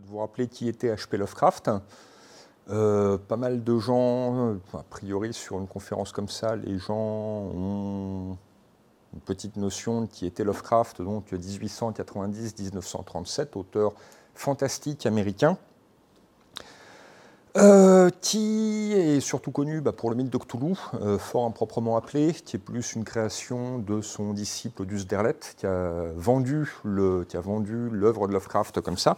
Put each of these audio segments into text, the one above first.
de vous rappeler qui était H.P. Lovecraft. Euh, pas mal de gens, a priori sur une conférence comme ça, les gens ont une petite notion de qui était Lovecraft, donc 1890-1937, auteur fantastique américain. Euh, qui est surtout connu bah, pour le mythe de euh, fort improprement appelé, qui est plus une création de son disciple Odus Derlet, qui a vendu l'œuvre de Lovecraft comme ça.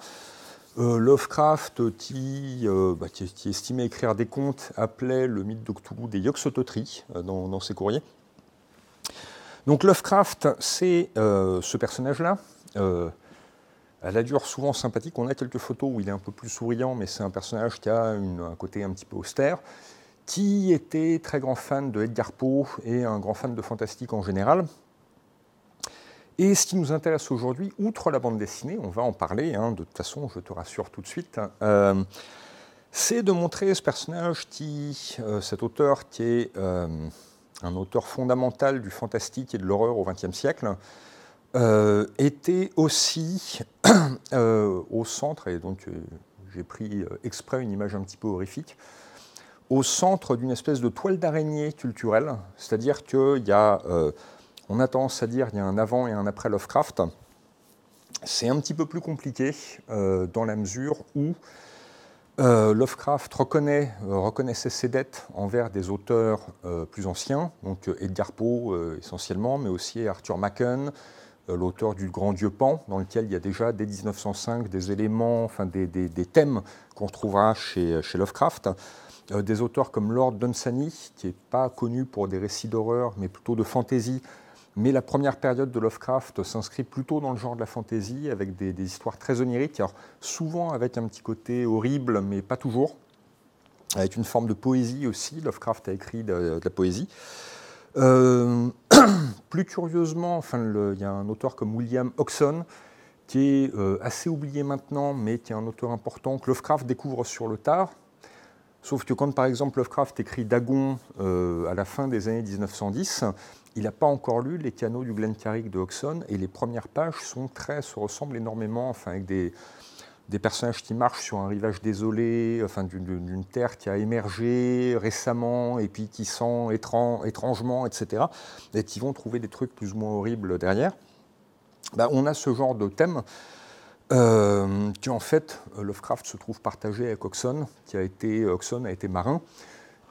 Euh, Lovecraft, qui, bah, qui, qui, estimait écrire des contes, appelait le mythe de des Yoxototri dans, dans, ses courriers. Donc Lovecraft, c'est ce personnage-là elle a dure souvent sympathique. On a quelques photos où il est un peu plus souriant, mais c'est un personnage qui a un côté un petit peu austère, qui était très grand fan de Edgar Poe et un grand fan de fantastique en général. Et ce qui nous intéresse aujourd'hui, outre la bande dessinée, on va en parler, hein, de toute façon, je te rassure tout de suite, euh, c'est de montrer ce personnage qui, euh, cet auteur qui est euh, un auteur fondamental du fantastique et de l'horreur au XXe siècle, était aussi au centre, et donc j'ai pris exprès une image un petit peu horrifique, au centre d'une espèce de toile d'araignée culturelle, c'est-à-dire qu'il y a, on a tendance à dire, il y a un avant et un après Lovecraft. C'est un petit peu plus compliqué dans la mesure où Lovecraft reconnaît, reconnaissait ses dettes envers des auteurs plus anciens, donc Edgar Poe essentiellement, mais aussi Arthur Machen, euh, l'auteur du Grand Dieu Pan, dans lequel il y a déjà dès 1905 des éléments, des, thèmes qu'on retrouvera chez, chez Lovecraft. Euh, des auteurs comme Lord Dunsany, qui n'est pas connu pour des récits d'horreur, mais plutôt de fantasy. Mais la première période de Lovecraft s'inscrit plutôt dans le genre de la fantasy, avec des, histoires très oniriques, souvent avec un petit côté horrible, mais pas toujours, avec une forme de poésie aussi. Lovecraft a écrit de la poésie. Euh, plus curieusement, enfin, il y a un auteur comme William Oxon, qui est euh, assez oublié maintenant, mais qui est un auteur important, que Lovecraft découvre sur le tard. Sauf que quand, par exemple, Lovecraft écrit Dagon euh, à la fin des années 1910, il n'a pas encore lu Les canaux du Glen Carrick de Oxon, et les premières pages se ressemblent énormément, enfin, avec des, personnages qui marchent sur un rivage désolé, enfin d'une terre qui a émergé récemment et puis qui sent étrangement, etc. Et qui vont trouver des trucs plus ou moins horribles derrière. Bah, on a ce genre de thème euh, qui en fait Lovecraft se trouve partagé avec Oxon, qui a été marin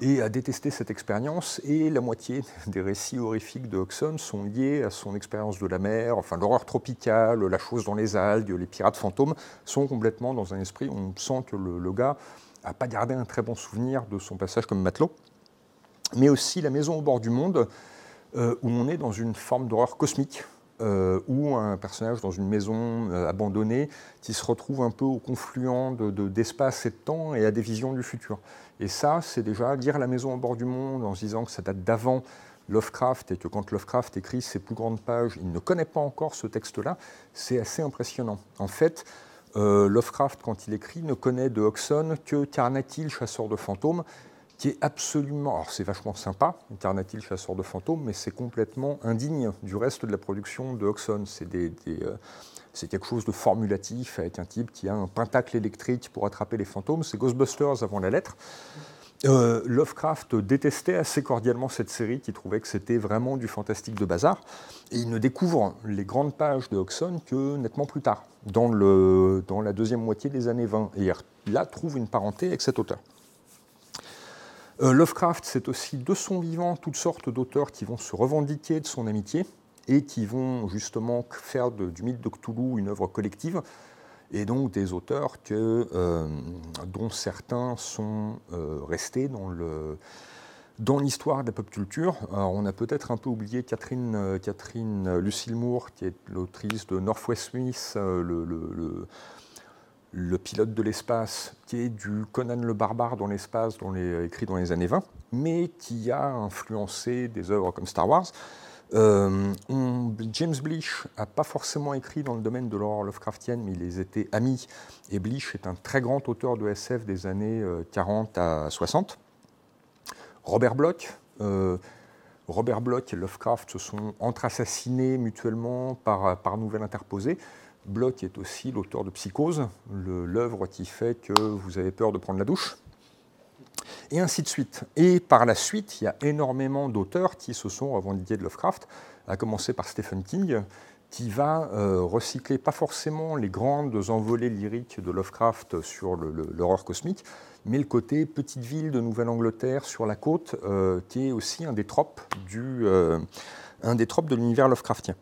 et a détesté cette expérience. Et la moitié des récits horrifiques de Huxon sont liés à son expérience de la mer, enfin l'horreur tropicale, la chose dans les algues, les pirates fantômes, sont complètement dans un esprit, on sent que le, gars n'a pas gardé un très bon souvenir de son passage comme matelot. Mais aussi la maison au bord du monde, euh, où on est dans une forme d'horreur cosmique, euh, ou un personnage dans une maison euh, abandonnée qui se retrouve un peu au confluent d'espace de, et de temps et a des visions du futur. Et ça, c'est déjà lire La maison au bord du monde en se disant que ça date d'avant Lovecraft et que quand Lovecraft écrit ses plus grandes pages, il ne connaît pas encore ce texte-là, c'est assez impressionnant. En fait, euh, Lovecraft, quand il écrit, ne connaît de Huxon que Carnatil, chasseur de fantômes, qui est absolument. Alors c'est vachement sympa, Carnatil, chasseur de fantômes, mais c'est complètement indigne du reste de la production de Huxon. C'est euh, c'est quelque chose de formulatif avec un type qui a un pentacle électrique pour attraper les fantômes. C'est Ghostbusters avant la lettre. Euh, Lovecraft détestait assez cordialement cette série, qui trouvait que c'était vraiment du fantastique de bazar. Et il ne découvre les grandes pages de Hodgson que nettement plus tard, dans, dans la deuxième moitié des années 20. Et là trouve une parenté avec cet auteur. Euh, Lovecraft, c'est aussi de son vivant toutes sortes d'auteurs qui vont se revendiquer de son amitié et qui vont justement faire du mythe de Cthulhu une œuvre collective, et donc des auteurs euh, dont certains sont euh, restés dans l'histoire de la pop culture. On a peut-être un peu oublié Catherine, Catherine Lucille Moore, qui est l'autrice de Northwest Smith, le, pilote de l'espace, qui est du Conan le barbare dans l'espace, écrit dans les années 20, mais qui a influencé des œuvres comme Star Wars. Euh, James Blish n'a pas forcément écrit dans le domaine de l'horreur Lovecraftienne, mais ils étaient amis. Et Blish est un très grand auteur de SF des années 40 euh, à 60. Robert Bloch. Euh, Robert Bloch et Lovecraft se sont entre-assassinés mutuellement par, par nouvelle interposée. Bloch est aussi l'auteur de Psychose, l'œuvre qui fait que vous avez peur de prendre la douche. Et ainsi de suite. Et par la suite, il y a énormément d'auteurs qui se sont revendiqués de Lovecraft, à commencer par Stephen King, qui va euh, recycler pas forcément les grandes envolées lyriques de Lovecraft sur l'horreur cosmique, mais le côté petite ville de Nouvelle-Angleterre sur la côte, euh, qui est aussi un des tropes, euh, un des tropes de l'univers Lovecraftien.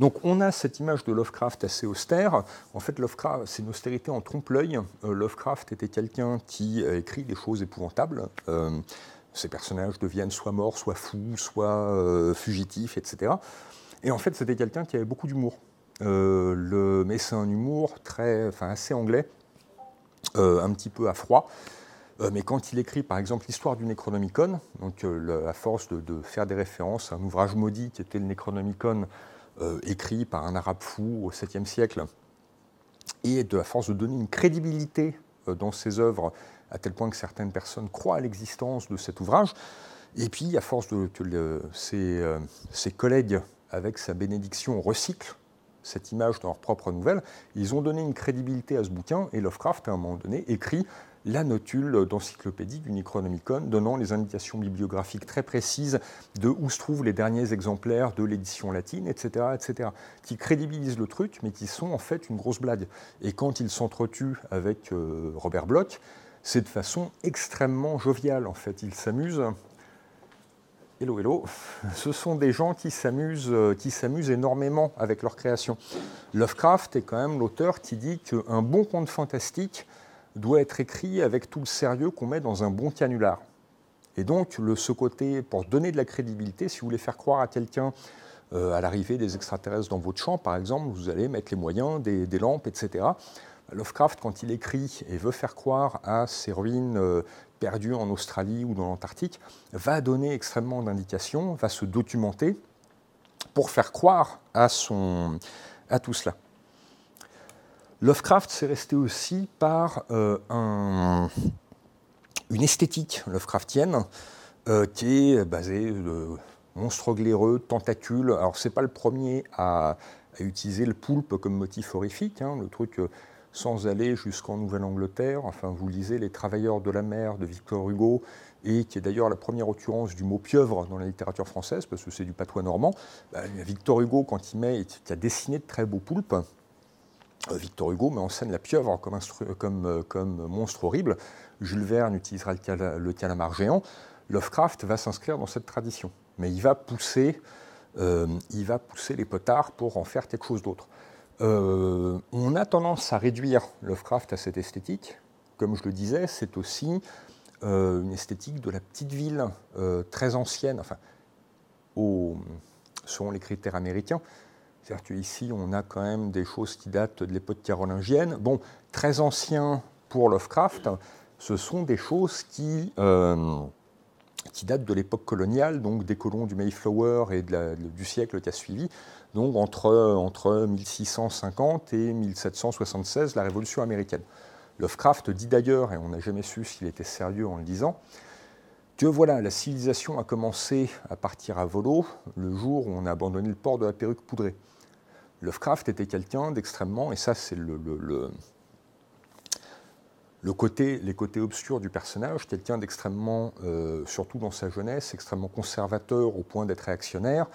Donc on a cette image de Lovecraft assez austère. En fait, Lovecraft, c'est une austérité en trompe-l'œil. Lovecraft était quelqu'un qui écrit des choses épouvantables. ces personnages deviennent soit morts, soit fous, soit fugitifs, etc. Et en fait, c'était quelqu'un qui avait beaucoup d'humour. Euh, mais c'est un humour très, enfin, assez anglais, euh, un petit peu à froid. Euh, mais quand il écrit, par exemple, l'histoire du Necronomicon, donc à force de, faire des références à un ouvrage maudit qui était le Necronomicon, écrit par un arabe fou au 7e siècle, et de, à force de donner une crédibilité dans ses œuvres, à tel point que certaines personnes croient à l'existence de cet ouvrage, et puis à force de que ses collègues avec sa bénédiction, recycle cette image dans leur propre nouvelle. Ils ont donné une crédibilité à ce bouquin et Lovecraft, à un moment donné, écrit la notule d'encyclopédie du Necronomicon, donnant les indications bibliographiques très précises de où se trouvent les derniers exemplaires de l'édition latine, etc., etc., qui crédibilisent le truc, mais qui sont en fait une grosse blague. Et quand il s'entretue avec euh, Robert Bloch, c'est de façon extrêmement joviale, en fait. Il s'amuse Hello, hello. Ce sont des gens qui s'amusent, euh, qui s'amusent énormément avec leur création. Lovecraft est quand même l'auteur qui dit qu'un bon conte fantastique doit être écrit avec tout le sérieux qu'on met dans un bon canular. Et donc, le, ce côté, pour donner de la crédibilité, si vous voulez faire croire à quelqu'un euh, à l'arrivée des extraterrestres dans votre champ, par exemple, vous allez mettre les moyens, des, lampes, etc. Lovecraft, quand il écrit et veut faire croire à ces ruines euh, perdues en Australie ou dans l'Antarctique, va donner extrêmement d'indications, va se documenter pour faire croire à, son, à tout cela. Lovecraft s'est resté aussi par euh, un, une esthétique Lovecraftienne euh, qui est basée de monstres glaireux, tentacules. Alors, ce n'est pas le premier à, utiliser le poulpe comme motif horrifique. Hein, le truc sans aller jusqu'en Nouvelle-Angleterre. Enfin, vous lisez Les Travailleurs de la mer de Victor Hugo, et qui est d'ailleurs la première occurrence du mot pieuvre dans la littérature française, parce que c'est du patois normand. Bah, Victor Hugo, quand il met, qui a dessiné de très beaux poulpes, euh, Victor Hugo met en scène la pieuvre comme, euh, monstre horrible. Jules Verne utilisera le, calamar géant. Lovecraft va s'inscrire dans cette tradition, mais il va pousser, euh, les potards pour en faire quelque chose d'autre. Euh, on a tendance à réduire Lovecraft à cette esthétique. Comme je le disais, c'est aussi euh, une esthétique de la petite ville euh, très ancienne, enfin, selon les critères américains. C'est-à-dire on a quand même des choses qui datent de l'époque carolingienne. Bon, très ancien pour Lovecraft, ce sont des choses qui, qui datent de l'époque coloniale, donc des colons du Mayflower et du siècle qui a suivi donc entre, entre 1650 et 1776, la Révolution américaine. Lovecraft dit d'ailleurs, et on n'a jamais su s'il était sérieux en le disant, que voilà, la civilisation a commencé à partir à volo le jour où on a abandonné le port de la perruque poudrée. Lovecraft était quelqu'un d'extrêmement, et ça c'est le, le, côté, les côtés obscurs du personnage, quelqu'un d'extrêmement, euh, surtout dans sa jeunesse, extrêmement conservateur au point d'être réactionnaire,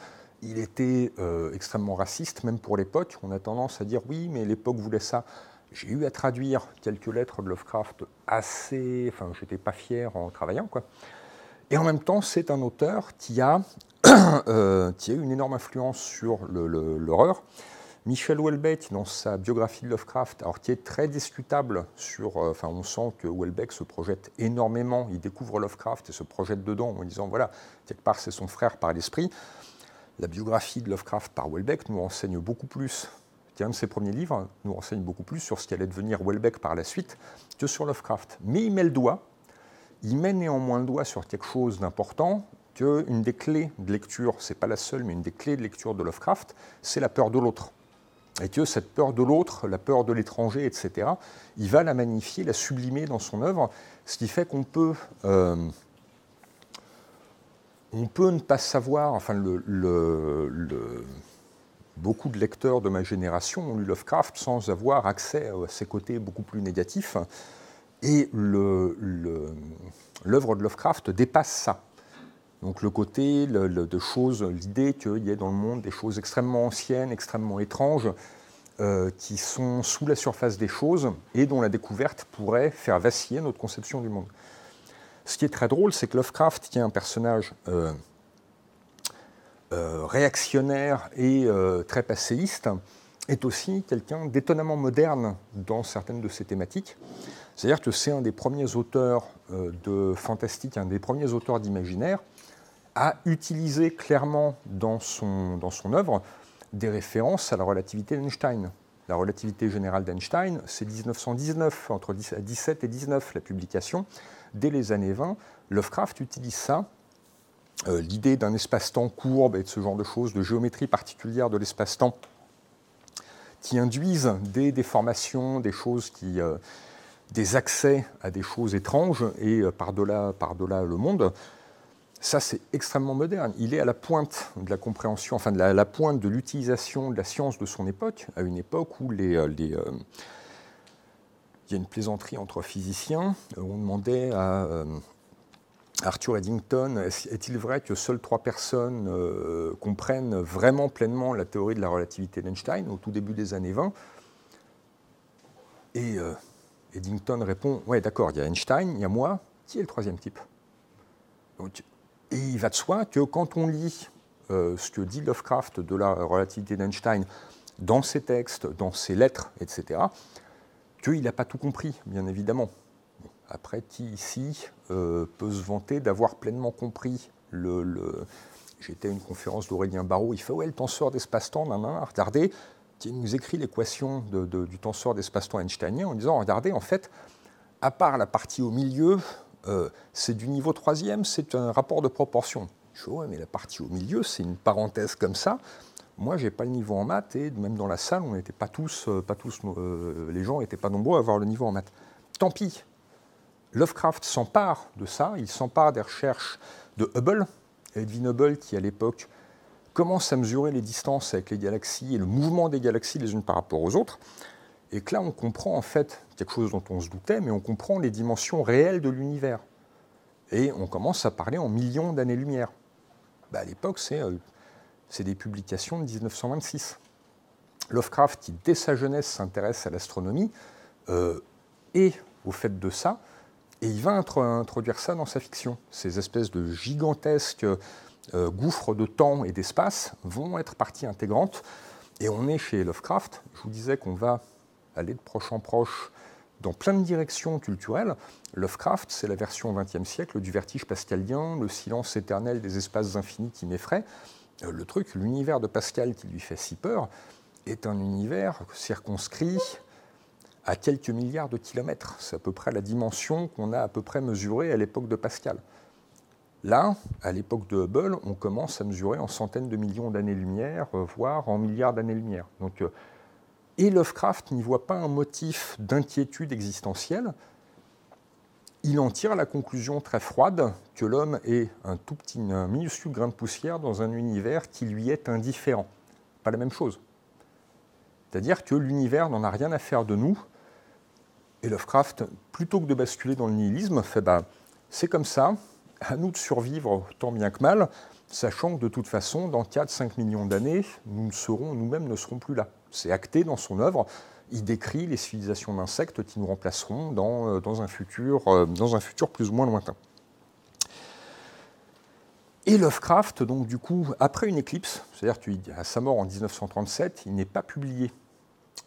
il était euh, extrêmement raciste, même pour l'époque. On a tendance à dire oui, mais l'époque voulait ça. J'ai eu à traduire quelques lettres de Lovecraft assez. Enfin, j'étais pas fier en travaillant, quoi. Et en même temps, c'est un auteur qui a, euh, qui a eu une énorme influence sur l'horreur. Michel Houellebecq, dans sa biographie de Lovecraft, alors qui est très discutable sur. Euh, enfin, on sent que Houellebecq se projette énormément. Il découvre Lovecraft et se projette dedans en disant voilà, quelque part, c'est son frère par l'esprit la biographie de Lovecraft par Welbeck nous renseigne beaucoup plus, qui un de ses premiers livres, nous renseigne beaucoup plus sur ce qu'allait devenir Welbeck par la suite que sur Lovecraft. Mais il met le doigt, il met néanmoins le doigt sur quelque chose d'important, qu'une des clés de lecture, c'est pas la seule, mais une des clés de lecture de Lovecraft, c'est la peur de l'autre. Et que cette peur de l'autre, la peur de l'étranger, etc., il va la magnifier, la sublimer dans son œuvre, ce qui fait qu'on peut euh, on peut ne pas savoir, enfin, le, beaucoup de lecteurs de ma génération ont lu Lovecraft sans avoir accès à ses côtés beaucoup plus négatifs. Et l'œuvre de Lovecraft dépasse ça. Donc le côté de choses, l'idée qu'il y ait dans le monde des choses extrêmement anciennes, extrêmement étranges, euh, qui sont sous la surface des choses et dont la découverte pourrait faire vaciller notre conception du monde. Ce qui est très drôle, c'est que Lovecraft, qui est un personnage euh, euh, réactionnaire et très passéiste, est aussi quelqu'un d'étonnamment moderne dans certaines de ses thématiques. C'est-à-dire que c'est un des premiers auteurs de fantastique, un des premiers auteurs d'imaginaire à utiliser clairement dans son, dans son œuvre des références à la relativité d'Einstein. La relativité générale d'Einstein, c'est 1919, entre 17 et 19, la publication. Dès les années 20, Lovecraft utilise ça, euh, l'idée d'un espace-temps courbe et de ce genre de choses, de géométrie particulière de l'espace-temps, qui induisent des déformations, des choses qui. Euh, des accès à des choses étranges et euh, par-delà par -delà le monde. Ça, c'est extrêmement moderne. Il est à la pointe de la compréhension, enfin de la, pointe de l'utilisation de la science de son époque, à une époque où les, euh, euh, il y a une plaisanterie entre physiciens. Euh, on demandait à Arthur Eddington est-il vrai que seules trois personnes comprennent vraiment pleinement la théorie de la relativité d'Einstein au tout début des années 20 Et Eddington répond Ouais, d'accord, il y a Einstein, il y a moi, qui est le troisième type? Et il va de soi que quand on lit euh, ce que dit Lovecraft de la relativité d'Einstein dans ses textes, dans ses lettres, etc., qu'il n'a pas tout compris, bien évidemment. Après, qui ici euh, peut se vanter d'avoir pleinement compris le. J'étais à une conférence d'Aurélien Barraud, il fait Ouais, le tenseur d'espace-temps, regardez, il nous écrit l'équation du tenseur d'espace-temps einsteinien en disant Regardez, en fait, à part la partie au milieu, euh, c'est du niveau troisième, c'est un rapport de proportion. Je dis, ouais, mais la partie au milieu, c'est une parenthèse comme ça. Moi, j'ai pas le niveau en maths et même dans la salle, on n'était pas tous, euh, pas tous euh, les gens n'étaient pas nombreux à avoir le niveau en maths. Tant pis. Lovecraft s'empare de ça, il s'empare des recherches de Hubble, Edwin Hubble qui à l'époque commence à mesurer les distances avec les galaxies et le mouvement des galaxies les unes par rapport aux autres. Et que là, on comprend en fait quelque chose dont on se doutait, mais on comprend les dimensions réelles de l'univers. Et on commence à parler en millions d'années-lumière. Bah, à l'époque, euh, c'est des publications de 1926. Lovecraft, qui dès sa jeunesse s'intéresse à l'astronomie, euh, et au fait de ça, et il va introduire ça dans sa fiction. Ces espèces de gigantesques euh, gouffres de temps et d'espace vont être partie intégrante. Et on est chez Lovecraft. Je vous disais qu'on va aller de proche en proche dans plein de directions culturelles. Lovecraft, c'est la version XXe siècle du vertige pascalien, le silence éternel des espaces infinis qui m'effraie. Euh, le truc, l'univers de Pascal qui lui fait si peur, est un univers circonscrit à quelques milliards de kilomètres. C'est à peu près la dimension qu'on a à peu près mesurée à l'époque de Pascal. Là, à l'époque de Hubble, on commence à mesurer en centaines de millions d'années-lumière, euh, voire en milliards d'années-lumière. Euh, et Lovecraft n'y voit pas un motif d'inquiétude existentielle. Il en tire la conclusion très froide que l'homme est un tout petit, un minuscule grain de poussière dans un univers qui lui est indifférent. Pas la même chose. C'est-à-dire que l'univers n'en a rien à faire de nous. Et Lovecraft, plutôt que de basculer dans le nihilisme, fait bah, c'est comme ça, à nous de survivre tant bien que mal, sachant que de toute façon, dans 4-5 millions d'années, nous serons, nous-mêmes ne serons plus là. C'est acté dans son œuvre. Il décrit les civilisations d'insectes qui nous remplaceront dans, euh, un futur, euh, dans un futur plus ou moins lointain. Et Lovecraft, donc du coup, après une éclipse, c'est-à-dire qu'à sa mort en 1937, il n'est pas publié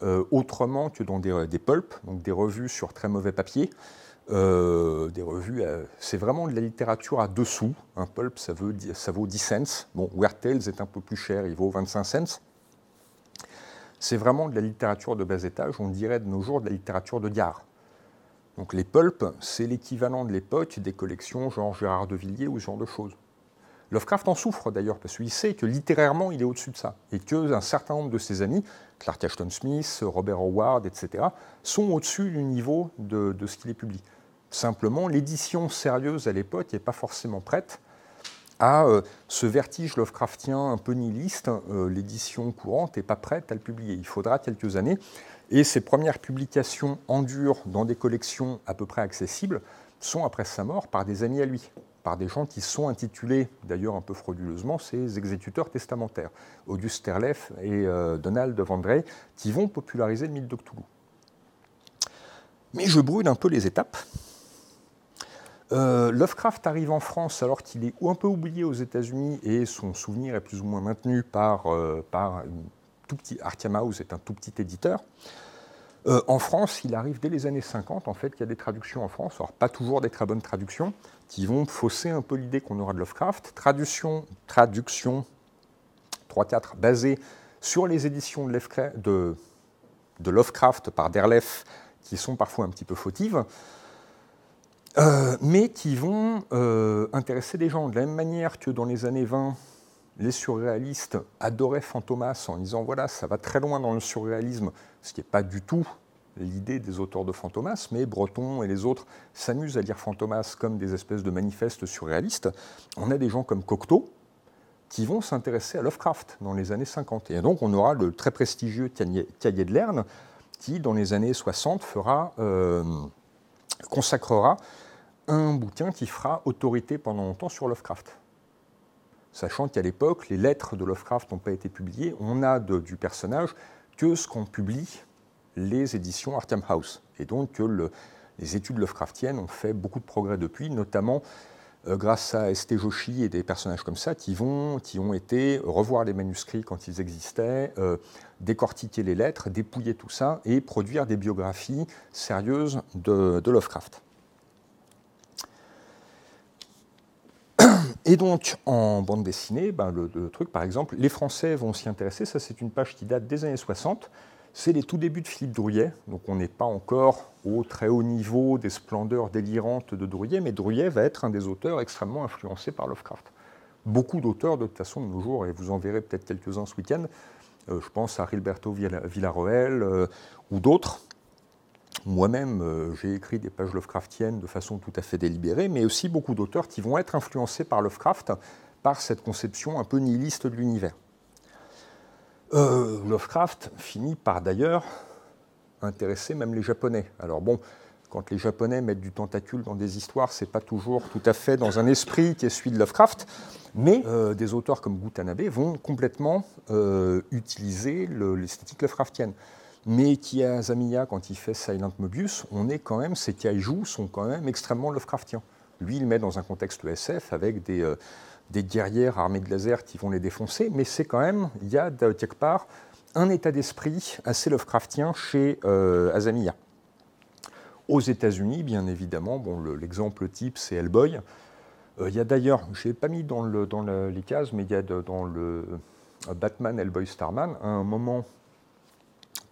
euh, autrement que dans des, pulps, donc des revues sur très mauvais papier, des revues, c'est vraiment de la littérature à dessous. Un pulp, ça vaut 10 cents. Bon, Weird Tales est un peu plus cher, il vaut 25 cents. C'est vraiment de la littérature de bas étage, on dirait de nos jours de la littérature de gare. Donc les pulps, c'est l'équivalent de l'époque des collections genre Gérard de Villiers ou ce genre de choses. Lovecraft en souffre d'ailleurs, parce qu'il sait que littérairement, il est au-dessus de ça. Et qu'un certain nombre de ses amis, Clark Ashton Smith, Robert Howard, etc., sont au-dessus du niveau de, de ce qu'il est publié. Simplement, l'édition sérieuse à l'époque n'est pas forcément prête. À ce vertige Lovecraftien un peu nihiliste. L'édition courante n'est pas prête à le publier. Il faudra quelques années. Et ses premières publications en dur dans des collections à peu près accessibles sont, après sa mort, par des amis à lui, par des gens qui sont intitulés, d'ailleurs un peu frauduleusement, ses exécuteurs testamentaires, Auguste Terlef et euh, Donald Vandrey, qui vont populariser le mythe de Cthulhu. Mais je brûle un peu les étapes. Euh, Lovecraft arrive en France alors qu'il est un peu oublié aux États-Unis et son souvenir est plus ou moins maintenu par, euh, tout petit, Arkham House est un tout petit éditeur. Euh, en France, il arrive dès les années 50, en fait, qu'il y a des traductions en France, alors pas toujours des très bonnes traductions, qui vont fausser un peu l'idée qu'on aura de Lovecraft. Traduction, traduction 3-4, basée sur les éditions de, Lovecraft par Derlef, qui sont parfois un petit peu fautives, euh, mais qui vont euh, intéresser des gens de la même manière que dans les années 20, les surréalistes adoraient Fantomas en disant voilà, ça va très loin dans le surréalisme, ce qui n'est pas du tout l'idée des auteurs de Fantomas, mais Breton et les autres s'amusent à lire Fantomas comme des espèces de manifestes surréalistes. On a des gens comme Cocteau qui vont s'intéresser à Lovecraft dans les années 50. Et donc on aura le très prestigieux Cahier de Lerne qui, dans les années 60, fera, euh, consacrera un bouquin qui fera autorité pendant longtemps sur Lovecraft sachant qu'à l'époque, les lettres de Lovecraft n'ont pas été publiées. On n'a du personnage que ce qu'on publie les éditions Arkham House. Et donc que les études Lovecraftiennes ont fait beaucoup de progrès depuis, notamment euh, grâce à St. Joshi et des personnages comme ça qui, vont, qui ont été revoir les manuscrits quand ils existaient, euh, décortiquer les lettres, dépouiller tout ça et produire des biographies sérieuses de Lovecraft. Et donc, en bande dessinée, ben, le, truc, par exemple, les Français vont s'y intéresser. Ça, c'est une page qui date des années 60. C'est les tout débuts de Philippe Drouillet. Donc, on n'est pas encore au très haut niveau des splendeurs délirantes de Drouillet, mais Drouillet va être un des auteurs extrêmement influencés par Lovecraft. Beaucoup d'auteurs, de toute façon, de nos jours, et vous en verrez peut-être quelques-uns ce week-end. Euh, je pense à Gilberto Villarroel euh, ou d'autres, moi-même, euh, j'ai écrit des pages Lovecraftiennes de façon tout à fait délibérée, mais aussi beaucoup d'auteurs qui vont être influencés par Lovecraft, par cette conception un peu nihiliste de l'univers. Euh, Lovecraft finit par d'ailleurs intéresser même les Japonais. Alors bon, quand les Japonais mettent du tentacule dans des histoires, c'est pas toujours tout à fait dans un esprit qui est celui de Lovecraft, mais euh, des auteurs comme Gutanabe vont complètement utiliser l'esthétique Lovecraftienne mais Zamiya, quand il fait Silent Mobius, on est quand même, ces kaijus sont quand même extrêmement Lovecraftiens. Lui, il met dans un contexte SF avec des, euh, des guerrières armées de laser qui vont les défoncer, mais c'est quand même, il y a quelque part un état d'esprit assez Lovecraftien chez euh, Azamiya. Aux États-Unis, bien évidemment, bon, l'exemple type, c'est Hellboy. Euh, il y a d'ailleurs, je n'ai pas mis dans, le, dans les cases, mais il y a dans le Batman Hellboy Starman un moment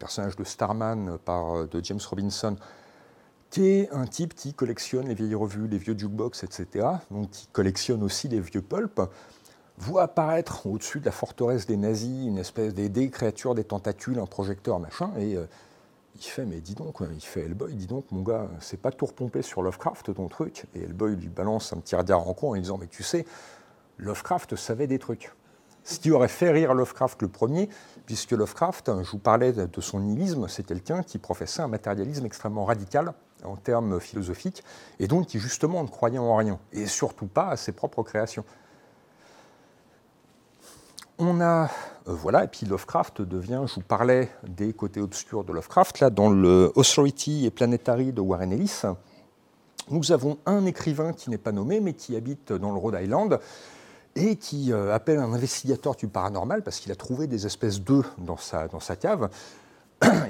personnage de Starman par, euh, de James Robinson, qui est un type qui collectionne les vieilles revues, les vieux jukebox, etc., donc qui collectionne aussi les vieux pulps, voit apparaître au-dessus de la forteresse des nazis une espèce des, créatures, des tentacules, un projecteur, machin, et euh, il fait, mais dis donc, il fait Hellboy, dis donc, mon gars, c'est pas tout repompé sur Lovecraft ton truc, et Hellboy lui balance un petit regard en coin en disant, mais tu sais, Lovecraft savait des trucs. Ce qui aurait fait rire Lovecraft le premier, puisque Lovecraft, je vous parlais de son nihilisme, c'est quelqu'un qui professait un matérialisme extrêmement radical en termes philosophiques, et donc qui justement ne croyait en rien, et surtout pas à ses propres créations. On a, euh, voilà, et puis Lovecraft devient, je vous parlais des côtés obscurs de Lovecraft, là dans le Authority et Planetary de Warren Ellis, nous avons un écrivain qui n'est pas nommé, mais qui habite dans le Rhode Island, et qui euh, appelle un investigateur du paranormal parce qu'il a trouvé des espèces d'œufs dans sa, cave.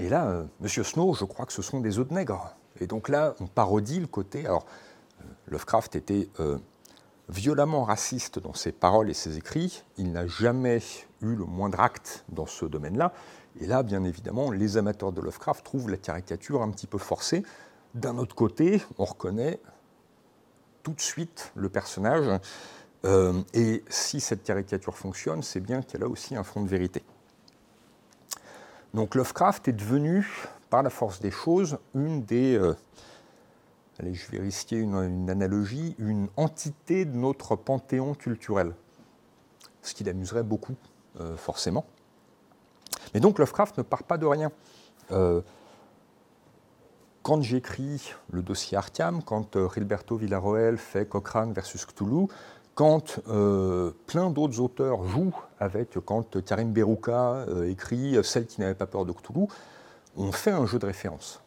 Et là, euh, Monsieur Snow, je crois que ce sont des œufs de nègre. Et donc là, on parodie le côté. Alors, euh, Lovecraft était violemment raciste dans ses paroles et ses écrits. Il n'a jamais eu le moindre acte dans ce domaine-là. Et là, bien évidemment, les amateurs de Lovecraft trouvent la caricature un petit peu forcée. D'un autre côté, on reconnaît tout de suite le personnage euh, et si cette caricature fonctionne, c'est bien qu'elle a aussi un fond de vérité. Donc Lovecraft est devenu, par la force des choses, une des, euh, allez, je vais risquer une, analogie, une entité de notre panthéon culturel. Ce qui l'amuserait beaucoup, euh, forcément. Mais donc Lovecraft ne part pas de rien. Quand j'écris le dossier Arkham, quand Gilberto Villarroel fait Cochrane versus Cthulhu, quand plein d'autres auteurs jouent avec, quand Karim Berouka écrit Celle qui n'avait pas peur de Cthulhu, on fait un jeu de référence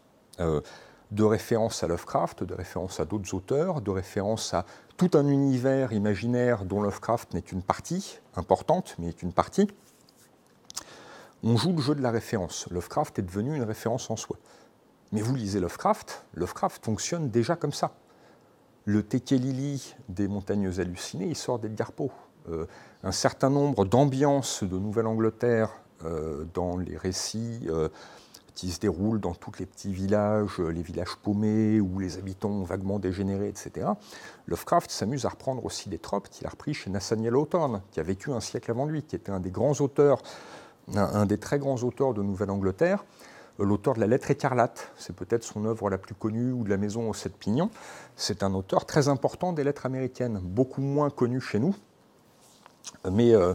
de référence à Lovecraft, de référence à d'autres auteurs, de référence à tout un univers imaginaire dont Lovecraft n'est qu'une partie, importante, mais est une partie. On joue le jeu de la référence. Lovecraft est devenu une référence en soi. Mais vous lisez Lovecraft, Lovecraft fonctionne déjà comme ça. Le Tekelili des montagnes hallucinées, il sort d'Edgar Poe. Euh, un certain nombre d'ambiances de Nouvelle-Angleterre euh, dans les récits euh, qui se déroule dans tous les petits villages, les villages paumés, où les habitants ont vaguement dégénéré, etc. Lovecraft s'amuse à reprendre aussi des tropes qu'il a repris chez Nathaniel Hawthorne, qui a vécu un siècle avant lui, qui était un des grands auteurs, un, des très grands auteurs de Nouvelle-Angleterre, l'auteur de La Lettre écarlate. C'est peut-être son œuvre la plus connue, ou de La Maison aux Sept Pignons. C'est un auteur très important des lettres américaines, beaucoup moins connu chez nous. Mais euh,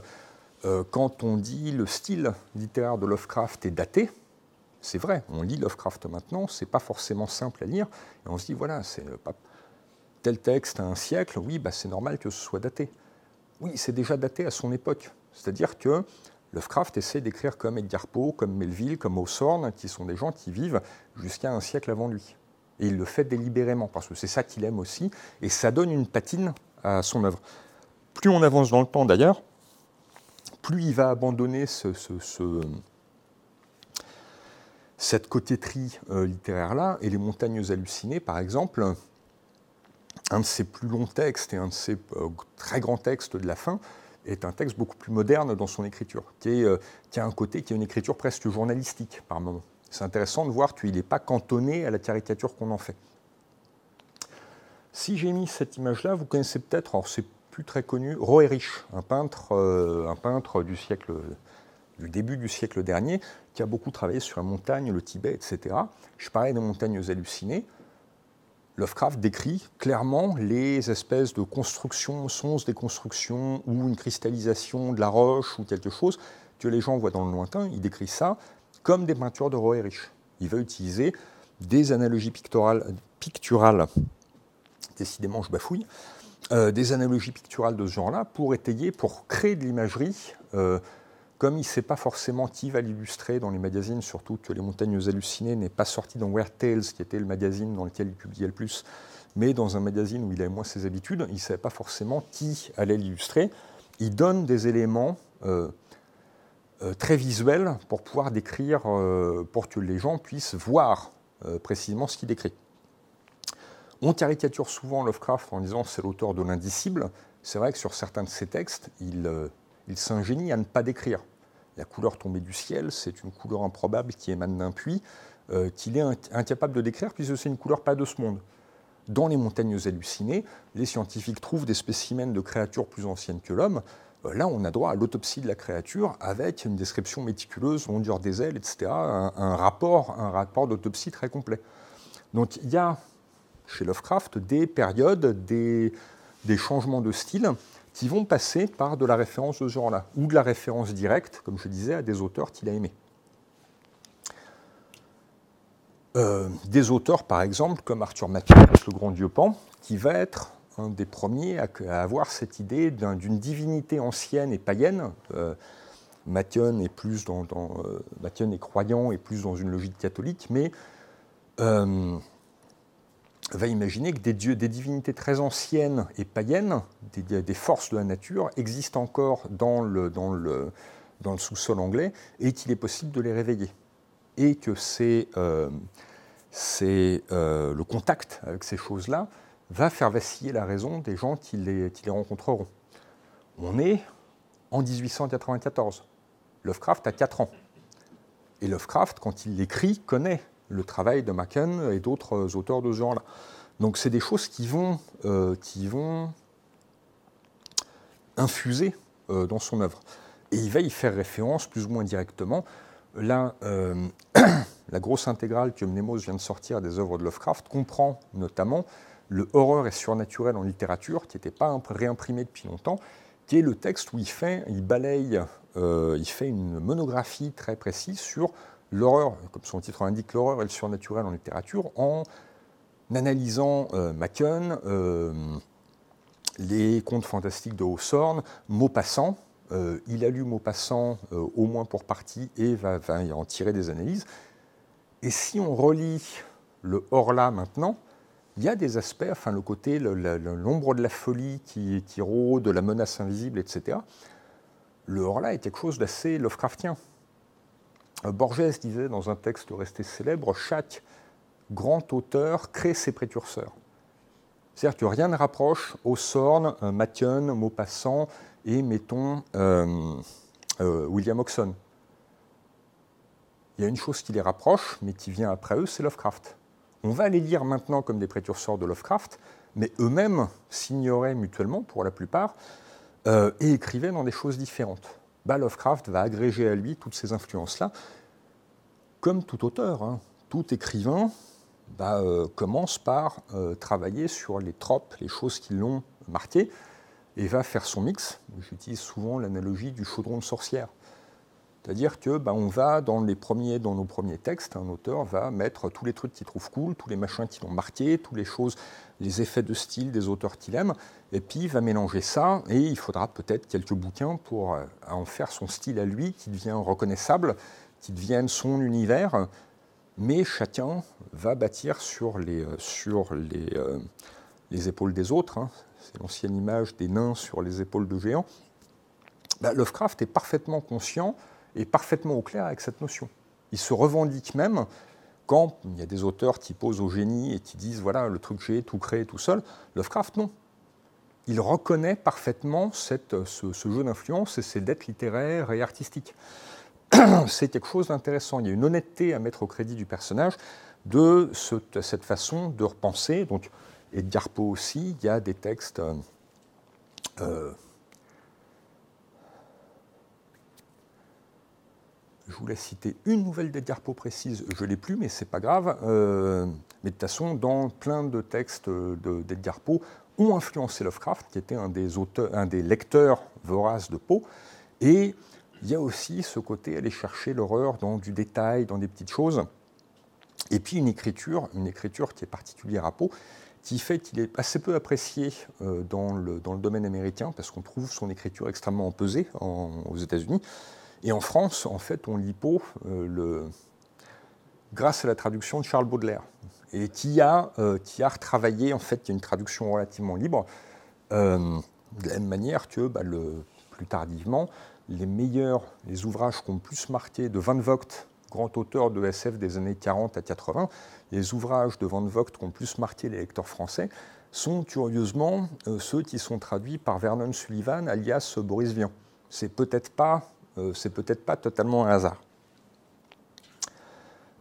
quand on dit le style littéraire de Lovecraft est daté, c'est vrai, on lit Lovecraft maintenant, c'est pas forcément simple à lire, et on se dit voilà, tel texte à un siècle, oui, bah, c'est normal que ce soit daté. Oui, c'est déjà daté à son époque. C'est-à-dire que Lovecraft essaie d'écrire comme Edgar Poe, comme Melville, comme Hawthorne, qui sont des gens qui vivent jusqu'à un siècle avant lui. Et il le fait délibérément, parce que c'est ça qu'il aime aussi, et ça donne une patine à son œuvre. Plus on avance dans le temps d'ailleurs, plus il va abandonner ce, ce cette coquetterie euh, littéraire-là, et Les Montagnes hallucinées, par exemple, un de ses plus longs textes et un de ses euh, très grands textes de la fin, est un texte beaucoup plus moderne dans son écriture, qui, euh, a un côté qui a une écriture presque journalistique par moment. C'est intéressant de voir qu'il n'est pas cantonné à la caricature qu'on en fait. Si j'ai mis cette image-là, vous connaissez peut-être, alors c'est plus très connu, Roerich, un peintre, un peintre du du début du siècle dernier, qui a beaucoup travaillé sur la montagne, le Tibet, etc. Je parlais des montagnes hallucinées. Lovecraft décrit clairement les espèces de constructions, sons des constructions ou une cristallisation de la roche ou quelque chose que les gens voient dans le lointain. Il décrit ça comme des peintures de Roerich. Il va utiliser des analogies picturales, décidément je bafouille, euh, des analogies picturales de ce genre-là pour étayer, pour créer de l'imagerie euh, comme il ne sait pas forcément qui va l'illustrer dans les magazines, surtout que Les Montagnes Hallucinées n'est pas sorti dans Weird Tales, qui était le magazine dans lequel il publiait le plus, mais dans un magazine où il avait moins ses habitudes, il ne savait pas forcément qui allait l'illustrer. Il donne des éléments euh, euh, très visuels pour pouvoir décrire, euh, pour que les gens puissent voir précisément ce qu'il décrit. On caricature souvent Lovecraft en disant c'est l'auteur de l'indicible. C'est vrai que sur certains de ses textes, il, il s'ingénie à ne pas décrire la couleur tombée du ciel, c'est une couleur improbable qui émane d'un puits, euh, qu'il est incapable de décrire puisque c'est une couleur pas de ce monde. Dans les montagnes hallucinées, les scientifiques trouvent des spécimens de créatures plus anciennes que l'homme. Euh, là, on a droit à l'autopsie de la créature avec une description méticuleuse, ondure des ailes, etc., un, rapport, un d'autopsie très complet. Donc il y a chez Lovecraft des périodes, des, des changements de style qui vont passer par de la référence de ce genre-là, ou de la référence directe, comme je disais, à des auteurs qu'il a aimés. Euh, des auteurs, par exemple, comme Arthur Machen, le grand dieu Pan, qui va être un des premiers à, avoir cette idée d'une divinité ancienne et païenne. Euh, est plus dans, euh, est croyant et plus dans une logique catholique, mais euh, va imaginer que des dieux, des divinités très anciennes et païennes, des, forces de la nature, existent encore dans le, sous-sol anglais et qu'il est possible de les réveiller. Et que c'est, euh, euh, le contact avec ces choses-là va faire vaciller la raison des gens qui les, qui les rencontreront. On est en 1894. Lovecraft a 4 ans. Et Lovecraft, quand il l'écrit, connaît le travail de Machen et d'autres auteurs de ce genre-là. Donc c'est des choses qui vont, euh, qui vont infuser euh, dans son œuvre. Et il va y faire référence plus ou moins directement. Là, euh, la grosse intégrale que Mnemos vient de sortir des œuvres de Lovecraft, comprend notamment le Horreur et surnaturel en littérature, qui n'était pas réimprimé depuis longtemps, qui est le texte où il fait, il balaye, il fait une monographie très précise sur l'horreur, comme son titre l'indique, l'horreur et le surnaturel en littérature, en analysant euh, euh les contes fantastiques de Hawthorne, Maupassant. Euh, il a lu Maupassant au moins pour partie et va, en tirer des analyses. Et si on relit le Horla maintenant, il y a des aspects, enfin le côté, l'ombre de la folie qui, qui rôde, la menace invisible, etc. Le Horla est quelque chose d'assez Lovecraftien. Euh, Borges disait dans un texte resté célèbre, chaque grand auteur crée ses précurseurs. C'est-à-dire que rien ne rapproche Hawthorne, euh, Mathieu, Maupassant et, mettons, euh, William Oxon. Il y a une chose qui les rapproche, mais qui vient après eux, c'est Lovecraft. On va les lire maintenant comme des précurseurs de Lovecraft, mais eux-mêmes s'ignoraient mutuellement, pour la plupart, et écrivaient dans des choses différentes. Bah, Lovecraft va agréger à lui toutes ces influences-là, comme tout auteur. Hein. Tout écrivain bah, euh, commence par euh, travailler sur les tropes, les choses qui l'ont marqué, et va faire son mix. J'utilise souvent l'analogie du chaudron de sorcière. C'est-à-dire que bah, on va dans les premiers, dans nos premiers textes, un auteur va mettre tous les trucs qu'il trouve cool, tous les machins qui l'ont marqué, toutes les choses, les effets de style des auteurs qu'il aime, et puis il va mélanger ça, et il faudra peut-être quelques bouquins pour euh, en faire son style à lui, qui devient reconnaissable, qui devienne son univers, mais chacun va bâtir sur les, euh, sur les, euh, les épaules des autres. Hein. C'est l'ancienne image des nains sur les épaules de géants. Bah, Lovecraft est parfaitement conscient et parfaitement au clair avec cette notion. Il se revendique même quand il y a des auteurs qui posent au génie et qui disent voilà, le truc j'ai tout créé tout seul. Lovecraft, non. Il reconnaît parfaitement cette, ce, jeu d'influence et ses dettes littéraires et artistiques. C'est quelque chose d'intéressant. Il y a une honnêteté à mettre au crédit du personnage de, cette façon de repenser. Donc, Edgar Poe aussi, il y a des textes. Euh, Je voulais citer une nouvelle d'Edgar Poe précise, je ne l'ai plus, mais c'est pas grave. Euh, mais de toute façon, dans plein de textes d'Edgar Poe, ont influencé Lovecraft, qui était un des, auteurs, un des lecteurs voraces de Poe. Et il y a aussi ce côté aller chercher l'horreur dans du détail, dans des petites choses. Et puis une écriture, une écriture qui est particulière à Poe, qui fait qu'il est assez peu apprécié euh, dans, le, dans, le, domaine américain, parce qu'on trouve son écriture extrêmement empesée aux États-Unis. Et en France, en fait, on lit le... grâce à la traduction de Charles Baudelaire, et qui a, euh, qui a retravaillé, en fait, il y a une traduction relativement libre, euh, de la même manière que le, plus tardivement, les meilleurs, les ouvrages qui ont plus marqué de Van Vogt, grand auteur de SF des années 40 à 80, les ouvrages de Van Vogt qui ont plus marqué les lecteurs français sont curieusement euh, ceux qui sont traduits par Vernon Sullivan, alias Boris Vian. C'est peut-être pas euh, c'est peut-être pas totalement un hasard.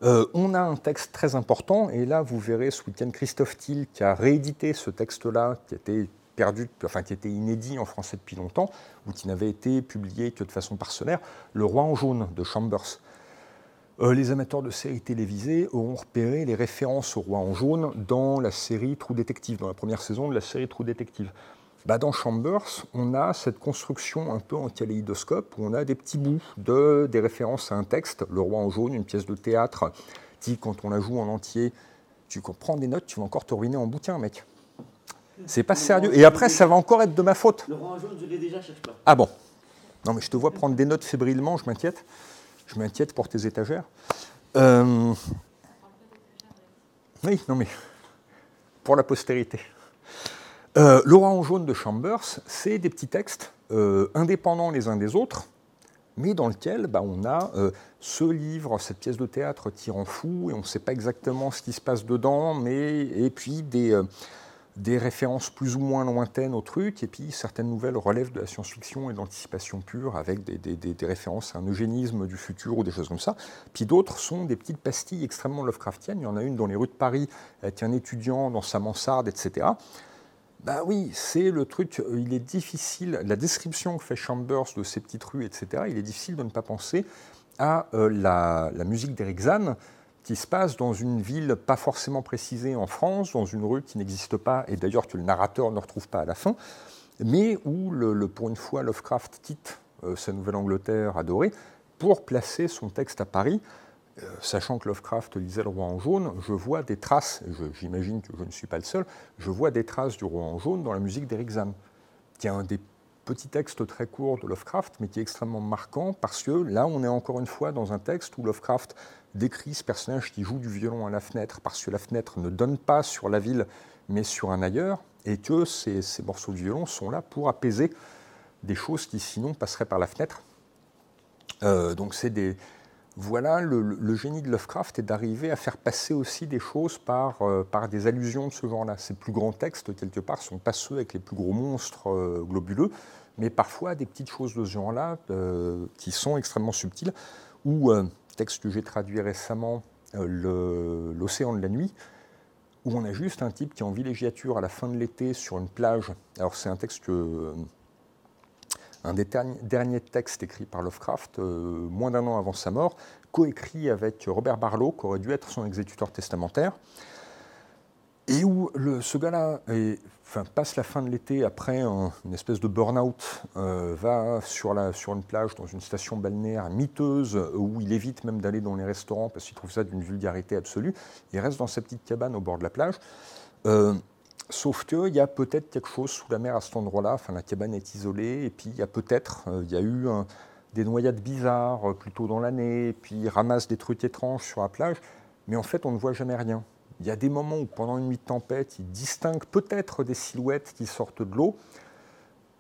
Euh, on a un texte très important, et là vous verrez ce Christophe Thiel qui a réédité ce texte-là, qui était perdu, enfin qui était inédit en français depuis longtemps, ou qui n'avait été publié que de façon parcellaire, Le Roi en jaune de Chambers. Euh, les amateurs de séries télévisées auront repéré les références au Roi en jaune dans la série Trou Détective, dans la première saison de la série Trou Détective. Bah, dans Chambers, on a cette construction un peu en kaléidoscope où on a des petits bouts de, des références à un texte, Le Roi en jaune, une pièce de théâtre, qui, quand on la joue en entier, tu prends des notes, tu vas encore te ruiner en bouquin, mec. C'est pas sérieux. Et après, ça va encore être de ma faute. Le Roi en jaune, je l'ai déjà, cherche pas. Ah bon Non, mais je te vois prendre des notes fébrilement, je m'inquiète. Je m'inquiète pour tes étagères. Euh, oui, non, mais pour la postérité. Euh, en jaune de Chambers, c'est des petits textes euh, indépendants les uns des autres, mais dans lesquels bah, on a euh, ce livre, cette pièce de théâtre rend fou, et on ne sait pas exactement ce qui se passe dedans, mais, et puis des, euh, des références plus ou moins lointaines au truc, et puis certaines nouvelles relèvent de la science-fiction et de l'anticipation pure, avec des, des, des, références à un eugénisme du futur ou des choses comme ça. Puis d'autres sont des petites pastilles extrêmement Lovecraftiennes. Il y en a une dans les rues de Paris, avec un étudiant dans sa mansarde, etc. Bah oui, c'est le truc, euh, il est difficile, la description que fait Chambers de ces petites rues, etc., il est difficile de ne pas penser à euh, la, musique d'Eric Zahn, qui se passe dans une ville pas forcément précisée en France, dans une rue qui n'existe pas, et d'ailleurs que le narrateur ne retrouve pas à la fin, mais où, pour une fois, Lovecraft quitte euh, sa Nouvelle-Angleterre adorée pour placer son texte à Paris. Euh, sachant que Lovecraft lisait le roi en jaune, je vois des traces, j'imagine que je ne suis pas le seul, je vois des traces du roi en jaune dans la musique d'Eric Zahn, qui est un des petits textes très courts de Lovecraft, mais qui est extrêmement marquant parce que là, on est encore une fois dans un texte où Lovecraft décrit ce personnage qui joue du violon à la fenêtre parce que la fenêtre ne donne pas sur la ville, mais sur un ailleurs, et que ces, ces morceaux de violon sont là pour apaiser des choses qui sinon passeraient par la fenêtre. Euh, donc c'est des, voilà, le, génie de Lovecraft est d'arriver à faire passer aussi des choses par, euh, par des allusions de ce genre-là. Ces plus grands textes, quelque part, sont pas ceux avec les plus gros monstres euh, globuleux, mais parfois des petites choses de ce genre-là qui sont extrêmement subtiles. Ou texte que j'ai traduit récemment, L'océan de la nuit, où on a juste un type qui est en villégiature à la fin de l'été sur une plage. Alors c'est un texte que un des derniers textes écrits par Lovecraft, euh, moins d'un an avant sa mort, coécrit avec Robert Barlow, qui aurait dû être son exécuteur testamentaire, et où ce gars-là passe la fin de l'été après une espèce de burn-out, euh, va sur une plage dans une station balnéaire miteuse, où il évite même d'aller dans les restaurants parce qu'il trouve ça d'une vulgarité absolue, il reste dans sa petite cabane au bord de la plage. Euh, Sauf qu'il y a peut-être quelque chose sous la mer à cet endroit-là. La cabane est isolée, et puis il y a peut-être, euh, il y a eu des noyades bizarres euh, plus tôt dans l'année, puis il ramasse des trucs étranges sur la plage, mais en fait, on ne voit jamais rien. Il y a des moments où, pendant une nuit de tempête, il distingue peut-être des silhouettes qui sortent de l'eau,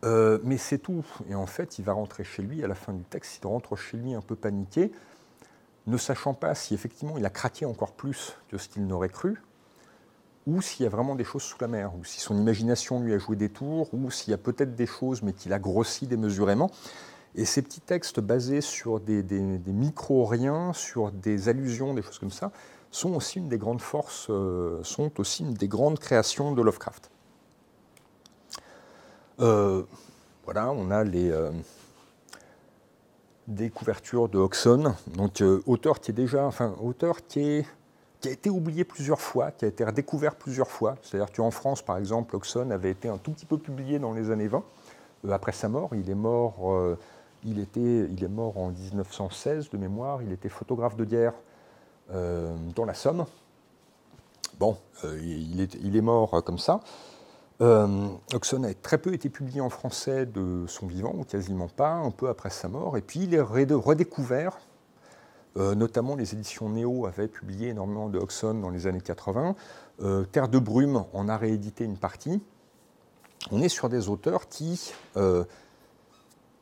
euh, mais c'est tout. Et en fait, il va rentrer chez lui à la fin du texte. Il rentre chez lui un peu paniqué, ne sachant pas si effectivement il a craqué encore plus que ce qu'il n'aurait cru, ou s'il y a vraiment des choses sous la mer, ou si son imagination lui a joué des tours, ou s'il y a peut-être des choses mais qu'il a grossi démesurément. Et ces petits textes basés sur des, micro-riens, sur des allusions, des choses comme ça, sont aussi une des grandes forces, euh, sont aussi une des grandes créations de Lovecraft. Euh, voilà, on a les euh, de Oxon, donc auteur qui est déjà, enfin auteur qui est qui a été oublié plusieurs fois, qui a été redécouvert plusieurs fois. C'est-à-dire qu'en France, par exemple, Oxon avait été un tout petit peu publié dans les années 20. Euh, après sa mort, il est mort, euh, il, était, il est mort en 1916 de mémoire. Il était photographe de guerre euh, dans la Somme. Bon, il est, il, est, mort comme ça. Oxon a très peu été publié en français de son vivant, ou quasiment pas, un peu après sa mort. Et puis il est redécouvert euh, notamment, les éditions Néo avaient publié énormément de Oxon dans les années 80. Euh, Terre de brume en a réédité une partie. On est sur des auteurs qui. Euh,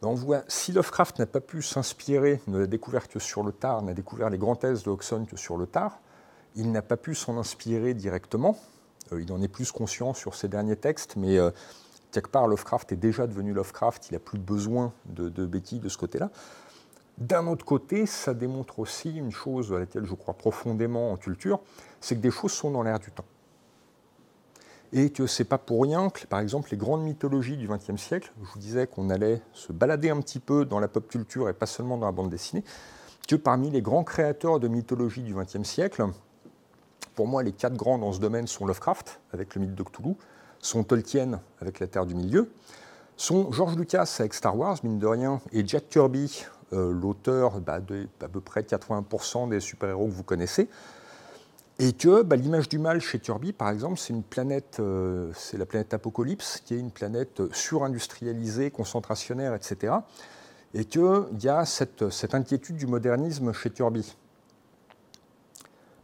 on si Lovecraft n'a pas pu s'inspirer de la découverte que sur le tard, n'a découvert les grands thèses de Oxon que sur le tard, il n'a pas pu s'en inspirer directement. il en est plus conscient sur ses derniers textes, mais quelque part, Lovecraft est déjà devenu Lovecraft, il n'a plus besoin de, de de ce côté-là. D'un autre côté, ça démontre aussi une chose à laquelle je crois profondément en culture, c'est que des choses sont dans l'air du temps. Et que c'est pas pour rien que, par exemple, les grandes mythologies du XXe siècle, je vous disais qu'on allait se balader un petit peu dans la pop culture et pas seulement dans la bande dessinée, que parmi les grands créateurs de mythologie du XXe siècle, pour moi, les quatre grands dans ce domaine sont Lovecraft, avec le mythe de Cthulhu, sont Tolkien, avec la Terre du Milieu, sont George Lucas avec Star Wars, mine de rien, et Jack Kirby euh, l'auteur bah, de à peu près 80% des super-héros que vous connaissez. Et que bah, l'image du mal chez Kirby, par exemple, c'est une planète, euh, c'est la planète Apocalypse, qui est une planète surindustrialisée, concentrationnaire, etc. Et qu'il y a cette, cette, inquiétude du modernisme chez Kirby.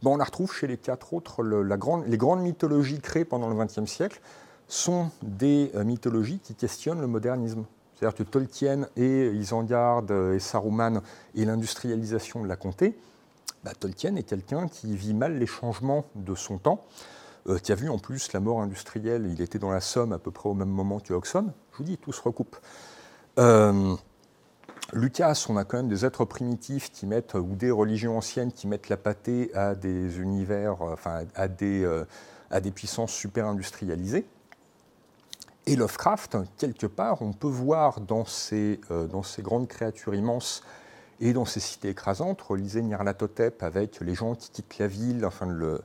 Bon, on la retrouve chez les quatre autres. la grande, les grandes mythologies créées pendant le XXe siècle sont des euh, mythologies qui questionnent le modernisme. C'est-à-dire que Tolkien et Isengard et Saruman et l'industrialisation de la comté, bah, Tolkien est quelqu'un qui vit mal les changements de son temps, euh, qui a vu en plus la mort industrielle, il était dans la Somme à peu près au même moment que Oxon. Je vous dis, tout se recoupe. Euh, Lucas, on a quand même des êtres primitifs qui mettent, ou des religions anciennes qui mettent la pâtée à des univers, enfin à des, euh, à des puissances super industrialisées. Et Lovecraft, quelque part, on peut voir dans ces, euh, dans ces grandes créatures immenses Et dans ces cités écrasantes, relisez Nyarlathotep avec les gens qui quittent la ville, enfin le,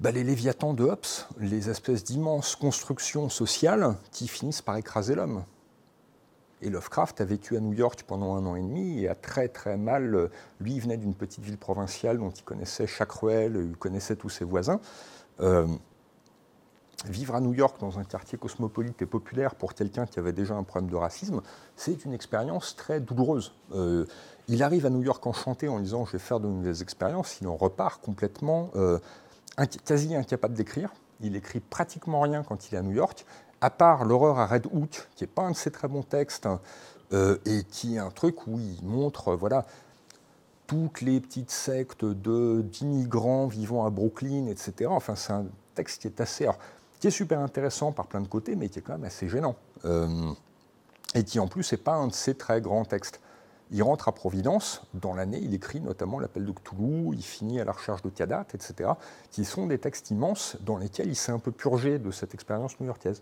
bah, les léviathans de Hobbes, les espèces d'immenses constructions sociales qui finissent par écraser l'homme. Et Lovecraft a vécu à New York pendant un an et demi et a très très mal. Lui, il venait d'une petite ville provinciale dont il connaissait chaque ruelle, il connaissait tous ses voisins. Euh, vivre à New York dans un quartier cosmopolite et populaire pour quelqu'un qui avait déjà un problème de racisme, c'est une expérience très douloureuse. Euh, il arrive à New York enchanté en disant je vais faire de nouvelles expériences, il en repart complètement euh, quasi incapable d'écrire. Il écrit pratiquement rien quand il est à New York à part l'horreur à Red Hook, qui n'est pas un de ses très bons textes, euh, et qui est un truc où il montre voilà, toutes les petites sectes d'immigrants vivant à Brooklyn, etc. Enfin, c'est un texte qui est assez. Qui est super intéressant par plein de côtés, mais qui est quand même assez gênant. Euh, et qui en plus n'est pas un de ses très grands textes. Il rentre à Providence, dans l'année, il écrit notamment L'appel de Cthulhu, il finit à la recherche de Tiadat, etc., qui sont des textes immenses dans lesquels il s'est un peu purgé de cette expérience new-yorkaise.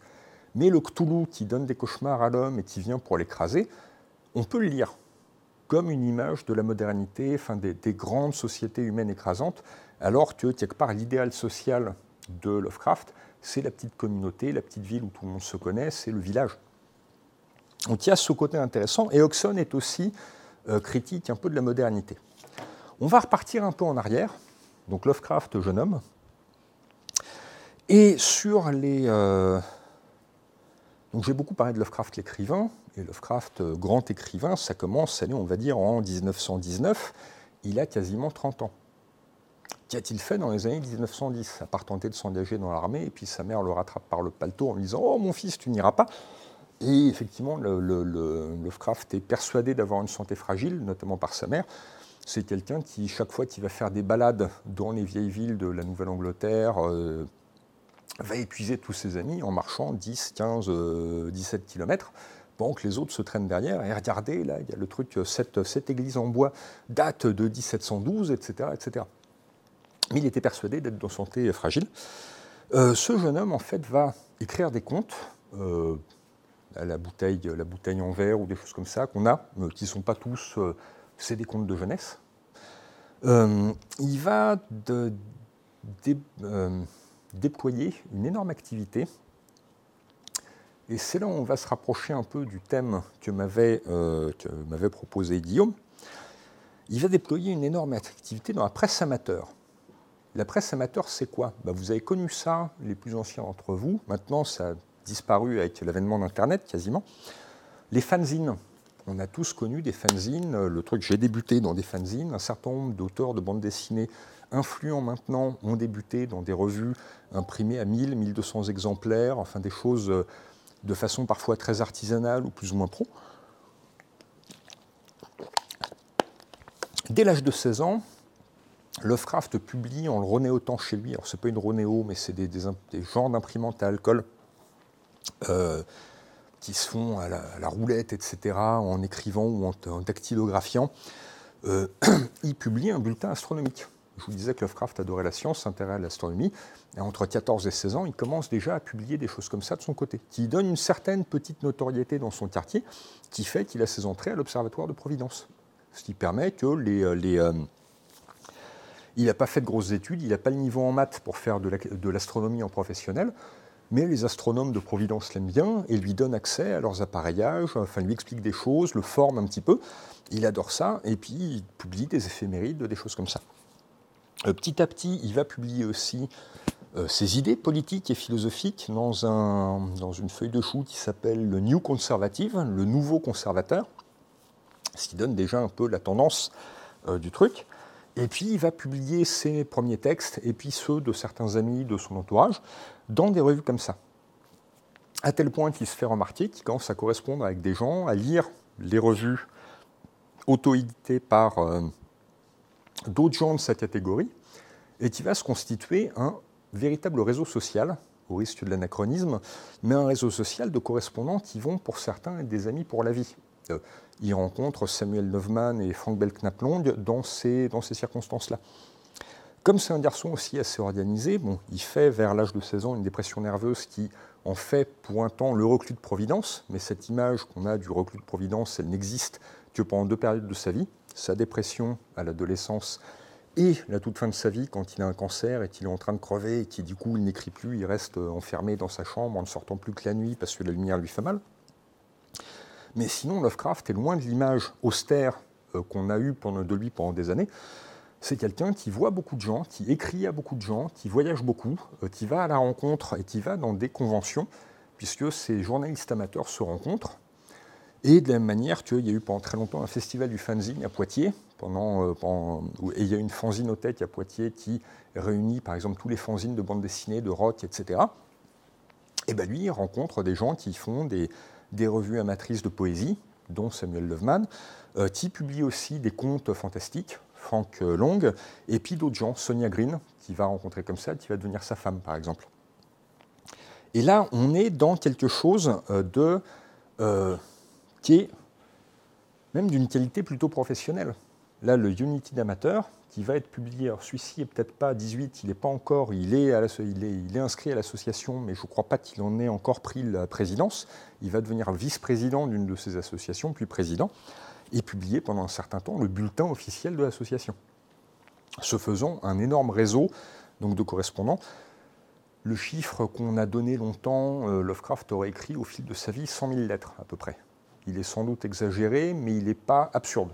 Mais le Cthulhu qui donne des cauchemars à l'homme et qui vient pour l'écraser, on peut le lire comme une image de la modernité, enfin des, grandes sociétés humaines écrasantes, alors que quelque part l'idéal social de Lovecraft, c'est la petite communauté, la petite ville où tout le monde se connaît, c'est le village. Donc il y a ce côté intéressant, et Oxon est aussi euh, critique un peu de la modernité. On va repartir un peu en arrière, donc Lovecraft, jeune homme, et sur les, euh, donc j'ai beaucoup parlé de Lovecraft l'écrivain, et Lovecraft euh, grand écrivain, ça commence, on va dire, en 1919, il a quasiment 30 ans. Qu'a-t-il fait dans les années 1910 À part tenter de s'engager dans l'armée, et puis sa mère le rattrape par le paletot en lui disant Oh mon fils, tu n'iras pas. Et effectivement, le, Lovecraft est persuadé d'avoir une santé fragile, notamment par sa mère. C'est quelqu'un qui, chaque fois qu'il va faire des balades dans les vieilles villes de la Nouvelle-Angleterre, euh, va épuiser tous ses amis en marchant 10, 15, 17 km pendant que les autres se traînent derrière. Et regardez, là, il y a le truc, cette, cette église en bois date de 1712, etc., etc. Mais il était persuadé d'être de santé fragile. Euh, ce jeune homme, en fait, va écrire des contes, euh, la, bouteille, en verre ou des choses comme ça qu'on a, euh, qui ne sont pas tous, c'est des contes de jeunesse. il va déployer une énorme activité. Et c'est là où on va se rapprocher un peu du thème que m'avait proposé Guillaume. Il va déployer une énorme activité dans la presse amateur. La presse amateur, c'est quoi? Bah, Vous avez connu ça, les plus anciens d'entre vous. Maintenant, ça a disparu avec l'avènement d'Internet quasiment. Les fanzines. On a tous connu des fanzines. Le truc, j'ai débuté dans des fanzines. Un certain nombre d'auteurs de bandes dessinées influents maintenant ont débuté dans des revues imprimées à 1000, 1200 exemplaires, enfin des choses euh, de façon parfois très artisanale ou plus ou moins pro. Dès l'âge de 16 ans, Lovecraft publie en le renéotant chez lui, alors c'est pas une renéo, mais c'est des, genres d'imprimantes à alcool euh, qui se font à la, roulette, etc., en écrivant ou en, dactylographiant. Euh, il publie un bulletin astronomique. Je vous disais que Lovecraft adorait la science, s'intéressait à l'astronomie. Et entre 14 et 16 ans, il commence déjà à publier des choses comme ça de son côté, qui donne une certaine petite notoriété dans son quartier, qui fait qu'il a ses entrées à l'Observatoire de Providence. Ce qui permet que les. Les euh, il n'a pas fait de grosses études, il n'a pas le niveau en maths pour faire de l'astronomie en professionnel, mais les astronomes de Providence l'aiment bien et lui donnent accès à leurs appareillages, enfin lui expliquent des choses, le forment un petit peu. Il adore ça, et puis il publie des éphémérides, des choses comme ça. Euh, petit à petit, il va publier aussi euh, ses idées politiques et philosophiques dans, un, dans une feuille de chou qui s'appelle le New Conservative, le nouveau conservateur, ce qui donne déjà un peu la tendance euh, du truc. Et puis il va publier ses premiers textes et puis ceux de certains amis de son entourage dans des revues comme ça. À tel point qu'il se fait remarquer qu'il commence à correspondre avec des gens, à lire les revues auto-éditées par d'autres gens de sa catégorie, et qui va se constituer un véritable réseau social, au risque de l'anachronisme, mais un réseau social de correspondants qui vont, pour certains, être des amis pour la vie. Euh, il rencontre Samuel Neumann et Frank Belknap-Long dans ces, dans ces circonstances-là. Comme c'est un garçon aussi assez organisé, bon, il fait vers l'âge de 16 ans une dépression nerveuse qui en fait pointant le reclus de Providence, mais cette image qu'on a du reclus de Providence, elle n'existe que pendant deux périodes de sa vie, sa dépression à l'adolescence et la toute fin de sa vie, quand il a un cancer et qu'il est en train de crever et qu'il du coup il n'écrit plus, il reste enfermé dans sa chambre en ne sortant plus que la nuit parce que la lumière lui fait mal. Mais sinon, Lovecraft est loin de l'image austère euh, qu'on a eue de lui pendant des années. C'est quelqu'un qui voit beaucoup de gens, qui écrit à beaucoup de gens, qui voyage beaucoup, euh, qui va à la rencontre et qui va dans des conventions, puisque ces journalistes amateurs se rencontrent. Et de la même manière qu'il y a eu pendant très longtemps un festival du fanzine à Poitiers, pendant, euh, et il y a une fanzinothèque à Poitiers qui réunit par exemple tous les fanzines de bande dessinée, de rock, etc. Et bien lui, il rencontre des gens qui font des, des revues amatrices de poésie, dont Samuel Loveman, euh, qui publie aussi des contes fantastiques, Frank Long, et puis d'autres gens, Sonia Green, qui va rencontrer comme ça, qui va devenir sa femme par exemple. Et là, on est dans quelque chose euh, de, euh, qui est même d'une qualité plutôt professionnelle. Là, le Unity d'amateur, qui va être publié, alors celui-ci n'est peut-être pas 18, il n'est pas encore, il est, il est, inscrit à l'association, mais je ne crois pas qu'il en ait encore pris la présidence. Il va devenir vice-président d'une de ces associations, puis président, et publier pendant un certain temps le bulletin officiel de l'association. Ce faisant, un énorme réseau donc, de correspondants. Le chiffre qu'on a donné longtemps, euh, Lovecraft aurait écrit au fil de sa vie 100 000 lettres à peu près. Il est sans doute exagéré, mais il n'est pas absurde.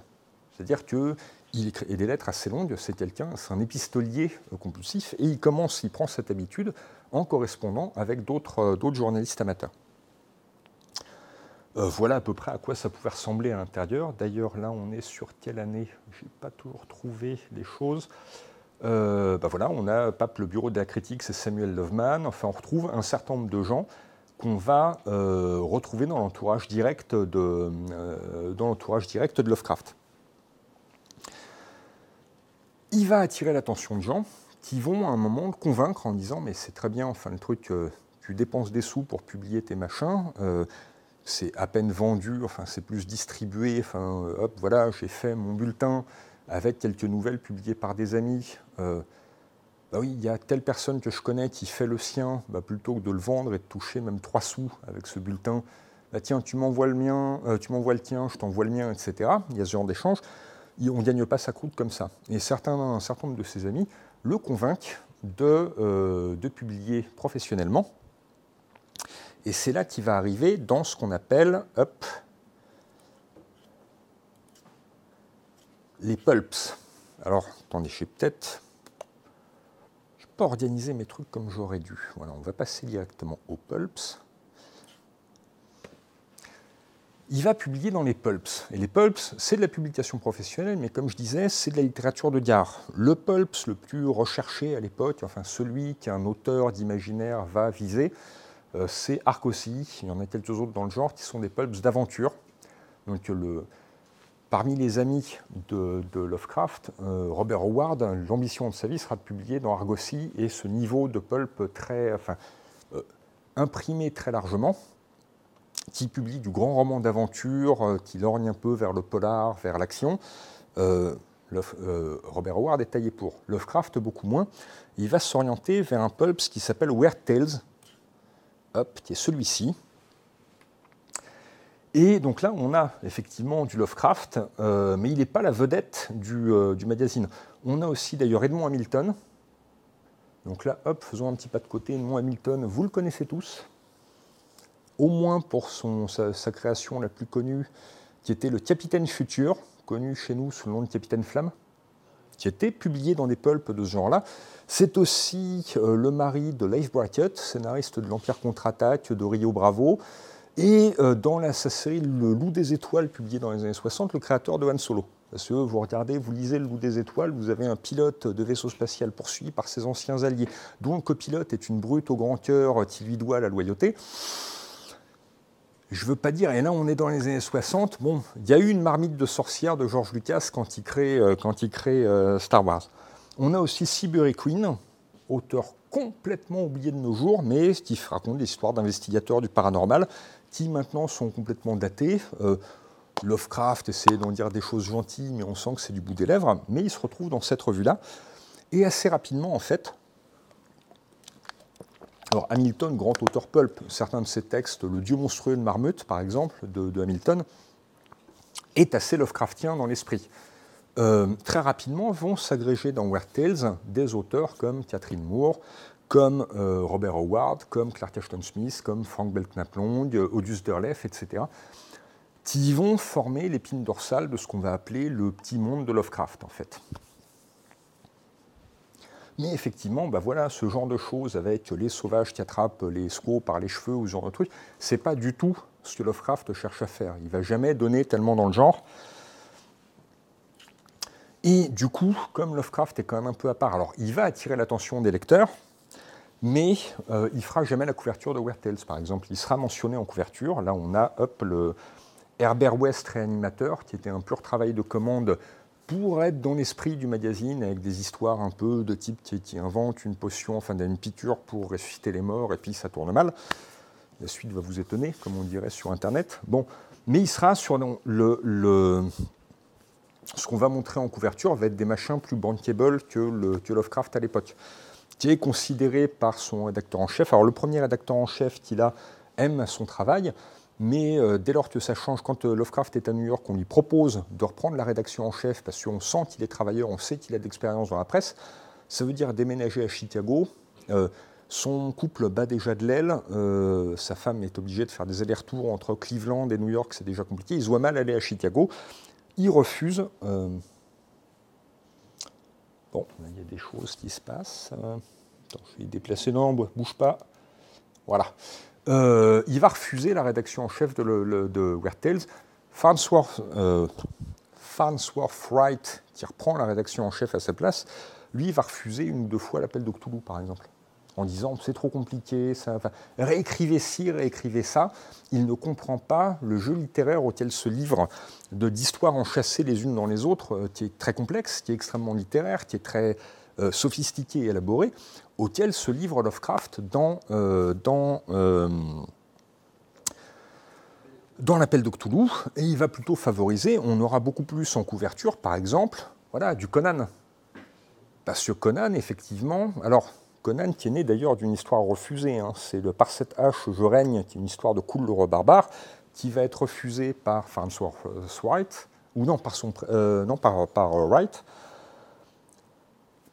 C'est-à-dire qu'il écrit des lettres assez longues, c'est quelqu'un, c'est un épistolier euh, compulsif, et il commence, il prend cette habitude en correspondant avec d'autres euh, journalistes amateurs. Euh, voilà à peu près à quoi ça pouvait ressembler à l'intérieur. D'ailleurs, là, on est sur quelle année? Je n'ai pas toujours trouvé les choses. bah voilà, on a Pape, le bureau de la critique, c'est Samuel Loveman. Enfin, on retrouve un certain nombre de gens qu'on va retrouver dans l'entourage direct, de, dans l'entourage direct de Lovecraft il va attirer l'attention de gens qui vont à un moment le convaincre en disant mais c'est très bien, enfin le truc, euh, tu dépenses des sous pour publier tes machins, euh, c'est à peine vendu, enfin c'est plus distribué, enfin euh, hop voilà, j'ai fait mon bulletin avec quelques nouvelles publiées par des amis. bah oui, il y a telle personne que je connais qui fait le sien, bah, plutôt que de le vendre et de toucher même trois sous avec ce bulletin, bah, tiens, tu m'envoies le mien, tu m'envoies le tien, je t'envoie le mien, etc. Il y a ce genre d'échange on ne gagne pas sa croûte comme ça. Et certains, un certain nombre de ses amis le convainquent de, euh, publier professionnellement. Et c'est là qu'il va arriver dans ce qu'on appelle les pulps. Alors, attendez, je peut-être. Je pas organiser mes trucs comme j'aurais dû. Voilà, on va passer directement aux pulps il va publier dans les pulps. Et les pulps, c'est de la publication professionnelle, mais comme je disais, c'est de la littérature de gare. Le pulps le plus recherché à l'époque, enfin celui qu'un auteur d'imaginaire va viser, euh, c'est Arcosi. Il y en a quelques autres dans le genre qui sont des pulps d'aventure. Parmi les amis de, Lovecraft, euh, Robert Howard, l'ambition de sa vie sera de publier dans Argosy et ce niveau de pulp très, euh, imprimé très largement qui publie du grand roman d'aventure, euh, qui lorgne un peu vers le polar, vers l'action. Euh, euh, Robert Howard est taillé pour. Lovecraft, beaucoup moins. Il va s'orienter vers un pulp qui s'appelle Weird Tales, hop, qui est celui-ci. Et donc là, on a effectivement du Lovecraft, mais il n'est pas la vedette du, du, magazine. On a aussi d'ailleurs Edmond Hamilton. Donc là, hop, faisons un petit pas de côté. Edmond Hamilton, vous le connaissez tous au moins pour son, sa, création la plus connue, qui était le Capitaine Futur, connu chez nous sous le nom de Capitaine Flamme, qui était publié dans des pulps de ce genre-là. C'est aussi euh, le mari de Leif Brackett, scénariste de l'Empire contre-attaque, de Rio Bravo, et euh, dans la, sa série Le Loup des Étoiles, publiée dans les années 60, le créateur de Han Solo. Parce que vous regardez, vous lisez Le Loup des Étoiles, vous avez un pilote de vaisseau spatial poursuivi par ses anciens alliés, dont le copilote est une brute au grand cœur qui lui doit la loyauté je ne veux pas dire, et là on est dans les années 60, bon, il y a eu une marmite de sorcière de George Lucas quand il crée, euh, euh, Star Wars. On a aussi Seabury Queen, auteur complètement oublié de nos jours, mais qui raconte l'histoire d'investigateurs du paranormal qui maintenant sont complètement datés. Euh, Lovecraft essaie d'en dire des choses gentilles, mais on sent que c'est du bout des lèvres. Mais il se retrouve dans cette revue-là. Et assez rapidement, en fait, alors Hamilton, grand auteur pulp, certains de ses textes, Le Dieu monstrueux de Marmute, par exemple, de, Hamilton, est assez Lovecraftien dans l'esprit. Euh, très rapidement vont s'agréger dans Weird Tales des auteurs comme Catherine Moore, comme euh, Robert Howard, comme Clark Ashton Smith, comme Frank Belknap Long, Odious Derleth, etc., qui vont former l'épine dorsale de ce qu'on va appeler le petit monde de Lovecraft, en fait. Mais effectivement, bah voilà, ce genre de choses avec les sauvages qui attrapent les squaws par les cheveux ou ce genre de trucs, c'est pas du tout ce que Lovecraft cherche à faire. Il va jamais donner tellement dans le genre. Et du coup, comme Lovecraft est quand même un peu à part, alors il va attirer l'attention des lecteurs, mais euh, il fera jamais la couverture de Weird Tales, par exemple. Il sera mentionné en couverture. Là, on a hop, le Herbert West réanimateur, qui était un pur travail de commande pour être dans l'esprit du magazine, avec des histoires un peu de type qui, invente une potion, enfin une piqûre pour ressusciter les morts, et puis ça tourne mal. La suite va vous étonner, comme on dirait sur Internet. Bon, mais il sera sur le, ce qu'on va montrer en couverture va être des machins plus bankable que, le, Lovecraft à l'époque, qui est considéré par son rédacteur en chef. Alors le premier rédacteur en chef qu'il a aime son travail, mais euh, dès lors que ça change, quand euh, Lovecraft est à New York, on lui propose de reprendre la rédaction en chef parce qu'on sent qu'il est travailleur, on sait qu'il a de l'expérience dans la presse, ça veut dire déménager à Chicago. Euh, son couple bat déjà de l'aile, sa femme est obligée de faire des allers-retours entre Cleveland et New York, c'est déjà compliqué, il se voit mal aller à Chicago, il refuse. Bon, il y a des choses qui se passent. Attends, je vais déplacer l'ombre, bouge pas. Voilà. Euh, il va refuser la rédaction en chef de, de Weird Tales. Farnsworth, euh, Farnsworth Wright, qui reprend la rédaction en chef à sa place, lui va refuser une ou deux fois l'appel de par exemple en disant c'est trop compliqué, ça, réécrivez ci, réécrivez ça. Il ne comprend pas le jeu littéraire auquel se livre d'histoires enchâssées les unes dans les autres, euh, qui est très complexe, qui est extrêmement littéraire, qui est très euh, sophistiqué et élaboré, auquel se livre Lovecraft dans, euh, dans l'appel de Cthulhu, et il va plutôt favoriser, on aura beaucoup plus en couverture, par exemple, voilà, du Conan. Parce que Conan, effectivement, alors Conan, qui est né d'ailleurs d'une histoire refusée. Hein. C'est le Par cette hache, je règne, qui est une histoire de cool le barbare, qui va être refusée par Farnsworth Wright, ou non, par, son, euh, non, par, euh, Wright,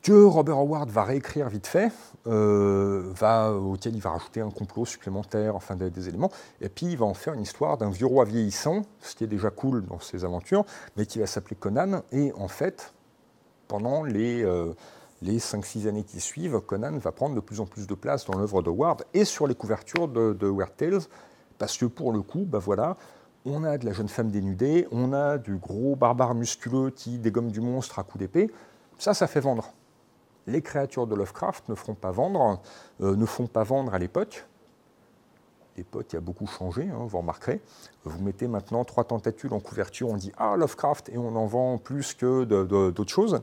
que Robert Howard va réécrire vite fait, euh, va, auquel il va rajouter un complot supplémentaire, enfin des, des, éléments, et puis il va en faire une histoire d'un vieux roi vieillissant, ce qui est déjà cool dans ses aventures, mais qui va s'appeler Conan, et en fait, pendant les les 5-6 années qui suivent, Conan va prendre de plus en plus de place dans l'œuvre de Ward et sur les couvertures de, Weird Tales, parce que pour le coup, bah voilà, on a de la jeune femme dénudée, on a du gros barbare musculeux qui dégomme du monstre à coups d'épée. Ça, ça fait vendre. Les créatures de Lovecraft ne feront pas vendre, euh, ne font pas vendre à l'époque. L'époque a beaucoup changé, hein, vous remarquerez. Vous mettez maintenant trois tentacules en couverture, on dit Ah, Lovecraft, et on en vend plus que d'autres choses.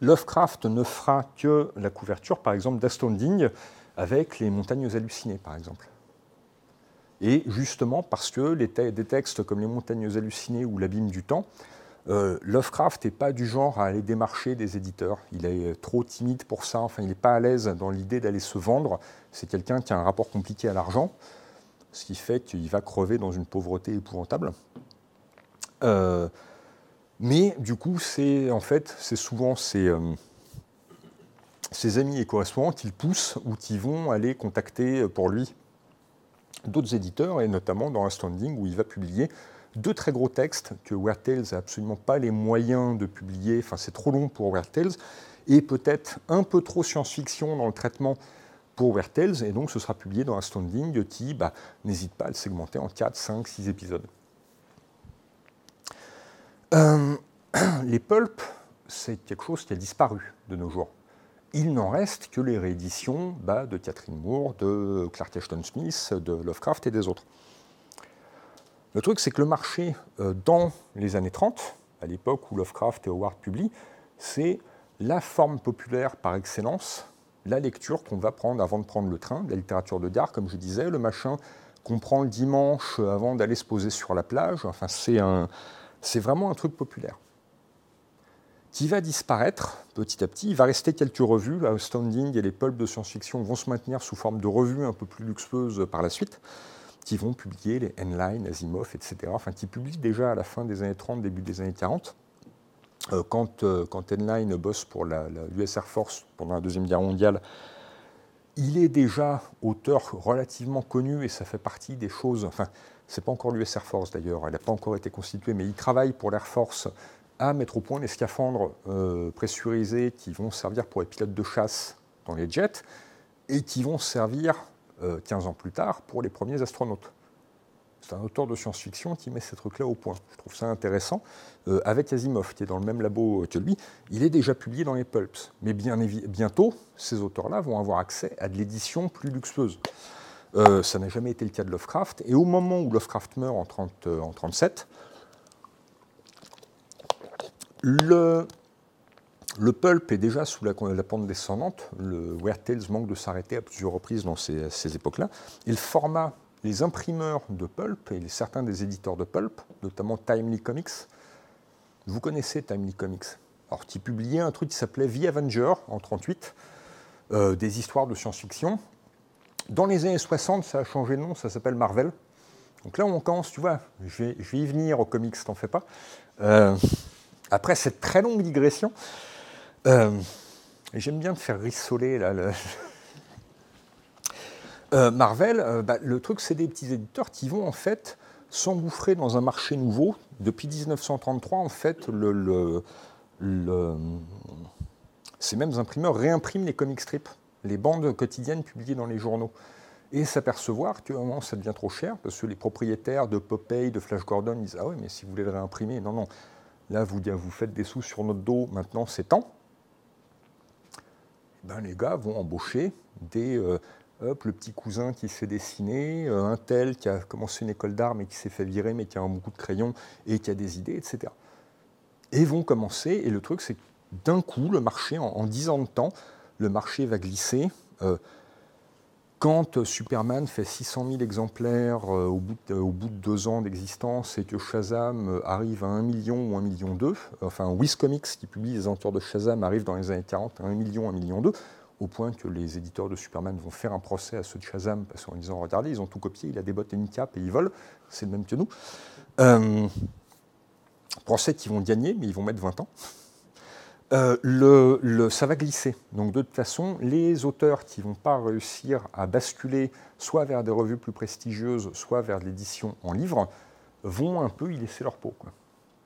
Lovecraft ne fera que la couverture, par exemple, d'Astounding avec les montagnes hallucinées, par exemple. Et justement parce que des textes comme les montagnes hallucinées ou l'abîme du temps, euh, Lovecraft n'est pas du genre à aller démarcher des éditeurs. Il est trop timide pour ça. Enfin, il n'est pas à l'aise dans l'idée d'aller se vendre. C'est quelqu'un qui a un rapport compliqué à l'argent, ce qui fait qu'il va crever dans une pauvreté épouvantable. Euh, mais du coup, c'est en fait, c'est souvent ses, euh, amis et correspondants qui le poussent ou qui vont aller contacter pour lui d'autres éditeurs, et notamment dans un standing où il va publier deux très gros textes que Weird Tales n'a absolument pas les moyens de publier, enfin c'est trop long pour Weird Tales, et peut-être un peu trop science-fiction dans le traitement pour Weird Tales, et donc ce sera publié dans un standing qui bah, n'hésite pas à le segmenter en 4, 5, 6 épisodes. Euh, les pulps, c'est quelque chose qui a disparu de nos jours. Il n'en reste que les rééditions bah, de Catherine Moore, de Clark Ashton Smith, de Lovecraft et des autres. Le truc, c'est que le marché, euh, dans les années 30, à l'époque où Lovecraft et Howard publient, c'est la forme populaire par excellence, la lecture qu'on va prendre avant de prendre le train, la littérature de gare, comme je disais, le machin qu'on prend le dimanche avant d'aller se poser sur la plage. Enfin, c'est un, c'est vraiment un truc populaire qui va disparaître petit à petit. Il va rester quelques revues. La Standing et les pulps de science-fiction vont se maintenir sous forme de revues un peu plus luxueuses par la suite. qui vont publier les N-Line, Asimov, etc., enfin qui publient déjà à la fin des années 30, début des années 40. quand, quand N-Line bosse pour l'US Air Force pendant la Deuxième Guerre mondiale, il est déjà auteur relativement connu et ça fait partie des choses. C'est pas encore l'US Air Force d'ailleurs, elle n'a pas encore été constituée, mais il travaille pour l'Air Force à mettre au point des scaphandres euh, pressurisés qui vont servir pour les pilotes de chasse dans les jets et qui vont servir 15 euh, ans plus tard pour les premiers astronautes. C'est un auteur de science-fiction qui met ces trucs-là au point. Je trouve ça intéressant. Euh, avec Asimov, qui est dans le même labo que lui, il est déjà publié dans les pulps. Mais bien, bientôt, ces auteurs-là vont avoir accès à de l'édition plus luxueuse. Euh, ça n'a jamais été le cas de Lovecraft. Et au moment où Lovecraft meurt en 1937, le, le pulp est déjà sous la, pente descendante. Le Weird Tales manque de s'arrêter à plusieurs reprises dans ces, ces époques-là. Et le format les imprimeurs de pulp et certains des éditeurs de pulp, notamment Timely Comics, vous connaissez Timely Comics Alors, qui publiait un truc qui s'appelait The Avenger en 1938, euh, des histoires de science-fiction. Dans les années 60, ça a changé de nom, ça s'appelle Marvel. Donc là, on commence, tu vois, je vais, y venir aux comics, t'en fais pas. Euh, après cette très longue digression, euh, j'aime bien te faire rissoler là, euh, Marvel, bah, le truc, c'est des petits éditeurs qui vont en fait s'engouffrer dans un marché nouveau. Depuis 1933, en fait, ces mêmes imprimeurs réimpriment les comic strips, les bandes quotidiennes publiées dans les journaux. Et s'apercevoir qu'à un moment, ça devient trop cher, parce que les propriétaires de Popeye, de Flash Gordon disent Ah oui, mais si vous voulez le réimprimer, non, non, là, vous, vous faites des sous sur notre dos, maintenant, c'est temps. Ben, les gars vont embaucher des, euh, hop, le petit cousin qui s'est dessiné, euh, un tel qui a commencé une école d'art mais qui s'est fait virer mais qui a un beaucoup de crayons et qui a des idées, etc. Et vont commencer, et le truc c'est d'un coup, le marché, en, dix ans de temps, le marché va glisser. Euh, quand Superman fait 600 000 exemplaires euh, au, bout de, deux ans d'existence et que Shazam arrive à 1 million ou 1 million 2, enfin Wiz Comics qui publie les auteurs de Shazam arrive dans les années 40 à 1 million, 1 million 2, au point que les éditeurs de Superman vont faire un procès à ceux de Shazam parce qu'en disant regardez, ils ont tout copié, il a des bottes et une cape et ils volent, c'est le même que nous. Euh, procès qu'ils vont gagner, mais ils vont mettre 20 ans. Euh, le, ça va glisser. Donc de toute façon, les auteurs qui ne vont pas réussir à basculer soit vers des revues plus prestigieuses, soit vers l'édition en livre, vont un peu y laisser leur peau.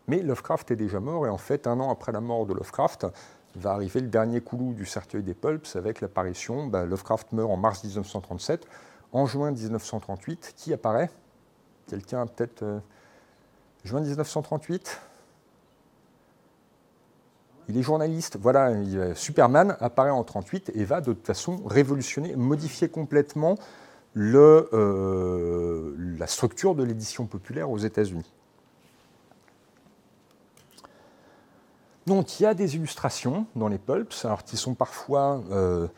Mais Lovecraft est déjà mort, et en fait, un an après la mort de Lovecraft, va arriver le dernier coulou du cercueil des pulps avec l'apparition, bah, Lovecraft meurt en mars 1937, en juin 1938, qui apparaît? Quelqu'un peut-être... Euh, juin 1938 il est journaliste, voilà, Superman apparaît en 1938 et va de toute façon révolutionner, modifier complètement euh, la structure de l'édition populaire aux États-Unis. Donc il y a des illustrations dans les pulps, alors qui sont parfois... Euh,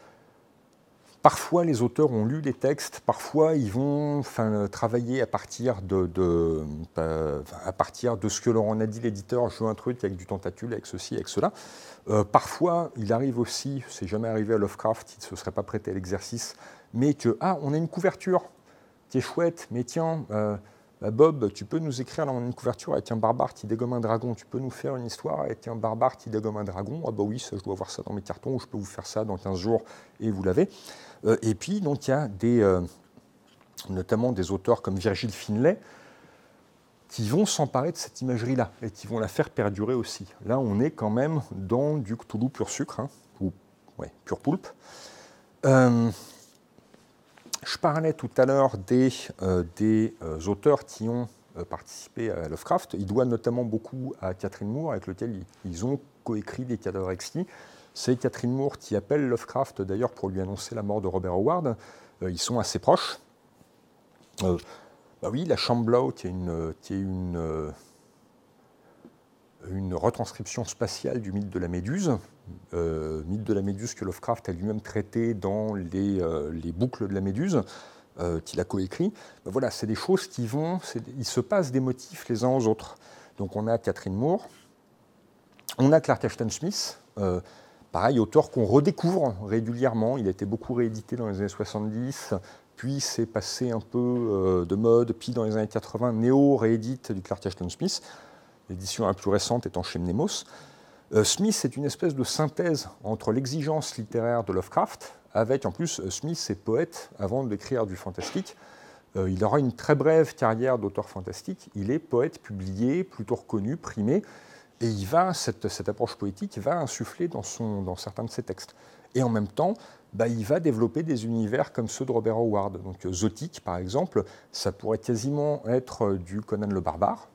parfois les auteurs ont lu les textes, parfois ils vont travailler à partir de, euh, à partir de ce que leur en a dit l'éditeur, je veux un truc avec du tentacule, avec ceci, avec cela. Euh, parfois il arrive aussi, c'est jamais arrivé à Lovecraft, il ne se serait pas prêté à l'exercice, mais que, ah, on a une couverture qui est chouette, mais tiens, bah, Bob, tu peux nous écrire une couverture avec un barbare qui dégomme un dragon. Tu peux nous faire une histoire avec un barbare qui dégomme un dragon? Ah bah oui, ça, je dois voir ça dans mes cartons, je peux vous faire ça dans 15 jours et vous l'avez. Euh, et puis, donc, il y a des, euh, notamment des auteurs comme Virgile Finlay qui vont s'emparer de cette imagerie-là et qui vont la faire perdurer aussi. Là, on est quand même dans du Cthulhu pur sucre, hein, ou ouais, pur poulpe. Euh, je parlais tout à l'heure des, euh, auteurs qui ont participé à Lovecraft. Il doit notamment beaucoup à Catherine Moore, avec lequel ils, ont coécrit des cadavres exquis. C'est Catherine Moore qui appelle Lovecraft d'ailleurs pour lui annoncer la mort de Robert Howard. ils sont assez proches. bah oui, la Shamblau, qui est une, qui est une, une retranscription spatiale du mythe de la Méduse, euh, mythe de la Méduse que Lovecraft a lui-même traité dans les, euh, boucles de la Méduse, euh, qu'il a coécrit. Ben voilà, c'est des choses qui vont, il se passe des motifs les uns aux autres. Donc on a Catherine Moore, on a Clark Ashton Smith. Pareil, auteur qu'on redécouvre régulièrement. Il a été beaucoup réédité dans les années 70, puis c'est passé un peu euh, de mode, puis dans les années 80, Néo réédite du Clark Ashton Smith, l'édition la plus récente étant chez Mnemos. Euh, Smith est une espèce de synthèse entre l'exigence littéraire de Lovecraft, avec en plus Smith est poète avant d'écrire du fantastique. Euh, il aura une très brève carrière d'auteur fantastique. Il est poète publié, plutôt reconnu, primé, et il va, cette, cette approche poétique va insuffler dans, son, dans, certains de ses textes. Et en même temps, bah, il va développer des univers comme ceux de Robert Howard. Donc Zotique, par exemple, ça pourrait quasiment être du Conan le Barbare.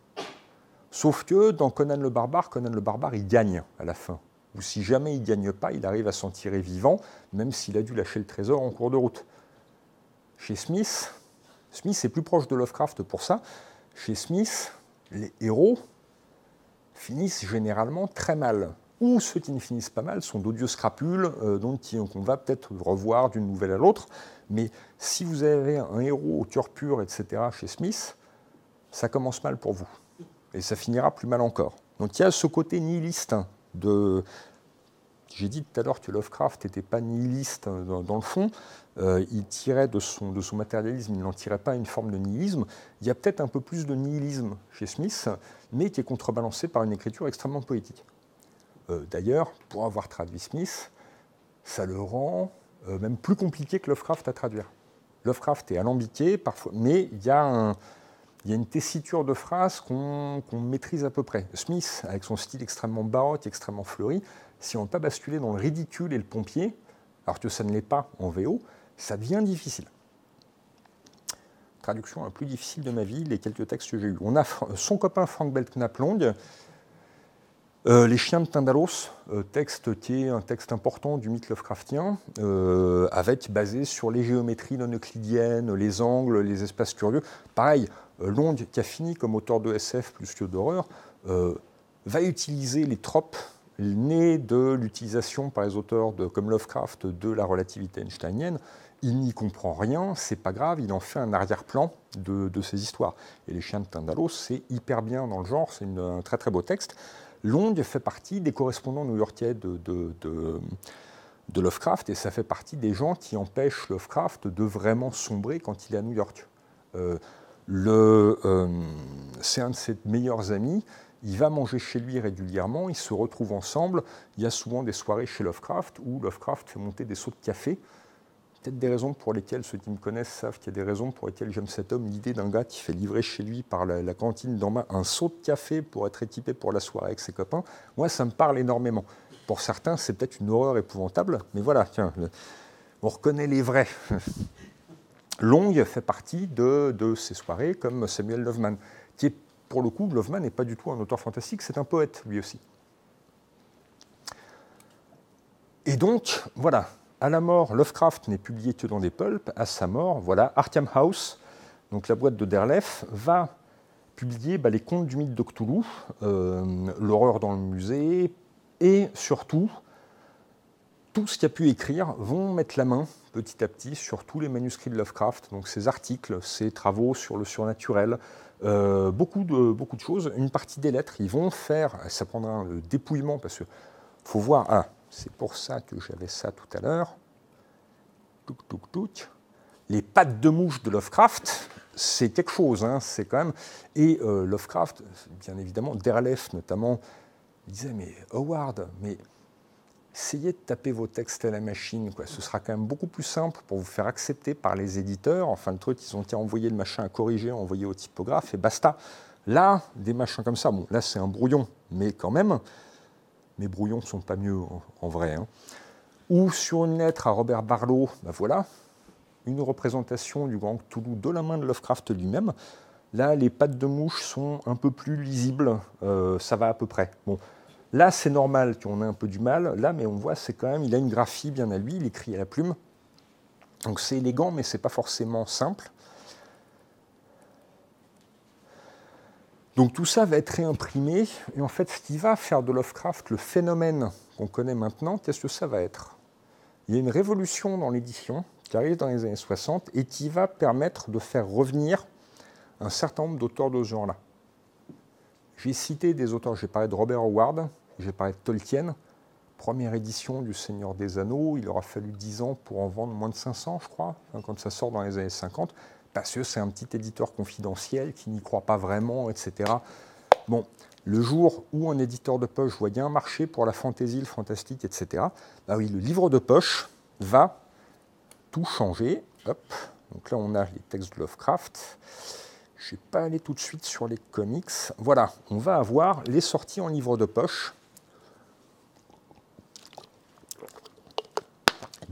Sauf que dans Conan le Barbare, Conan le Barbare, il gagne à la fin. Ou si jamais il ne gagne pas, il arrive à s'en tirer vivant, même s'il a dû lâcher le trésor en cours de route. Chez Smith, Smith est plus proche de Lovecraft pour ça. Chez Smith, les héros finissent généralement très mal. Ou ceux qui ne finissent pas mal sont d'odieux scrapules, euh, donc qu'on va peut-être revoir d'une nouvelle à l'autre. Mais si vous avez un héros au cœur pur, etc., chez Smith, ça commence mal pour vous. Et ça finira plus mal encore. Donc il y a ce côté nihiliste de, j'ai dit tout à l'heure que Lovecraft n'était pas nihiliste dans, le fond. Euh, il tirait de son, de son matérialisme, il n'en tirait pas une forme de nihilisme. Il y a peut-être un peu plus de nihilisme chez Smith, mais qui est contrebalancé par une écriture extrêmement poétique. Euh, d'ailleurs, pour avoir traduit Smith, ça le rend euh, même plus compliqué que Lovecraft à traduire. Lovecraft est alambiqué, parfois, mais il y a un, il y a une tessiture de phrases qu'on maîtrise à peu près. Smith, avec son style extrêmement baroque, extrêmement fleuri, si on ne pas basculer dans le ridicule et le pompier, alors que ça ne l'est pas en VO, ça devient difficile. Traduction la plus difficile de ma vie, les quelques textes que j'ai eus. On a son copain Frank Belknap Long, euh, les chiens de Tindalos, euh, texte qui est un texte important du mythe Lovecraftien, euh, avec basé sur les géométries non euclidiennes, les angles, les espaces curieux. Pareil, Long, qui a fini comme auteur de SF plus que d'horreur, va utiliser les tropes né de l'utilisation par les auteurs de, comme Lovecraft de la relativité einsteinienne. Il n'y comprend rien, c'est pas grave, il en fait un arrière-plan de, ces histoires. Et Les Chiens de Tindalos, c'est hyper bien dans le genre, c'est un très très beau texte. Long fait partie des correspondants new-yorkais de, de, de, Lovecraft et ça fait partie des gens qui empêchent Lovecraft de vraiment sombrer quand il est à New York. Euh, euh, c'est un de ses meilleurs amis il va manger chez lui régulièrement, ils se retrouvent ensemble. Il y a souvent des soirées chez Lovecraft où Lovecraft fait monter des seaux de café. Peut-être des raisons pour lesquelles ceux qui me connaissent savent qu'il y a des raisons pour lesquelles j'aime cet homme. L'idée d'un gars qui fait livrer chez lui par la, cantine d'en bas un seau de café pour être équipé pour la soirée avec ses copains, moi ça me parle énormément. Pour certains, c'est peut-être une horreur épouvantable, mais voilà, tiens, on reconnaît les vrais. Long fait partie de, de, ces soirées comme Samuel Loveman, qui est pour le coup, Loveman n'est pas du tout un auteur fantastique, c'est un poète lui aussi. Et donc, voilà, à la mort, Lovecraft n'est publié que dans des pulps. À sa mort, voilà, Arkham House, donc la boîte de Derlef, va publier bah, les contes du mythe de Cthulhu, euh, l'horreur dans le musée, et surtout, tout ce qu'il a pu écrire vont mettre la main petit à petit sur tous les manuscrits de Lovecraft, donc ses articles, ses travaux sur le surnaturel, euh, beaucoup, de, beaucoup de choses. Une partie des lettres, ils vont faire, ça prendra un dépouillement parce qu'il faut voir, ah, c'est pour ça que j'avais ça tout à l'heure. Les pattes de mouche de Lovecraft, c'est quelque chose, hein, c'est quand même. Et euh, Lovecraft, bien évidemment, Derlef notamment, disait Mais Howard, mais essayez de taper vos textes à la machine. Quoi. Ce sera quand même beaucoup plus simple pour vous faire accepter par les éditeurs. Enfin, le truc, ils ont envoyé le machin à corriger, envoyer au typographe, et basta. Là, des machins comme ça, bon, là c'est un brouillon, mais quand même, mes brouillons ne sont pas mieux en, vrai. Hein. Ou sur une lettre à Robert Barlow, ben voilà, une représentation du grand Toulouse de la main de Lovecraft lui-même. Là, les pattes de mouche sont un peu plus lisibles, euh, ça va à peu près. Bon, Là, c'est normal qu'on ait un peu du mal. Là, mais on voit, c'est quand même, il a une graphie bien à lui, il écrit à la plume. Donc c'est élégant, mais ce n'est pas forcément simple. Donc tout ça va être réimprimé. Et en fait, ce qui va faire de Lovecraft le phénomène qu'on connaît maintenant, qu'est-ce que ça va être? Il y a une révolution dans l'édition qui arrive dans les années 60 et qui va permettre de faire revenir un certain nombre d'auteurs de ce genre-là. J'ai cité des auteurs, j'ai parlé de Robert Howard, j'ai parlé de Tolkien. première édition du Seigneur des Anneaux, il aura fallu 10 ans pour en vendre moins de 500, je crois, hein, quand ça sort dans les années 50, parce que c'est un petit éditeur confidentiel qui n'y croit pas vraiment, etc. Bon, le jour où un éditeur de poche voyait un marché pour la fantaisie, le fantastique, etc., bah oui, le livre de poche va tout changer. Donc là, on a les textes de Lovecraft. Je ne vais pas aller tout de suite sur les comics. Voilà, on va avoir les sorties en livre de poche.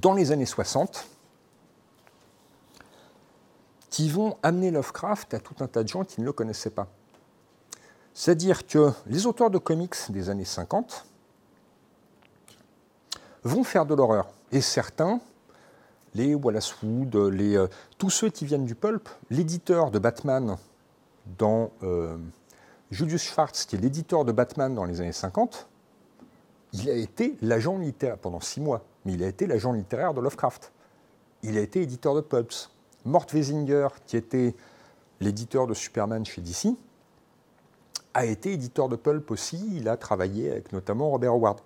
Dans les années 60, qui vont amener Lovecraft à tout un tas de gens qui ne le connaissaient pas. C'est-à-dire que les auteurs de comics des années 50 vont faire de l'horreur. Et certains, les Wallace Wood, euh, tous ceux qui viennent du pulp, l'éditeur de Batman dans euh, Julius Schwartz, qui est l'éditeur de Batman dans les années 50, il a été l'agent littéraire pendant six mois, mais il a été l'agent littéraire de Lovecraft. Il a été éditeur de pulps. Mort Weisinger, qui était l'éditeur de Superman chez DC, a été éditeur de pulp aussi. Il a travaillé avec notamment Robert Howard.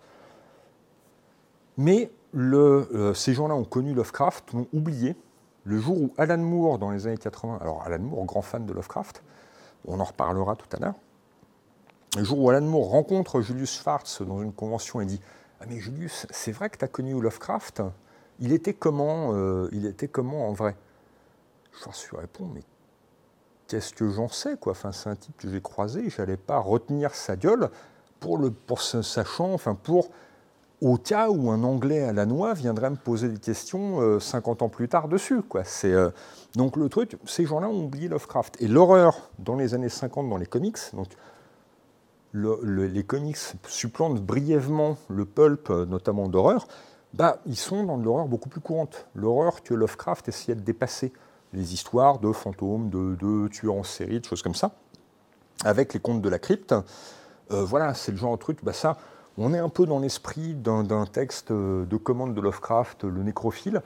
Mais euh, ces gens-là ont connu Lovecraft, ont oublié le jour où Alan Moore, dans les années 80, alors Alan Moore, grand fan de Lovecraft, on en reparlera tout à l'heure, le jour où Alan Moore rencontre Julius Schwartz dans une convention et dit Ah, mais Julius, c'est vrai que tu as connu Lovecraft il était, comment, euh, il était comment en vrai? Schwartz lui répond Mais qu'est-ce que j'en sais quoi? Enfin, C'est un type que j'ai croisé, je n'allais pas retenir sa gueule pour, le, pour sachant, enfin, pour au cas où un Anglais à la noix viendrait me poser des questions 50 euh, ans plus tard dessus. Quoi. Euh, donc le truc, ces gens-là ont oublié Lovecraft. Et l'horreur dans les années 50 dans les comics, les comics supplantent brièvement le pulp, euh, notamment d'horreur, bah, ils sont dans de l'horreur beaucoup plus courante. L'horreur que Lovecraft essayait de dépasser. Les histoires de fantômes, de, tueurs en série, de choses comme ça. Avec les contes de la crypte, voilà, c'est le genre de truc, bah, ça, on est un peu dans l'esprit d'un texte de commande de Lovecraft, Le Nécrophile.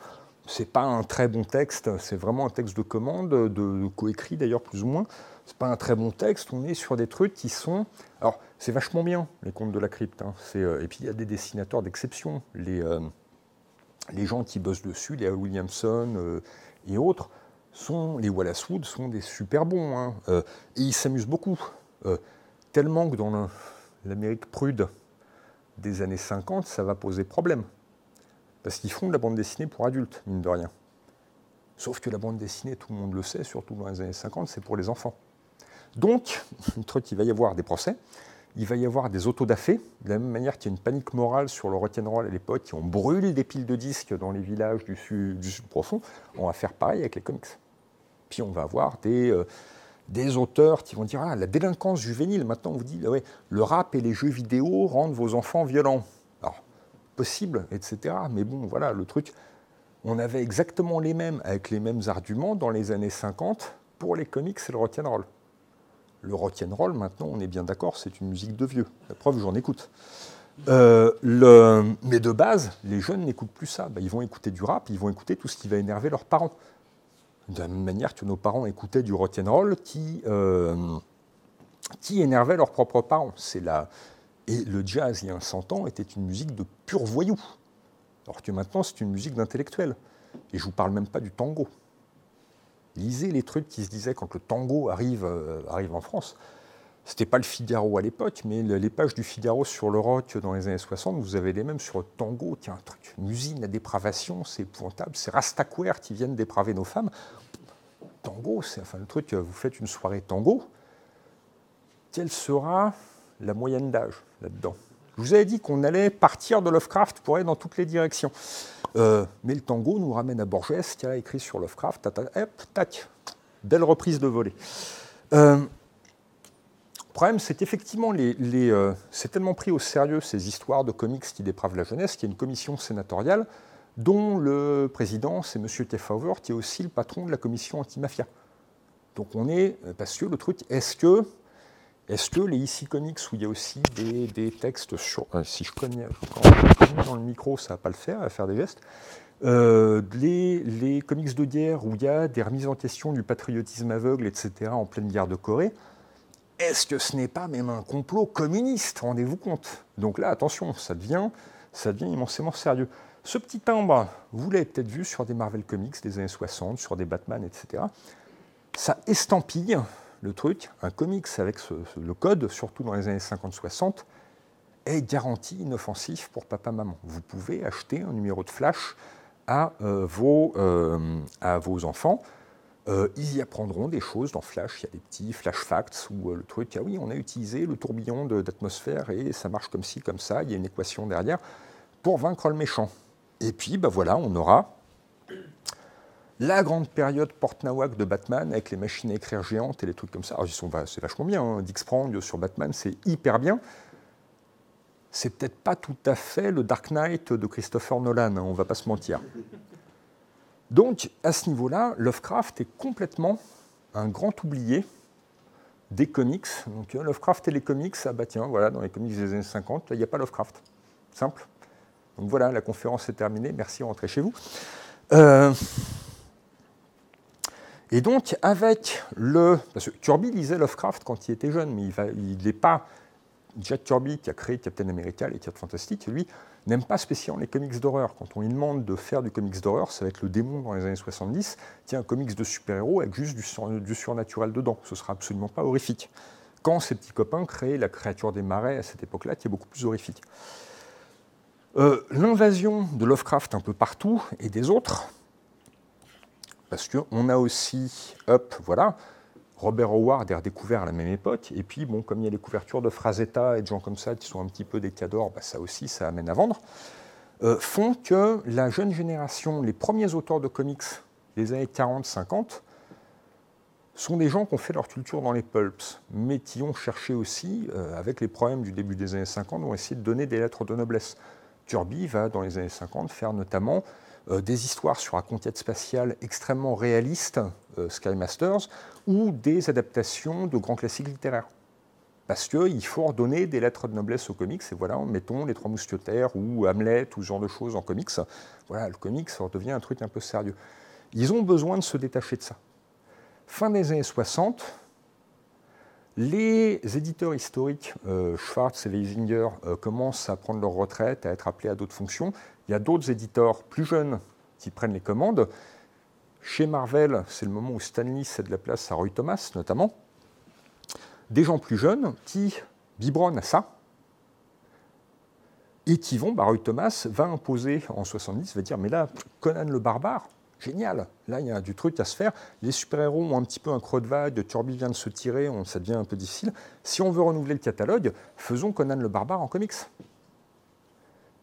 C'est pas un très bon texte, c'est vraiment un texte de commande, de, coécrit d'ailleurs plus ou moins. C'est pas un très bon texte, on est sur des trucs qui sont. Alors, c'est vachement bien, les contes de la crypte. Hein. Euh, et puis, il y a des dessinateurs d'exception. Les, euh, gens qui bossent dessus, les Williamson euh, et autres, sont, les Wallace Wood sont des super bons. Hein. et ils s'amusent beaucoup. tellement que dans l'Amérique prude, des années 50, ça va poser problème. Parce qu'ils font de la bande dessinée pour adultes, mine de rien. Sauf que la bande dessinée, tout le monde le sait, surtout dans les années 50, c'est pour les enfants. Donc, il va y avoir des procès, il va y avoir des autodafés, de la même manière qu'il y a une panique morale sur le rock'n'roll à l'époque, qui ont brûlé des piles de disques dans les villages du sud, profond, on va faire pareil avec les comics. Puis on va avoir des, euh, auteurs qui vont dire ah, la délinquance juvénile, maintenant on vous dit ouais, le rap et les jeux vidéo rendent vos enfants violents. Alors, possible, etc. Mais bon, voilà, le truc, on avait exactement les mêmes, avec les mêmes arguments dans les années 50 pour les comics et le rock'n'roll. Le rock'n'roll, maintenant, on est bien d'accord, c'est une musique de vieux. La preuve, j'en écoute. Euh, le... Mais de base, les jeunes n'écoutent plus ça. Ben, ils vont écouter du rap, ils vont écouter tout ce qui va énerver leurs parents de la même manière que nos parents écoutaient du rock'n'roll qui, euh, qui énervait leurs propres parents. C'est la... Et le jazz, il y a 100 ans, était une musique de pur voyou. Alors que maintenant, c'est une musique d'intellectuel. Et je ne vous parle même pas du tango. Lisez les trucs qui se disaient quand le tango arrive, euh, en France. C'était pas le Figaro à l'époque, mais les pages du Figaro sur le rock dans les années 60, vous avez les mêmes sur le tango, est un truc, une usine à dépravation, c'est épouvantable. C'est Rastaquaire qui viennent dépraver nos femmes. Tango, c'est enfin le truc, vous faites une soirée tango, quelle sera la moyenne d'âge là-dedans? Je vous avais dit qu'on allait partir de Lovecraft pour aller dans toutes les directions. Euh, mais le tango nous ramène à Borges, qui a écrit sur Lovecraft, hop, tac, belle reprise de volée. Euh, le problème, c'est qu'effectivement, euh, c'est tellement pris au sérieux ces histoires de comics qui dépravent la jeunesse qu'il y a une commission sénatoriale dont le président, c'est M. Tefauver, qui est aussi le patron de la commission anti-mafia. Donc on est, parce que le truc, est-ce que, est que les ICI Comics, où il y a aussi des, textes sur... Euh, si je connais, dans le micro, ça va pas le faire, à faire des gestes. les, les, comics de guerre, où il y a des remises en question du patriotisme aveugle, etc., en pleine guerre de Corée, est-ce que ce n'est pas même un complot communiste? Rendez-vous compte. Donc là, attention, ça devient, ça devient immensément sérieux. Ce petit timbre, vous l'avez peut-être vu sur des Marvel Comics des années 60, sur des Batman, etc. Ça estampille le truc, un comics avec le code, surtout dans les années 50-60, est garanti inoffensif pour papa-maman. Vous pouvez acheter un numéro de flash à, euh, vos, euh, à vos enfants. Euh, ils y apprendront des choses dans Flash. Il y a des petits Flash Facts où le truc, ah oui, on a utilisé le tourbillon d'atmosphère et ça marche comme ci, comme ça. Il y a une équation derrière pour vaincre le méchant. Et puis, ben voilà, on aura la grande période Port-Nawak de Batman avec les machines à écrire géantes et les trucs comme ça. c'est vachement bien. Hein. Dix Prong sur Batman, c'est hyper bien c'est peut-être pas tout à fait le Dark Knight de Christopher Nolan, hein, on va pas se mentir. Donc, à ce niveau-là, Lovecraft est complètement un grand oublié des comics. Donc, euh, Lovecraft et les comics, ah bah tiens, voilà, dans les comics des années 50, il n'y a pas Lovecraft. Simple. Donc voilà, la conférence est terminée, merci, rentrez chez vous. Euh, et donc, avec le. Parce que Kirby lisait Lovecraft quand il était jeune, mais il n'est pas Jack Kirby, qui a créé Captain America, les titres fantastiques, lui, n'aime pas spécialement les comics d'horreur. Quand on lui demande de faire du comics d'horreur, ça va être le démon dans les années 70. Tiens, un comics de super-héros avec juste du, surnaturel dedans. Ce sera absolument pas horrifique. Quand ses petits copains créent la créature des marais à cette époque-là, qui est beaucoup plus horrifique. Euh, l'invasion de Lovecraft un peu partout et des autres, parce qu'on a aussi, hop, voilà, Robert Howard est redécouvert à la même époque. Et puis, bon, comme il y a les couvertures de Frazetta et de gens comme ça qui sont un petit peu des cadors, bah, ça aussi, ça amène à vendre. Euh, font que la jeune génération, les premiers auteurs de comics des années 40-50, sont des gens qui ont fait leur culture dans les pulps, mais qui ont cherché aussi, euh, avec les problèmes du début des années 50, ont essayé de donner des lettres de noblesse. Kirby va, dans les années 50, faire notamment des histoires sur la conquête spatiale extrêmement réalistes, Sky Masters, ou des adaptations de grands classiques littéraires. Parce qu'il faut redonner des lettres de noblesse aux comics, et voilà, mettons les Trois Mousquetaires ou Hamlet ou ce genre de choses en comics. Voilà, le comics redevient un truc un peu sérieux. Ils ont besoin de se détacher de ça. Fin des années 60, les éditeurs historiques, euh, Schwartz et Weisinger, euh, commencent à prendre leur retraite, à être appelés à d'autres fonctions. Il y a d'autres éditeurs plus jeunes qui prennent les commandes. Chez Marvel, c'est le moment où Stanley cède la place à Roy Thomas, notamment. Des gens plus jeunes qui biberonnent à ça et qui vont, bah, Roy Thomas va imposer en 70, va dire Mais là, Conan le barbare, génial, là il y a du truc à se faire. Les super-héros ont un petit peu un creux de vague, Turby vient de se tirer, ça devient un peu difficile. Si on veut renouveler le catalogue, faisons Conan le barbare en comics.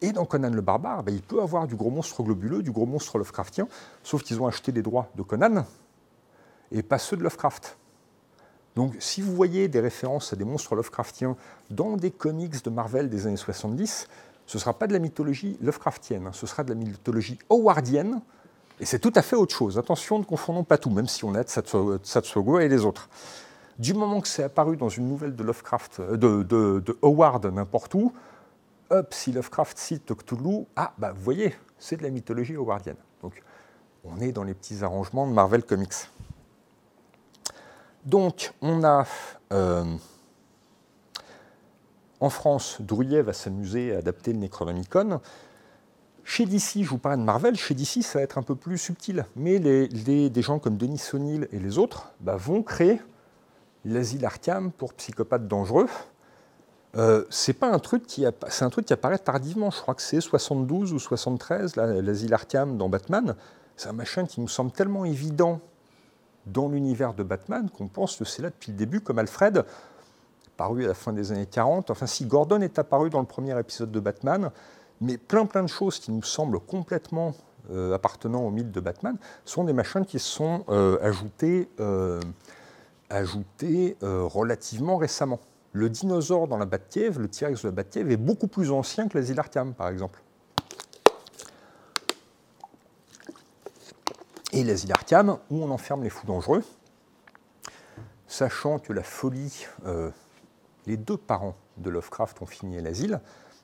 Et dans Conan le Barbare, ben, il peut avoir du gros monstre globuleux, du gros monstre Lovecraftien, sauf qu'ils ont acheté les droits de Conan et pas ceux de Lovecraft. Donc si vous voyez des références à des monstres Lovecraftiens dans des comics de Marvel des années 70, ce ne sera pas de la mythologie Lovecraftienne, ce sera de la mythologie howardienne, et c'est tout à fait autre chose. Attention, ne confondons pas tout, même si on a Satsugo et les autres. Du moment que c'est apparu dans une nouvelle de Lovecraft, euh, de, de Howard n'importe où, hop, si Lovecraft cite Cthulhu, ah, bah vous voyez, c'est de la mythologie howardienne. Donc, on est dans les petits arrangements de Marvel Comics. Donc, on a euh, en France, Drouillet va s'amuser à adapter le Necronomicon. Chez DC, je vous parlais de Marvel, chez DC, ça va être un peu plus subtil, mais les, des gens comme Denis O'Neill et les autres bah, vont créer l'asile Arkham pour psychopathes dangereux, euh, c'est pas un truc qui c'est un truc qui apparaît tardivement. Je crois que c'est 72 ou 73, l'asile Arkham dans Batman. C'est un machin qui nous semble tellement évident dans l'univers de Batman qu'on pense que c'est là depuis le début, comme Alfred, paru à la fin des années 40. Enfin, si Gordon est apparu dans le premier épisode de Batman, mais plein plein de choses qui nous semblent complètement euh, appartenant au mythe de Batman sont des machins qui sont euh, ajoutés, ajoutés relativement récemment le dinosaure dans la Batcave, le T-Rex de la Batcave, est beaucoup plus ancien que l'asile Arkham, par exemple. Et l'asile Arkham, où on enferme les fous dangereux, sachant que la folie, euh, les deux parents de Lovecraft ont fini à l'asile,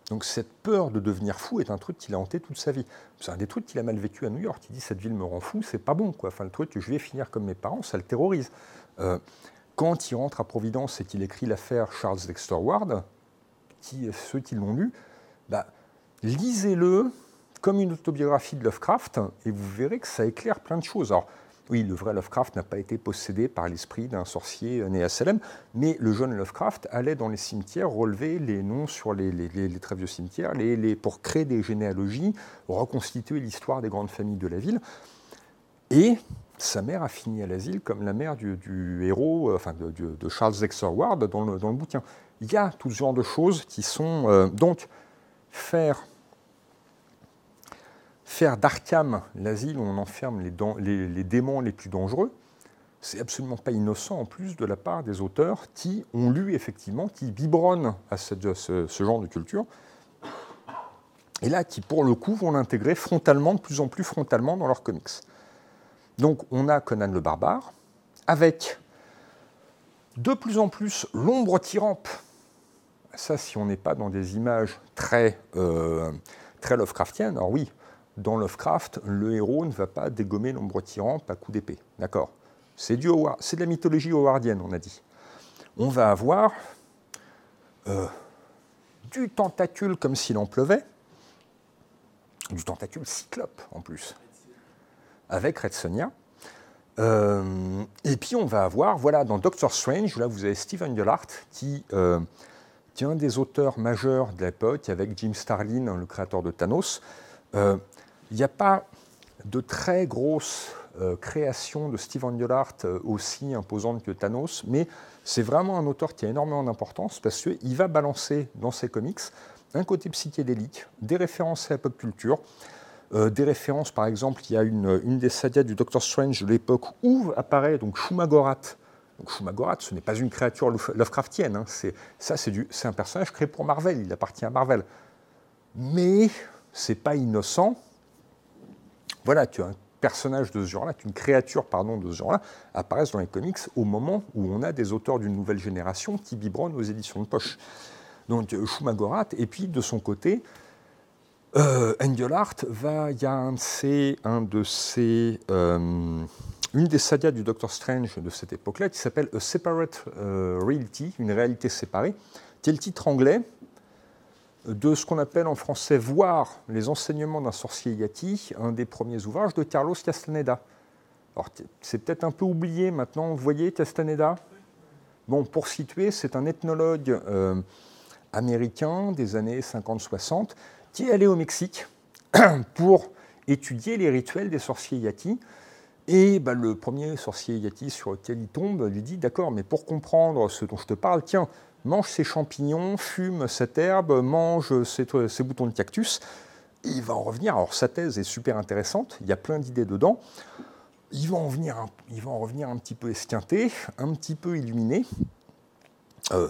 donc cette peur de devenir fou est un truc qu'il a hanté toute sa vie. C'est un des trucs qu'il a mal vécu à New York. Il dit cette ville me rend fou, c'est pas bon. Enfin, le truc je vais finir comme mes parents, ça le terrorise. Euh, quand il rentre à Providence et qu'il écrit l'affaire Charles Dexter Ward, ceux qui l'ont lu, bah, lisez-le comme une autobiographie de Lovecraft et vous verrez que ça éclaire plein de choses. Alors, oui, le vrai Lovecraft n'a pas été possédé par l'esprit d'un sorcier né à Salem, mais le jeune Lovecraft allait dans les cimetières relever les noms sur les, très vieux cimetières pour créer des généalogies, reconstituer l'histoire des grandes familles de la ville. Et sa mère a fini à l'asile comme la mère du, héros, euh, enfin de, Charles Dexter Ward dans le, bouquin. Il y a tout ce genre de choses qui sont. Euh, donc, faire faire d'Arkham l'asile où on enferme les, démons les plus dangereux, c'est absolument pas innocent en plus de la part des auteurs qui ont lu effectivement, qui biberonnent à ce, genre de culture, et là qui pour le coup vont l'intégrer frontalement, de plus en plus frontalement dans leurs comics. Donc on a Conan le barbare, avec de plus en plus l'ombre tyrampe. Ça, si on n'est pas dans des images très, euh, très Lovecraftiennes, alors oui, dans Lovecraft, le héros ne va pas dégommer l'ombre tyran à coup d'épée. D'accord C'est de la mythologie howardienne, on a dit. On va avoir euh, du tentacule comme s'il en pleuvait, du tentacule cyclope en plus, avec Red Sonja. Euh, et puis on va avoir, voilà, dans Doctor Strange, là vous avez Stephen Gellhart, qui, euh, qui est un des auteurs majeurs de l'époque, avec Jim Starlin, le créateur de Thanos. Euh, il n'y a pas de très grosse création de Steve Englehart euh, aussi imposante que Thanos, mais c'est vraiment un auteur qui a énormément d'importance parce qu'il va balancer dans ses comics un côté psychédélique, des références à la pop culture, euh, des références, par exemple, il y a une, des sagas du Doctor Strange de l'époque où apparaît donc Shumagorat. Shumagorat, ce n'est pas une créature Lovecraftienne, hein, c'est, ça c'est, c'est un personnage créé pour Marvel, il appartient à Marvel. Mais c'est pas innocent, voilà, tu as un personnage de ce genre-là, une créature pardon, de ce genre-là, apparaissent dans les comics au moment où on a des auteurs d'une nouvelle génération qui biberonnent aux éditions de poche. Donc euh, Shumagorat, et puis de son côté, euh, Engelhardt va, il y a un de de euh, une des sagas du Doctor Strange de cette époque-là qui s'appelle A Separate euh, Reality, une réalité séparée, qui est le titre anglais, de ce qu'on appelle en français Voir les enseignements d'un sorcier yati, un des premiers ouvrages de Carlos Castaneda. Alors, c'est peut-être un peu oublié maintenant, vous voyez Castaneda? Bon, pour situer, c'est un ethnologue euh, américain des années 50-60 qui est allé au Mexique pour étudier les rituels des sorciers yati. Et bah, le premier sorcier yati sur lequel il tombe lui dit D'accord, mais pour comprendre ce dont je te parle, tiens, mange ces champignons, fume cette herbe, mange ces, boutons de cactus. il va en revenir. Alors sa thèse est super intéressante, il y a plein d'idées dedans. Il va, en il va en revenir un petit peu esquinté, un petit peu illuminé, euh,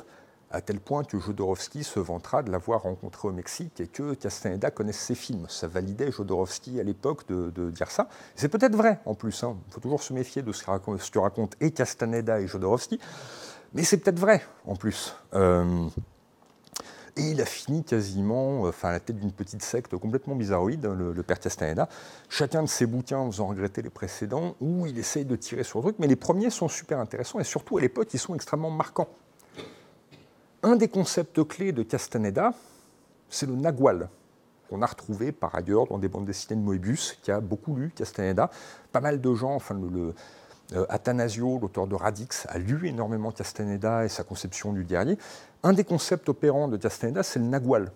à tel point que Jodorowsky se vantera de l'avoir rencontré au Mexique et que Castaneda connaisse ses films. Ça validait Jodorowsky à l'époque de, dire ça. C'est peut-être vrai en plus, hein. il faut toujours se méfier de ce que, racontent et Castaneda et Jodorowsky. Mais c'est peut-être vrai, en plus. Euh, et il a fini quasiment enfin, à la tête d'une petite secte complètement bizarroïde, le, père Castaneda. Chacun de ses bouquins faisant regretter les précédents, où il essaye de tirer sur le truc, mais les premiers sont super intéressants, et surtout à l'époque, ils sont extrêmement marquants. Un des concepts clés de Castaneda, c'est le nagual, qu'on a retrouvé par ailleurs dans des bandes dessinées de Moebius, qui a beaucoup lu Castaneda. Pas mal de gens, enfin, le euh, Athanasio, l'auteur de Radix, a lu énormément Castaneda et sa conception du guerrier. Un des concepts opérants de Castaneda, c'est le nagual.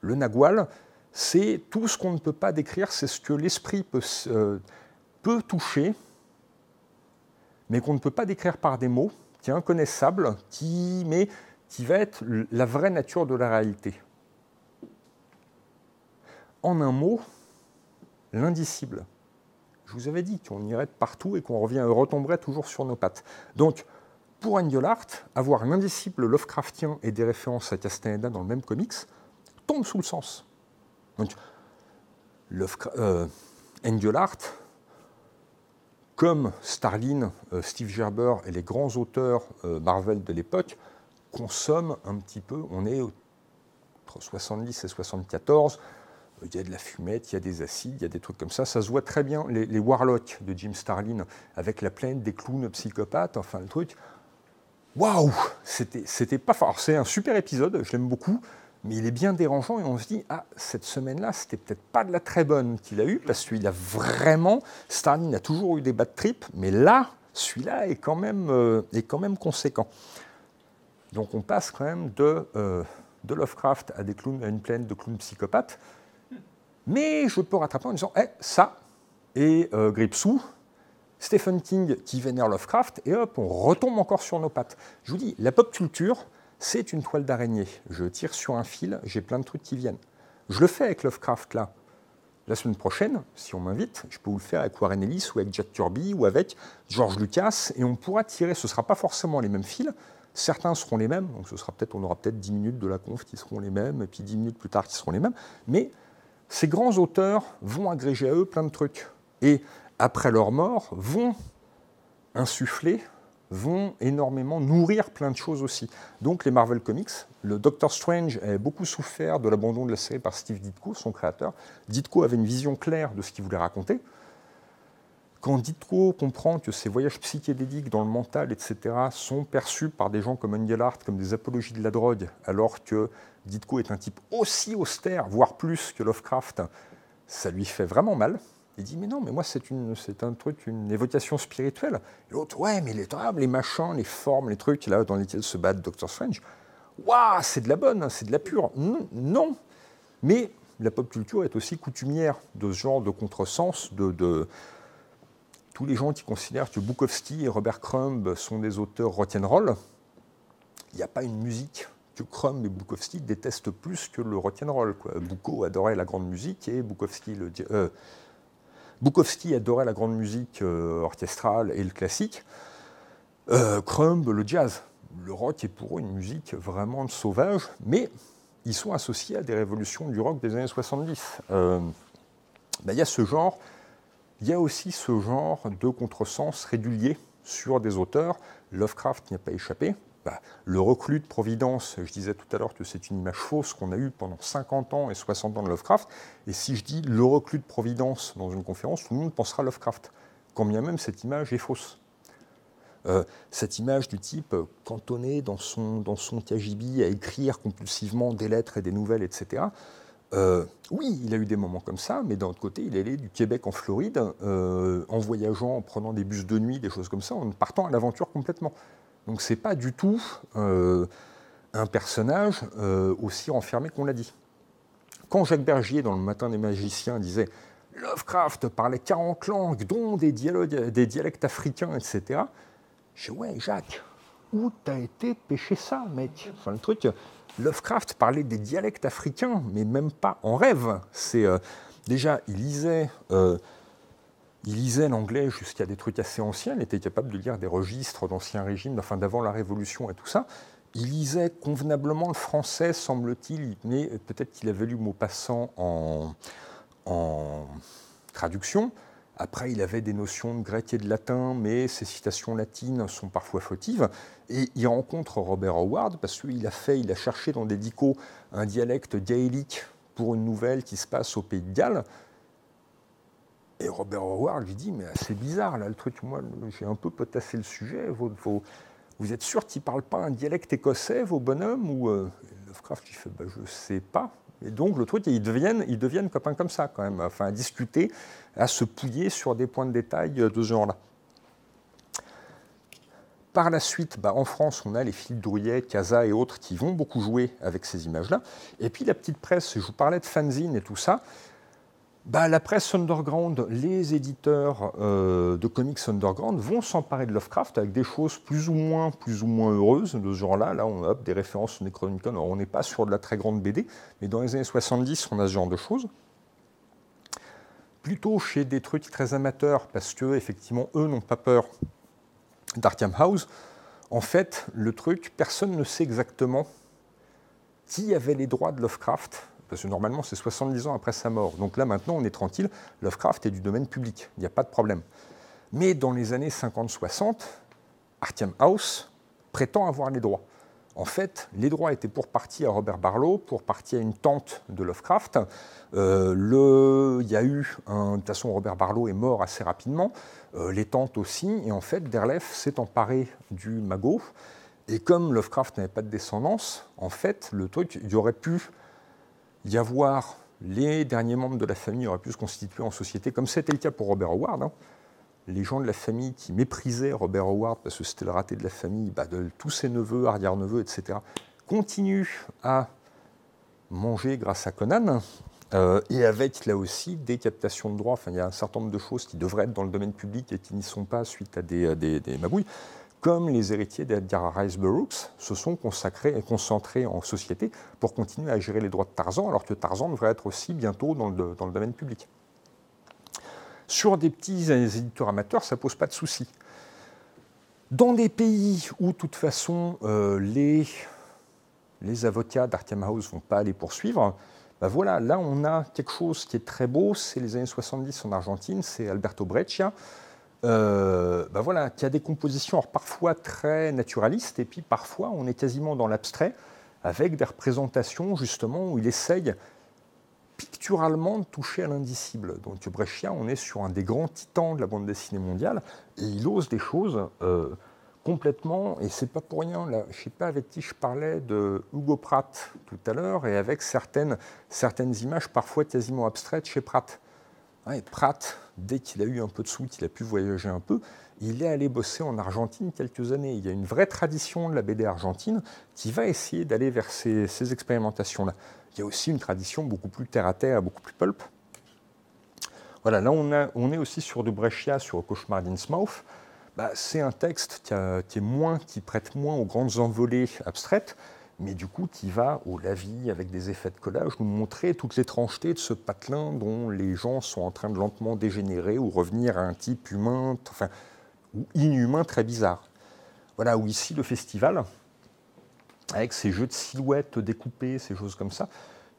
Le nagual, c'est tout ce qu'on ne peut pas décrire, c'est ce que l'esprit peut, euh, toucher, mais qu'on ne peut pas décrire par des mots, qui est inconnaissable, qui, mais qui va être la vraie nature de la réalité. En un mot, l'indicible. Je vous avais dit qu'on irait partout et qu'on retomberait toujours sur nos pattes. Donc, pour Engelhardt, avoir un indisciple Lovecraftien et des références à Castaneda dans le même comics tombe sous le sens. Donc, euh, Engelhardt, comme Starlin, euh, Steve Gerber et les grands auteurs euh, Marvel de l'époque, consomme un petit peu, on est entre 70 et 74, il y a de la fumette, il y a des acides, il y a des trucs comme ça. Ça se voit très bien, les, Warlocks de Jim Starlin, avec la plaine des clowns psychopathes, enfin le truc. Waouh C'était pas fort. C'est un super épisode, je l'aime beaucoup, mais il est bien dérangeant et on se dit, ah, cette semaine-là, c'était peut-être pas de la très bonne qu'il a eue, parce qu'il a vraiment, Starling a toujours eu des bad trips, mais là, celui-là est, quand même, euh, est quand même conséquent. Donc on passe quand même de, euh, de Lovecraft à, des clowns, à une plaine de clowns psychopathes, mais je peux rattraper en disant, eh, ça, et euh, Gripsou, Stephen King qui vénère Lovecraft, et hop, on retombe encore sur nos pattes. Je vous dis, la pop culture, c'est une toile d'araignée. Je tire sur un fil, j'ai plein de trucs qui viennent. Je le fais avec Lovecraft là. La semaine prochaine, si on m'invite, je peux vous le faire avec Warren Ellis ou avec Jack Kirby ou avec George Lucas, et on pourra tirer, ce ne sera pas forcément les mêmes fils, certains seront les mêmes, donc on aura peut-être 10 minutes de la conf qui seront les mêmes, et puis 10 minutes plus tard qui seront les mêmes, mais ces grands auteurs vont agréger à eux plein de trucs. Et après leur mort, vont insuffler, vont énormément nourrir plein de choses aussi. Donc les Marvel Comics, le Doctor Strange a beaucoup souffert de l'abandon de la série par Steve Ditko, son créateur. Ditko avait une vision claire de ce qu'il voulait raconter. Quand Ditko comprend que ces voyages psychédéliques dans le mental, etc., sont perçus par des gens comme Engelhardt comme des apologies de la drogue, alors que Ditko est un type aussi austère, voire plus que Lovecraft, ça lui fait vraiment mal. Il dit, mais non, mais moi, c'est, un truc, une évocation spirituelle. L'autre, ouais, mais les les machins, les formes, les trucs là dans lesquels se bat Doctor Strange, waouh, c'est de la bonne, c'est de la pure. Non, mais la pop culture est aussi coutumière de ce genre de contresens, de tous les gens qui considèrent que Bukowski et Robert Crumb sont des auteurs rock'n'roll. Il n'y a pas une musique que Crumb et Bukowski détestent plus que le rock'n'roll. Bukowski adorait la grande musique et Bukowski euh, adorait la grande musique euh, orchestrale et le classique. Euh, Crumb, le jazz. Le rock est pour eux une musique vraiment sauvage, mais ils sont associés à des révolutions du rock des années 70. Euh, ben, il y a ce genre, il y a aussi ce genre de contresens régulier sur des auteurs. Lovecraft n'y a pas échappé. Bah, le reclus de Providence, je disais tout à l'heure que c'est une image fausse qu'on a eue pendant 50 ans et 60 ans de Lovecraft. Et si je dis le reclus de Providence dans une conférence, tout le monde pensera Lovecraft, quand bien même cette image est fausse. Euh, cette image du type euh, cantonné dans son, dans son à écrire compulsivement des lettres et des nouvelles, etc. Euh, oui, il a eu des moments comme ça, mais d'un autre côté, il est allé du Québec en Floride, en voyageant, en prenant des bus de nuit, des choses comme ça, en partant à l'aventure complètement. Donc c'est pas du tout euh, un personnage euh, aussi renfermé qu'on l'a dit. Quand Jacques Bergier, dans le Matin des magiciens, disait Lovecraft parlait 40 langues, dont des, des dialectes africains, etc., je dis Ouais, Jacques, où t'as été pêcher ça, mec? Enfin, le truc, Lovecraft parlait des dialectes africains, mais même pas en rêve. C'est euh, déjà, il lisait il lisait l'anglais jusqu'à des trucs assez anciens, il était capable de lire des registres d'ancien régime, enfin d'avant la Révolution et tout ça. Il lisait convenablement le français, semble-t-il, mais peut-être qu'il avait lu Maupassant en traduction. Après, il avait des notions de grec et de latin, mais ses citations latines sont parfois fautives. Et il rencontre Robert Howard parce qu'il a fait, il a cherché dans des dicos un dialecte gaélique pour une nouvelle qui se passe au Pays de Galles. Et Robert Howard lui dit, mais c'est bizarre, là, le truc, moi, j'ai un peu potassé le sujet, vous êtes sûr qu'ils ne parlent pas un dialecte écossais, vos bonhommes Ou euh, Lovecraft, il fait, bah, je ne sais pas. Et donc, le truc, ils deviennent, ils deviennent copains comme ça, quand même, enfin, à discuter, à se pouiller sur des points de détail de ce genre-là. Par la suite, bah, en France, on a les Philippe Drouillet, Casa et autres qui vont beaucoup jouer avec ces images-là. Et puis la petite presse, je vous parlais de fanzine et tout ça, bah, la presse underground, les éditeurs euh, de comics underground vont s'emparer de Lovecraft avec des choses plus ou moins, heureuses de ce genre-là. Là, on a des références Necronomicon. On n'est pas sur de la très grande BD, mais dans les années 70, on a ce genre de choses. Plutôt chez des trucs très amateurs, parce que effectivement, eux n'ont pas peur d'Arkham House. En fait, le truc, personne ne sait exactement qui avait les droits de Lovecraft parce que normalement c'est 70 ans après sa mort. Donc là maintenant on est tranquille, Lovecraft est du domaine public, il n'y a pas de problème. Mais dans les années 50-60, Arkham House prétend avoir les droits. En fait, les droits étaient pour partie à Robert Barlow, pour partie à une tante de Lovecraft. Euh, il y a eu, de toute façon, Robert Barlow est mort assez rapidement, euh, les tantes aussi, et en fait, Derlef s'est emparé du magot Et comme Lovecraft n'avait pas de descendance, en fait, le truc, il aurait pu y avoir les derniers membres de la famille auraient pu se constituer en société, comme c'était le cas pour Robert Howard. Hein. Les gens de la famille qui méprisaient Robert Howard parce que c'était le raté de la famille, bah, tous ses neveux, arrière-neveux, etc., continuent à manger grâce à Conan. Euh, et avec là aussi des captations de droits, enfin, il y a un certain nombre de choses qui devraient être dans le domaine public et qui n'y sont pas suite à des, des, magouilles, comme les héritiers d'Edgar Rice Burroughs se sont consacrés et concentrés en société pour continuer à gérer les droits de Tarzan, alors que Tarzan devrait être aussi bientôt dans le domaine public. Sur des petits éditeurs amateurs, ça ne pose pas de souci. Dans des pays où, de toute façon, euh, les, avocats d'Arkham House ne vont pas les poursuivre, ben voilà, là on a quelque chose qui est très beau, c'est les années 70 en Argentine, c'est Alberto Breccia, euh, ben voilà, qui a des compositions parfois très naturalistes, et puis parfois on est quasiment dans l'abstrait, avec des représentations justement où il essaye picturalement toucher à l'indicible. Donc Breccia, on est sur un des grands titans de la bande dessinée mondiale, et il ose des choses... Euh, complètement, et c'est pas pour rien, là, je sais pas avec qui je parlais de Hugo Pratt tout à l'heure, et avec certaines, certaines images parfois quasiment abstraites chez Pratt. et Pratt, dès qu'il a eu un peu de sous, qu'il a pu voyager un peu, il est allé bosser en Argentine quelques années. Il y a une vraie tradition de la BD argentine qui va essayer d'aller vers ces, ces expérimentations-là. Il y a aussi une tradition beaucoup plus terre-à-terre, beaucoup plus pulp. Voilà, là on, est aussi sur de Brescia, sur Cauchemar d'Innsmouth, bah, c'est un texte qui, est moins, qui prête moins aux grandes envolées abstraites, mais du coup qui va au lavis avec des effets de collage, nous montrer toute l'étrangeté de ce patelin dont les gens sont en train de lentement dégénérer ou revenir à un type humain, enfin, ou inhumain très bizarre. Voilà, où ici le festival, avec ces jeux de silhouettes découpées, ces choses comme ça,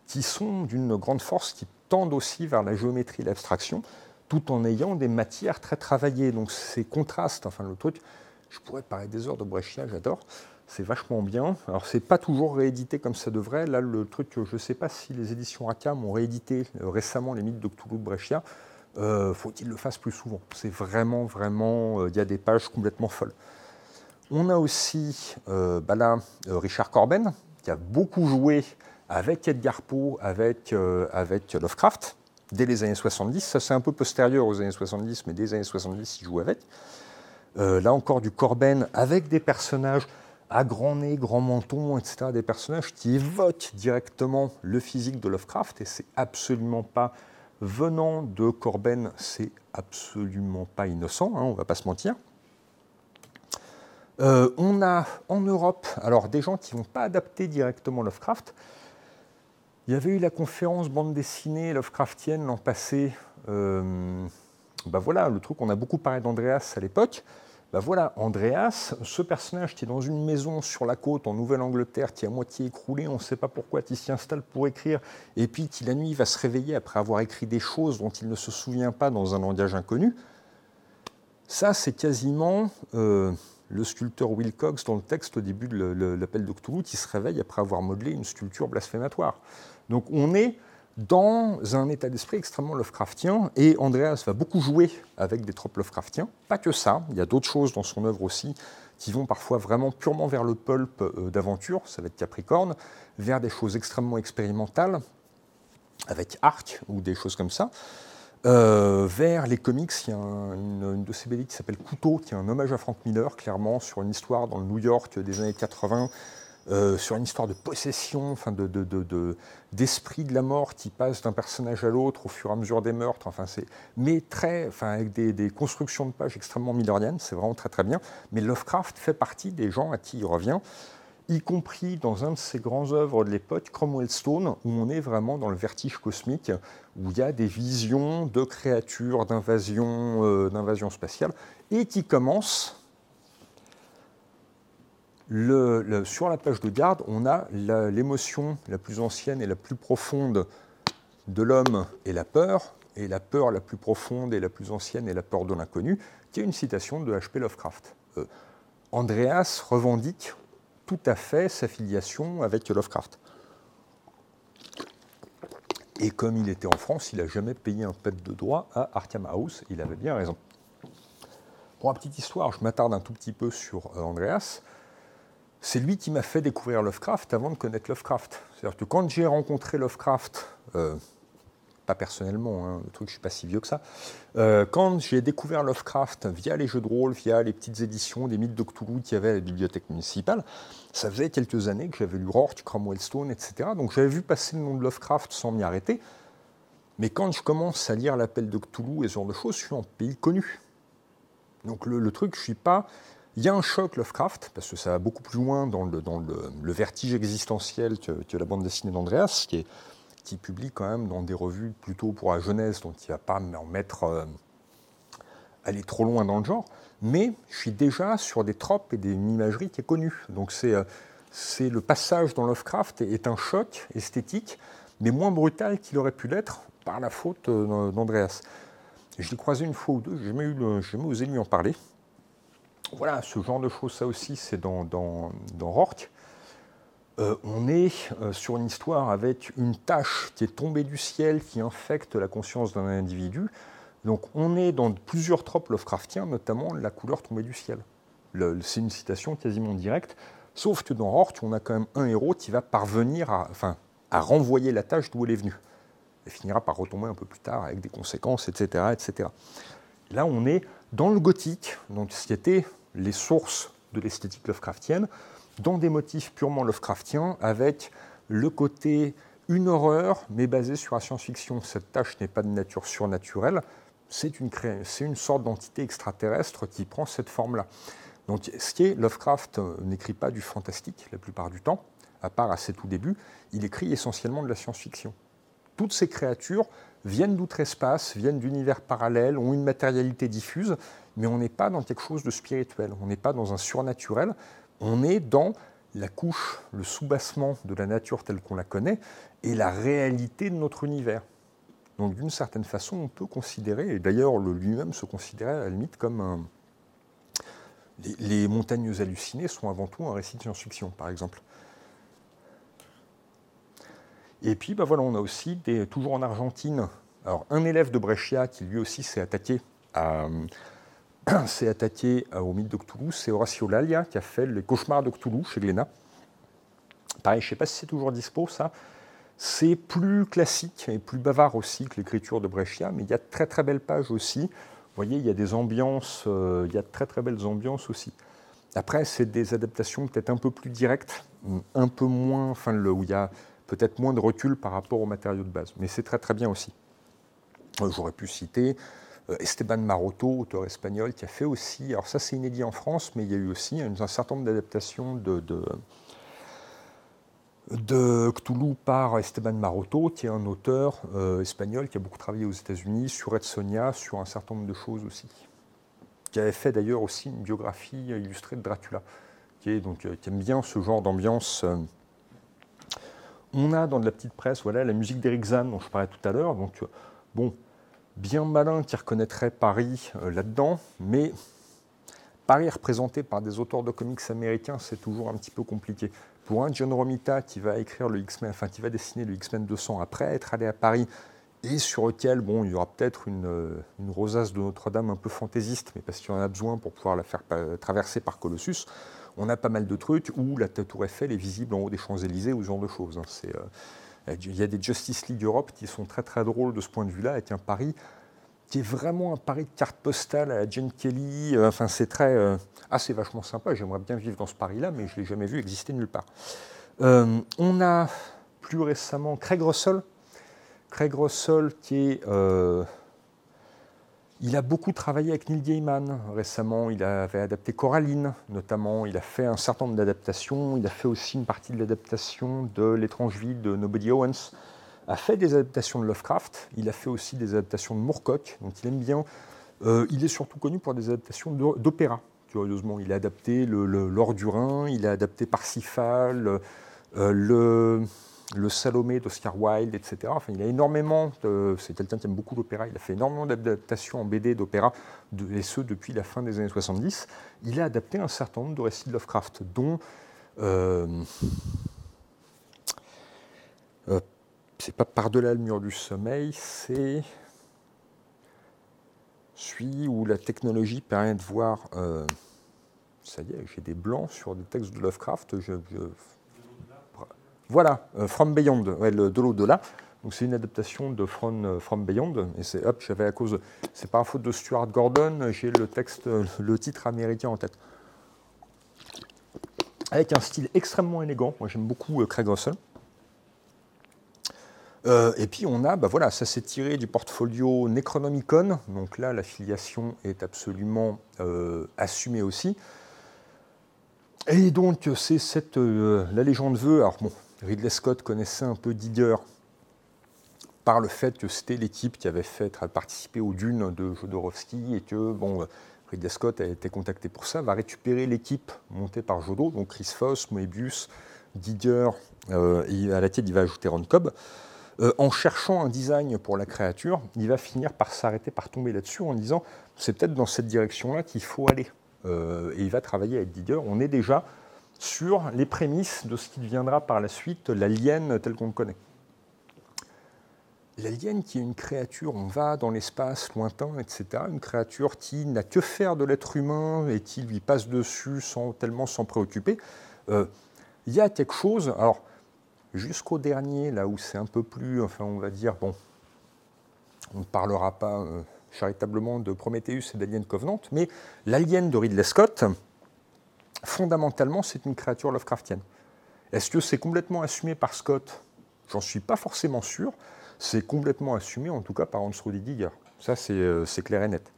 qui sont d'une grande force, qui tendent aussi vers la géométrie et l'abstraction, tout en ayant des matières très travaillées. Donc ces contrastes, enfin le truc, je pourrais parler des heures de Brescia, j'adore. C'est vachement bien. Alors c'est pas toujours réédité comme ça devrait. Là le truc, je ne sais pas si les éditions Rackham ont réédité euh, récemment les mythes de Cthulhu de Brescia. Euh, faut qu'il le fasse plus souvent? C'est vraiment, vraiment, euh, il y a des pages complètement folles. On a aussi bah là, Richard Corben, qui a beaucoup joué avec Edgar Poe, avec, avec Lovecraft dès les années 70. Ça, c'est un peu postérieur aux années 70, mais dès les années 70, il joue avec. Euh, là encore, du Corben avec des personnages à grand nez, grand menton, etc. Des personnages qui évoquent directement le physique de Lovecraft, et c'est absolument pas venant de Corben, c'est absolument pas innocent, hein, on va pas se mentir. Euh, on a en Europe, alors des gens qui vont pas adapter directement Lovecraft, il y avait eu la conférence bande dessinée Lovecraftienne l'an passé. Euh, bah voilà, le truc, on a beaucoup parlé d'Andreas à l'époque. Ben voilà, Andreas, ce personnage qui est dans une maison sur la côte en Nouvelle-Angleterre, qui est à moitié écroulée, on ne sait pas pourquoi, qui s'y installe pour écrire, et puis qui la nuit va se réveiller après avoir écrit des choses dont il ne se souvient pas dans un langage inconnu. Ça, c'est quasiment euh, le sculpteur Wilcox dans le texte au début de l'appel de Cthulhu qui se réveille après avoir modelé une sculpture blasphématoire. Donc on est dans un état d'esprit extrêmement Lovecraftien, et Andreas va beaucoup jouer avec des tropes Lovecraftiens. Pas que ça, il y a d'autres choses dans son œuvre aussi qui vont parfois vraiment purement vers le pulp euh, d'aventure, ça va être Capricorne, vers des choses extrêmement expérimentales, avec Arc ou des choses comme ça. Euh, vers les comics, il y a une, de ces BD qui s'appelle Couteau, qui est un hommage à Frank Miller, clairement, sur une histoire dans le New York des années 80, euh, sur une histoire de possession, enfin de, d'esprit de, la mort qui passe d'un personnage à l'autre au fur et à mesure des meurtres. Enfin, c'est, mais très, enfin, avec des, constructions de pages extrêmement milleriennes, c'est vraiment très très bien. Mais Lovecraft fait partie des gens à qui il revient, y compris dans un de ses grands œuvres de l'époque, Cromwell Stone, où on est vraiment dans le vertige cosmique, où il y a des visions de créatures, d'invasion, euh, spatiale, et qui commence sur la page de garde, on a l'émotion la, plus ancienne et la plus profonde de l'homme et la peur, et la peur la plus profonde et la plus ancienne est la peur de l'inconnu, qui est une citation de H.P. Lovecraft. Euh, Andreas revendique tout à fait sa filiation avec Lovecraft. Et comme il était en France, il n'a jamais payé un pet de droit à Arkham House, il avait bien raison. Pour la petite histoire, je m'attarde un tout petit peu sur euh, Andreas. c'est lui qui m'a fait découvrir Lovecraft avant de connaître Lovecraft. C'est-à-dire que quand j'ai rencontré Lovecraft, euh, pas personnellement, hein, le truc, je suis pas si vieux que ça, euh, quand j'ai découvert Lovecraft via les jeux de rôle, via les petites éditions des mythes de Cthulhu qu'il y avait à la bibliothèque municipale, ça faisait quelques années que j'avais lu Rorke, Cromwell Stone, etc. Donc j'avais vu passer le nom de Lovecraft sans m'y arrêter. Mais quand je commence à lire l'appel de Cthulhu et ce genre de choses, je suis en pays connu. Donc le, truc, je suis pas. Il y a un choc Lovecraft, parce que ça va beaucoup plus loin dans le, dans le, vertige existentiel que, la bande dessinée d'Andreas, qui, est, qui publie quand même dans des revues plutôt pour la jeunesse, donc il ne va pas en mettre. Euh, aller trop loin dans le genre. Mais je suis déjà sur des tropes et des, une imagerie qui est connue. Donc. Euh, c'est le passage dans Lovecraft est un choc esthétique, mais moins brutal qu'il aurait pu l'être par la faute euh, d'Andreas. Je l'ai croisé une fois ou deux, j'ai jamais, jamais osé lui en parler. Voilà, ce genre de choses, ça aussi, c'est dans, dans, dans Rorke. Euh, on est euh, sur une histoire avec une tâche qui est tombée du ciel, qui infecte la conscience d'un individu. Donc on est dans plusieurs tropes Lovecraftiens, notamment la couleur tombée du ciel. C'est une citation quasiment directe, sauf que dans Rorke, on a quand même un héros qui va parvenir à, enfin, à renvoyer la tâche d'où elle est venue et finira par retomber un peu plus tard avec des conséquences, etc. etc. Là, on est dans le gothique, donc ce qui était les sources de l'esthétique Lovecraftienne, dans des motifs purement Lovecraftiens, avec le côté une horreur, mais basée sur la science-fiction. Cette tâche n'est pas de nature surnaturelle, c'est une, une sorte d'entité extraterrestre qui prend cette forme-là. Donc, ce qui est, Lovecraft n'écrit pas du fantastique la plupart du temps, à part à ses tout débuts, il écrit essentiellement de la science-fiction. Toutes ces créatures viennent d'outre-espace, viennent d'univers parallèles, ont une matérialité diffuse, mais on n'est pas dans quelque chose de spirituel, on n'est pas dans un surnaturel, on est dans la couche, le soubassement de la nature telle qu'on la connaît et la réalité de notre univers. Donc d'une certaine façon, on peut considérer, et d'ailleurs lui-même se considérait à la limite comme un... Les, les montagnes hallucinées sont avant tout un récit de science-fiction, par exemple. Et puis, bah voilà, on a aussi, toujours en Argentine, alors, un élève de Brescia qui lui aussi s'est attaqué, s'est attaqué au mythe de Cthulhu, c'est Horacio Lalia qui a fait Les cauchemars de Cthulhu chez Glénat. Pareil, je ne sais pas si c'est toujours dispo ça. C'est plus classique et plus bavard aussi que l'écriture de Brescia, mais il y a de très très belles pages aussi. Vous voyez, il y a des ambiances, euh, il y a de très très belles ambiances aussi. Après, c'est des adaptations peut-être un peu plus directes, un peu moins, enfin, où il y a peut-être moins de recul par rapport aux matériaux de base. Mais c'est très très bien aussi. Euh, j'aurais pu citer euh, Esteban Maroto, auteur espagnol, qui a fait aussi, alors ça c'est inédit en France, mais il y a eu aussi un certain nombre d'adaptations de, de, Cthulhu par Esteban Maroto, qui est un auteur euh, espagnol qui a beaucoup travaillé aux États-Unis, sur Ed Sonia, sur un certain nombre de choses aussi. Qui avait fait d'ailleurs aussi une biographie illustrée de Dracula, qui, est, donc, qui aime bien ce genre d'ambiance. On a dans de la petite presse voilà, la musique d'Eric Zahn dont je parlais tout à l'heure. Euh, bon, bien malin qui reconnaîtrait Paris euh, là-dedans, mais Paris représenté par des auteurs de comics américains, c'est toujours un petit peu compliqué. Pour un John Romita qui va écrire le X-Men, enfin qui va dessiner le X-Men 200 après être allé à Paris et sur lequel bon, il y aura peut-être une, euh, rosace de Notre-Dame un peu fantaisiste, mais parce qu'il en a besoin pour pouvoir la faire traverser par Colossus on a pas mal de trucs où la Tour Eiffel est visible en haut des Champs-Élysées ou ce genre de choses. Hein. Euh, il y a des Justice League Europe qui sont très très drôles de ce point de vue-là, avec un Paris qui est vraiment un Paris de carte postale à la Jane Kelly. Euh, enfin, c'est très. Euh, ah, c'est vachement sympa, j'aimerais bien vivre dans ce Paris-là, mais je ne l'ai jamais vu exister nulle part. on a plus récemment Craig Russell. Craig Russell qui est il a beaucoup travaillé avec Neil Gaiman récemment. Il avait adapté Coraline, notamment. Il a fait un certain nombre d'adaptations. Il a fait aussi une partie de l'adaptation de L'étrange vie de Nobody Owens. A fait des adaptations de Lovecraft. Il a fait aussi des adaptations de Moorcock, dont il aime bien. Euh, il est surtout connu pour des adaptations d'opéra. Curieusement, il a adapté le, du Rhin. Il a adapté Parsifal, euh, le le Salomé d'Oscar Wilde, etc. Enfin, il a énormément, c'est quelqu'un qui aime beaucoup l'opéra, il a fait énormément d'adaptations en BD d'opéra, et ce depuis la fin des années 70. Il a adapté un certain nombre de récits de Lovecraft, dont euh, euh, c'est pas par-delà le mur du sommeil, c'est celui où la technologie permet de voir. Euh, ça y est, j'ai des blancs sur des textes de Lovecraft. Voilà, From Beyond, de l'au-delà. Donc c'est une adaptation de From, From Beyond, et c'est hop, j'avais à cause, c'est pas faute de Stuart Gordon, j'ai le texte, le titre américain en tête. Avec un style extrêmement élégant, moi j'aime beaucoup Craig Russell. Euh, et puis on a, bah voilà, ça s'est tiré du portfolio Necronomicon, donc là l'affiliation est absolument euh, assumée aussi. Et donc c'est cette, euh, la légende veut, alors bon, Ridley Scott connaissait un peu Didier par le fait que c'était l'équipe qui avait fait participer aux dunes de Jodorowsky et que bon, Ridley Scott a été contacté pour ça, va récupérer l'équipe montée par Jodo, donc Chris Foss, Moebius, Didier, et à laquelle il va ajouter Ron Cobb. Euh, en cherchant un design pour la créature, il va finir par s'arrêter, par tomber là-dessus en disant c'est peut-être dans cette direction-là qu'il faut aller. Euh, et il va travailler avec Didier. On est déjà sur les prémices de ce qui deviendra par la suite l'alien tel qu'on le connaît. L'alien qui est une créature, on va dans l'espace lointain, etc. Une créature qui n'a que faire de l'être humain et qui lui passe dessus sans tellement s'en préoccuper. Euh, il y a quelque chose. Alors, jusqu'au dernier, là où c'est un peu plus, enfin on va dire, bon, on ne parlera pas euh, charitablement de Prometheus et d'Alien Covenant, mais l'alien de Ridley Scott, fondamentalement, c'est une créature Lovecraftienne. Est-ce que c'est complètement assumé par Scott? J'en suis pas forcément sûr. C'est complètement assumé, en tout cas, par Hans Rudy Giger. Ça, c'est euh, clair et net.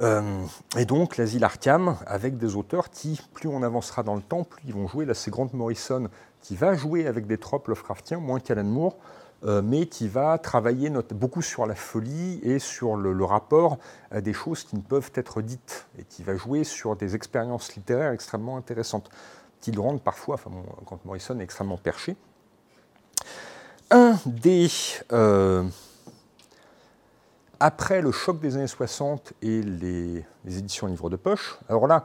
Euh, et donc l'asile Arkham, avec des auteurs qui, plus on avancera dans le temps, plus ils vont jouer. Là, c'est Grant Morrison qui va jouer avec des tropes Lovecraftiens, moins qu'Alan Moore, mais qui va travailler beaucoup sur la folie et sur le, rapport à des choses qui ne peuvent être dites, et qui va jouer sur des expériences littéraires extrêmement intéressantes, qui le rendent parfois, enfin, Grant Morrison est extrêmement perché. Un des... Euh, après le choc des années 60 et les, éditions livres de poche, alors là,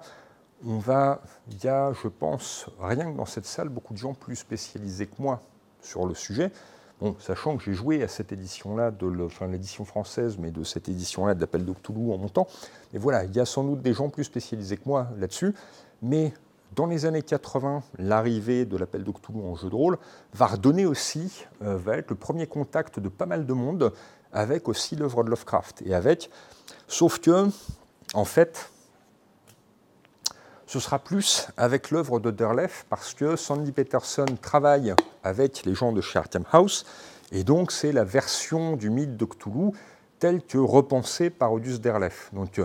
on va, il y a, je pense, rien que dans cette salle, beaucoup de gens plus spécialisés que moi sur le sujet. Bon, sachant que j'ai joué à cette édition-là, de l'édition française, mais de cette édition-là de l'Appel de Cthulhu en montant. Et voilà, il y a sans doute des gens plus spécialisés que moi là-dessus. Mais dans les années 80, l'arrivée de l'Appel de en jeu de rôle va redonner aussi, euh, va être le premier contact de pas mal de monde avec aussi l'œuvre de Lovecraft. Et avec, sauf que, en fait, ce sera plus avec l'œuvre de Derleth parce que Sandy Peterson travaille avec les gens de chez House et donc c'est la version du mythe de Cthulhu telle que repensée par Odus Derleth. Donc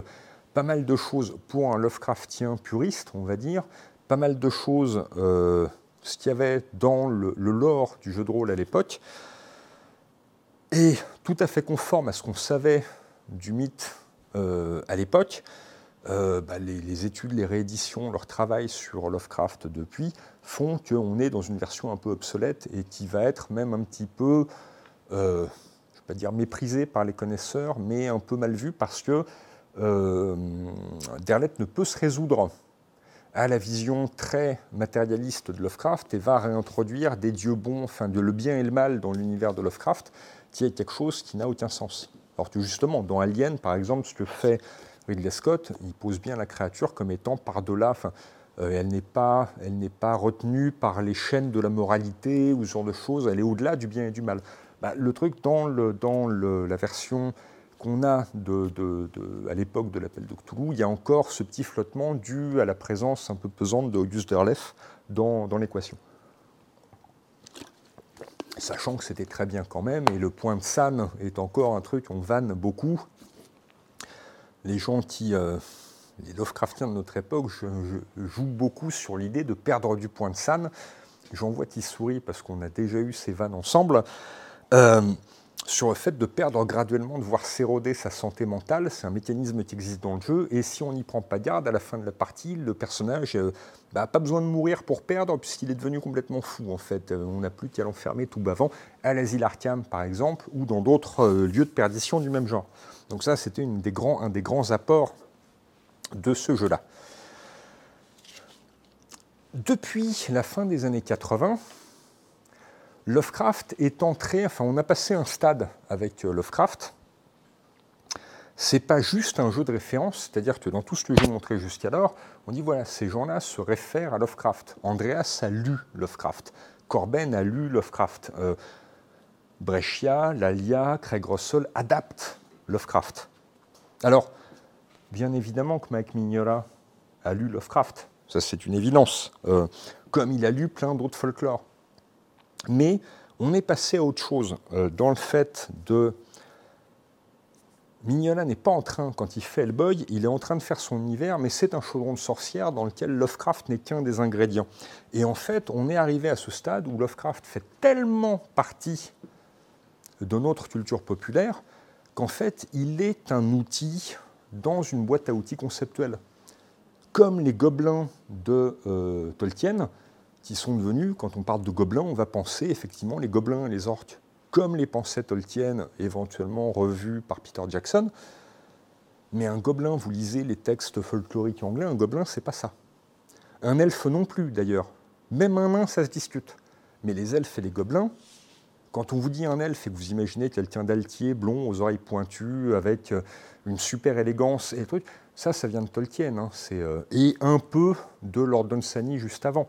pas mal de choses pour un Lovecraftien puriste, on va dire, pas mal de choses, euh, ce qu'il y avait dans le, le, lore du jeu de rôle à l'époque, et tout à fait conforme à ce qu'on savait du mythe euh, à l'époque, euh, bah, les, études, les rééditions, leur travail sur Lovecraft depuis font qu'on est dans une version un peu obsolète et qui va être même un petit peu, euh, je ne vais pas dire méprisée par les connaisseurs, mais un peu mal vue parce que euh, Derleth ne peut se résoudre à la vision très matérialiste de Lovecraft et va réintroduire des dieux bons, enfin de le bien et le mal dans l'univers de Lovecraft, qui est quelque chose qui n'a aucun sens. Alors que justement, dans Alien, par exemple, ce que fait Ridley Scott, il pose bien la créature comme étant par-delà, euh, elle n'est pas, retenue par les chaînes de la moralité ou ce genre de choses, elle est au-delà du bien et du mal. Bah, le truc dans, la version qu'on a à l'époque de l'appel de Cthulhu, il y a encore ce petit flottement dû à la présence un peu pesante de Auguste dans, l'équation. Sachant que c'était très bien quand même, et le point de San est encore un truc, on vanne beaucoup, les gens qui, euh, les Lovecraftiens de notre époque, jouent beaucoup sur l'idée de perdre du point de San. J'en vois qui sourit parce qu'on a déjà eu ces vannes ensemble. Euh, sur le fait de perdre graduellement, de voir s'éroder sa santé mentale. C'est un mécanisme qui existe dans le jeu. Et si on n'y prend pas garde, à la fin de la partie, le personnage n'a euh, bah, pas besoin de mourir pour perdre, puisqu'il est devenu complètement fou, en fait. On n'a plus qu'à l'enfermer tout bavant, à l'asile Arkham, par exemple, ou dans d'autres lieux de perdition du même genre. Donc ça, c'était un des grands apports de ce jeu-là. Depuis la fin des années 80, Lovecraft est entré, enfin on a passé un stade avec euh, Lovecraft, c'est pas juste un jeu de référence, c'est-à-dire que dans tout ce que j'ai montré jusqu'alors, on dit voilà, ces gens-là se réfèrent à Lovecraft. Andreas a lu Lovecraft. Corben a lu Lovecraft. Euh, Brescia, Lalia, Craig Russell adaptent Lovecraft. Alors, bien évidemment que Mike Mignola a lu Lovecraft, ça c'est une évidence, euh, comme il a lu plein d'autres folklore. Mais on est passé à autre chose euh, dans le fait de Mignola n'est pas en train, quand il fait Hellboy, il est en train de faire son univers, mais c'est un chaudron de sorcière dans lequel Lovecraft n'est qu'un des ingrédients. Et en fait, on est arrivé à ce stade où Lovecraft fait tellement partie de notre culture populaire qu'en fait, il est un outil dans une boîte à outils conceptuelle. Comme les gobelins de euh, Tolkien, qui sont devenus, quand on parle de gobelins, on va penser effectivement les gobelins et les orques comme les pensées Tolkien, éventuellement revus par Peter Jackson. Mais un gobelin, vous lisez les textes folkloriques anglais, un gobelin, c'est pas ça. Un elfe non plus, d'ailleurs. Même un nain, ça se discute. Mais les elfes et les gobelins, quand on vous dit un elfe et que vous imaginez quelqu'un d'altier, blond, aux oreilles pointues, avec euh, une super élégance et trucs, ça, ça vient de Tolkien. Hein. Euh, et un peu de Lord Dunsany juste avant.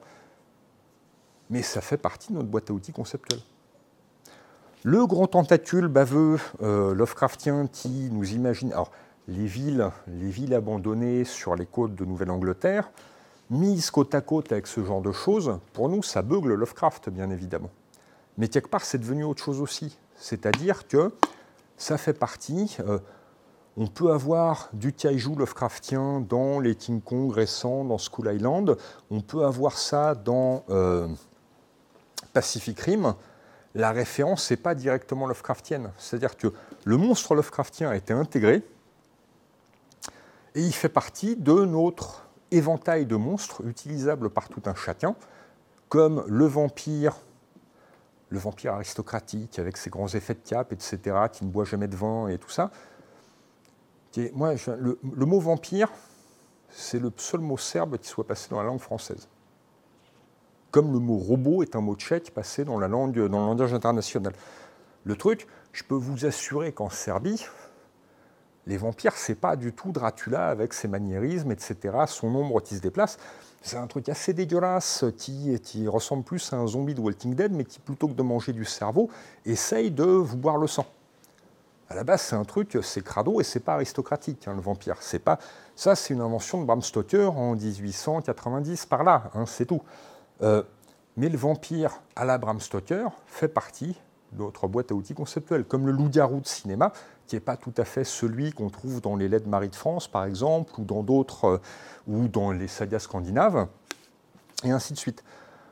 Mais ça fait partie de notre boîte à outils conceptuelle. Le gros tentacule baveux euh, Lovecraftien qui nous imagine. Alors, les villes, les villes abandonnées sur les côtes de Nouvelle-Angleterre, mises côte à côte avec ce genre de choses, pour nous, ça beugle Lovecraft, bien évidemment. Mais quelque part, c'est devenu autre chose aussi. C'est-à-dire que ça fait partie. Euh, on peut avoir du kaiju Lovecraftien dans les King Kong récents, dans School Island. On peut avoir ça dans euh, Pacific Rim la référence n'est pas directement Lovecraftienne. C'est-à-dire que le monstre Lovecraftien a été intégré et il fait partie de notre éventail de monstres utilisables par tout un chacun, comme le vampire, le vampire aristocratique avec ses grands effets de cap, etc., qui ne boit jamais de vin et tout ça. moi, le, mot vampire, c'est le seul mot serbe qui soit passé dans la langue française comme le mot robot est un mot tchèque passé dans, la langue, dans le langage international. Le truc, je peux vous assurer qu'en Serbie, les vampires, c'est pas du tout Dracula avec ses maniérismes, etc., son ombre qui se déplace. C'est un truc assez dégueulasse qui, ressemble plus à un zombie de Walking Dead, mais qui, plutôt que de manger du cerveau, essaye de vous boire le sang. À la base, c'est un truc, c'est crado et c'est pas aristocratique, hein, le vampire. C'est pas, ça, c'est une invention de Bram Stoker en 1890, par là, hein, c'est tout. Euh, mais le vampire à la Bram Stoker fait partie de notre boîte à outils conceptuelle, comme le loup-garou de cinéma, qui n'est pas tout à fait celui qu'on trouve dans les Lettres Marie de France, par exemple, ou dans d'autres, euh, ou dans les sagas scandinaves, et ainsi de suite.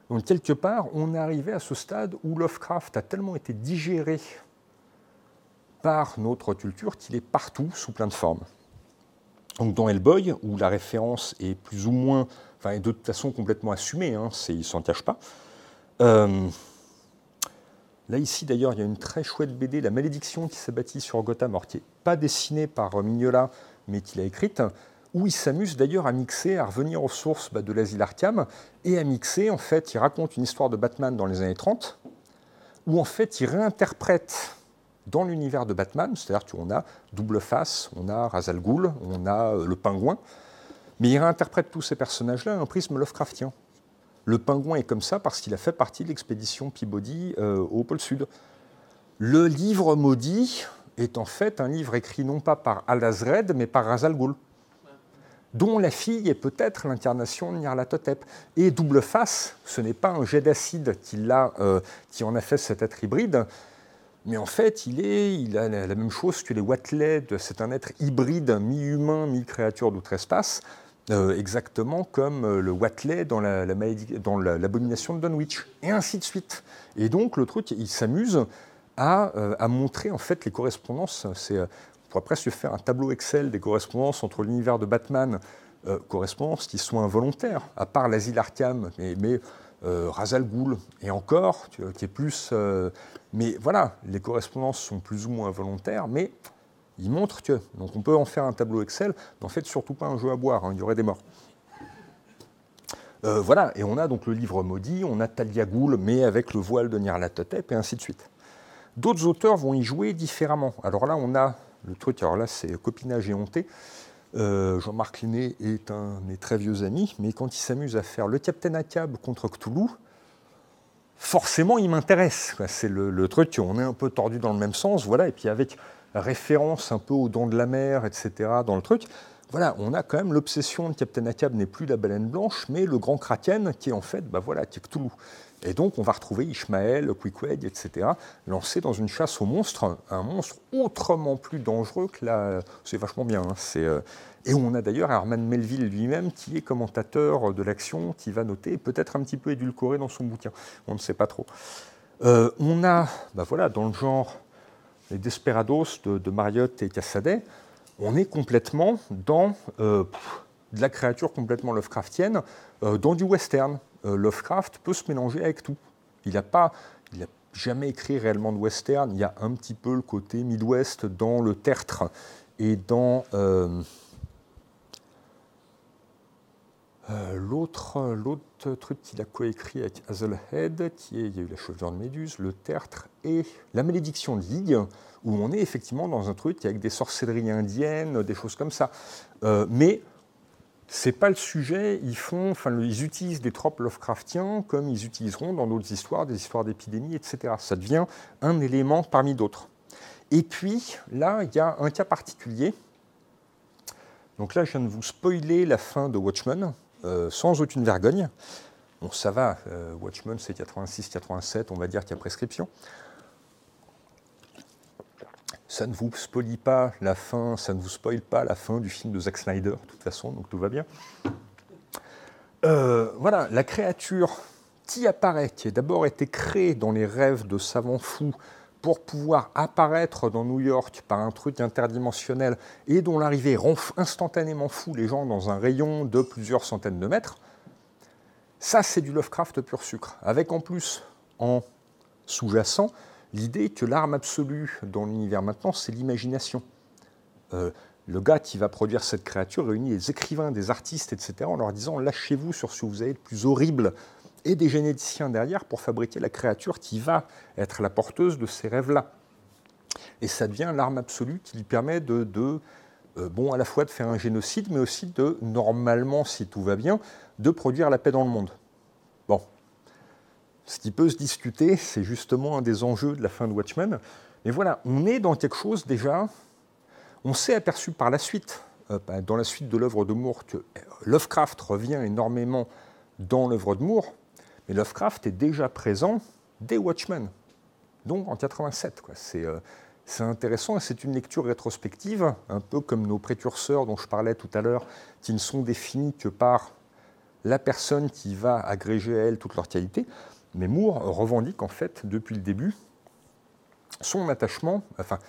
Donc, quelque part, on est arrivé à ce stade où Lovecraft a tellement été digéré par notre culture qu'il est partout sous plein de formes. Donc, dans Hellboy, où la référence est plus ou moins enfin, de toute façon complètement assumé, hein, il ne s'en cache pas. Euh, là, ici, d'ailleurs, il y a une très chouette BD, La malédiction qui bâtie sur Gotham, qui n'est pas dessinée par Mignola, mais qu'il a écrite, où il s'amuse d'ailleurs à mixer, à revenir aux sources bah, de l'asile Arkham, et à mixer, en fait, il raconte une histoire de Batman dans les années 30, où en fait, il réinterprète dans l'univers de Batman, c'est-à-dire qu'on a Double Face, on a Razal Ghul, on a euh, le Pingouin, mais il réinterprète tous ces personnages-là à un prisme Lovecraftien. Le pingouin est comme ça parce qu'il a fait partie de l'expédition Peabody euh, au pôle Sud. Le livre maudit est en fait un livre écrit non pas par Al-Azred, mais par Razal Ghul, dont la fille est peut-être l'incarnation de Nyarlathotep. Et double face, ce n'est pas un jet d'acide qui, euh, en a fait cet être hybride, mais en fait, il, est, il a la même chose que les Watley, c'est un être hybride, mi-humain, mi-créature d'outre-espace, euh, exactement comme euh, le Watley dans l'abomination la, de Dunwich, et ainsi de suite. Et donc le truc, il s'amuse à, euh, montrer en fait les correspondances. C'est, on pourrait presque faire un tableau Excel des correspondances entre l'univers de Batman, correspondances qui sont involontaires, à part l'asile Arkham, mais, mais Razal Ghul, et encore, qui est plus... mais voilà, les correspondances sont plus ou moins volontaires, mais il montre que. Donc on peut en faire un tableau Excel, mais en fait surtout pas un jeu à boire, hein, il y aurait des morts. Euh, voilà, et on a donc le livre maudit, on a Talia Ghul, mais avec le voile de Nyarlathotep, et ainsi de suite. D'autres auteurs vont y jouer différemment. Alors là, on a le truc, alors là c'est copinage et honté. Jean-Marc Linet est un de mes très vieux amis, mais quand il s'amuse à faire le Captain Akab contre Cthulhu, forcément il m'intéresse. C'est le, truc, on est un peu tordu dans le même sens, voilà, et puis avec référence un peu aux dents de la mer, etc., dans le truc, voilà, on a quand même l'obsession de Captain Akab n'est plus la baleine blanche, mais le grand kraken qui est en fait, bah voilà, qui est Cthulhu. Et donc, on va retrouver Ishmael, Quickweg, etc., lancés dans une chasse aux monstres, un monstre autrement plus dangereux que la. C'est vachement bien. Hein, euh, et on a d'ailleurs Herman Melville lui-même qui est commentateur de l'action, qui va noter, peut-être un petit peu édulcoré dans son bouquin. On ne sait pas trop. Euh, on a, bah voilà, dans le genre les Desperados de, Marriott et Cassaday, on est complètement dans euh, de la créature complètement Lovecraftienne, euh, dans du western. Euh, Lovecraft peut se mélanger avec tout. Il n'a jamais écrit réellement de western. Il y a un petit peu le côté Midwest dans le tertre et dans l'autre, l'autre truc qu'il a coécrit avec Hazelhead, qui il y a eu la chevelure de Méduse, le tertre et la malédiction de Ligue où on est effectivement dans un truc avec des sorcelleries indiennes, des choses comme ça. Euh, mais c'est pas le sujet. Ils font, enfin, ils utilisent des tropes Lovecraftiens comme ils utiliseront dans d'autres histoires, des histoires d'épidémie, etc. Ça devient un élément parmi d'autres. Et puis là, il y a un cas particulier. Donc là, je viens de vous spoiler la fin de Watchmen euh, sans aucune vergogne. Bon, ça va, euh, Watchmen c'est 86-87, on va dire qu'il y a prescription ça ne vous spoile pas la fin, ça ne vous spoile pas la fin du film de Zack Snyder, de toute façon, donc tout va bien. Euh, voilà, la créature qui apparaît, qui a d'abord été créée dans les rêves de savants fous pour pouvoir apparaître dans New York par un truc interdimensionnel et dont l'arrivée rend instantanément fou les gens dans un rayon de plusieurs centaines de mètres, ça c'est du Lovecraft pur sucre, avec en plus en sous-jacent l'idée que l'arme absolue dans l'univers maintenant, c'est l'imagination. Euh, le gars qui va produire cette créature réunit des écrivains, des artistes, etc., en leur disant lâchez-vous sur ce que vous avez de plus horrible, et des généticiens derrière pour fabriquer la créature qui va être la porteuse de ces rêves-là. Et ça devient l'arme absolue qui lui permet de, euh, bon, à la fois de faire un génocide, mais aussi de, normalement, si tout va bien, de produire la paix dans le monde. Bon, ce qui peut se discuter, c'est justement un des enjeux de la fin de Watchmen. Mais voilà, on est dans quelque chose déjà. On s'est aperçu par la suite, euh, bah, dans la suite de l'œuvre de Moore, que Lovecraft revient énormément dans l'œuvre de Moore, mais Lovecraft est déjà présent dès Watchmen, donc en 87. Euh, c'est intéressant et c'est une lecture rétrospective, un peu comme nos précurseurs dont je parlais tout à l'heure, qui ne sont définis que par la personne qui va agréger à elle toutes leurs qualités. Mais Moore revendique en fait depuis le début son attachement, enfin,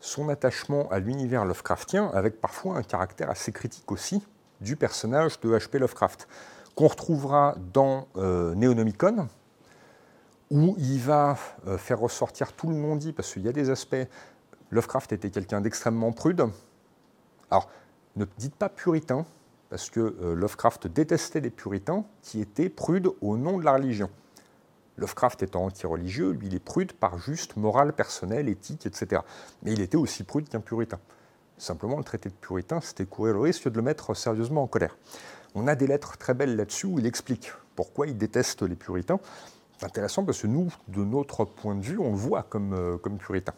son attachement à l'univers Lovecraftien, avec parfois un caractère assez critique aussi du personnage de H.P. Lovecraft, qu'on retrouvera dans euh, Neonomicon, où il va euh, faire ressortir tout le non-dit, parce qu'il y a des aspects. Lovecraft était quelqu'un d'extrêmement prude. Alors, ne dites pas puritain, parce que euh, Lovecraft détestait les puritains qui étaient prudes au nom de la religion. Lovecraft étant anti-religieux, lui, il est prude par juste morale personnelle, éthique, etc. Mais il était aussi prude qu'un puritain. Simplement, le traité de puritain, c'était courir le risque de le mettre sérieusement en colère. On a des lettres très belles là-dessus où il explique pourquoi il déteste les puritains. C'est intéressant parce que nous, de notre point de vue, on le voit comme, euh, puritain.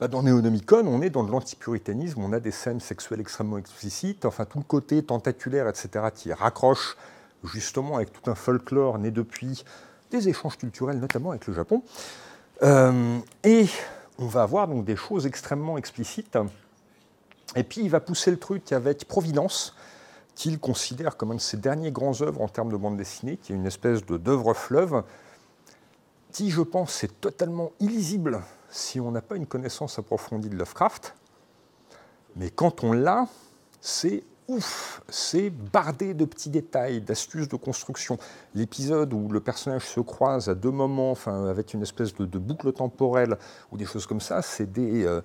Bah, dans Néonomicon, on est dans de l'antipuritanisme, on a des scènes sexuelles extrêmement explicites, enfin tout le côté tentaculaire, etc., qui raccroche justement avec tout un folklore né depuis des échanges culturels, notamment avec le Japon. Euh, et on va avoir donc des choses extrêmement explicites. Et puis il va pousser le truc avec Providence, qu'il considère comme un de ses derniers grands œuvres en termes de bande dessinée, qui est une espèce d'œuvre fleuve, qui, je pense, est totalement illisible si on n'a pas une connaissance approfondie de Lovecraft. Mais quand on l'a, c'est ouf, c'est bardé de petits détails, d'astuces de construction. L'épisode où le personnage se croise à deux moments, enfin, avec une espèce de, boucle temporelle ou des choses comme ça, c'est des. Euh,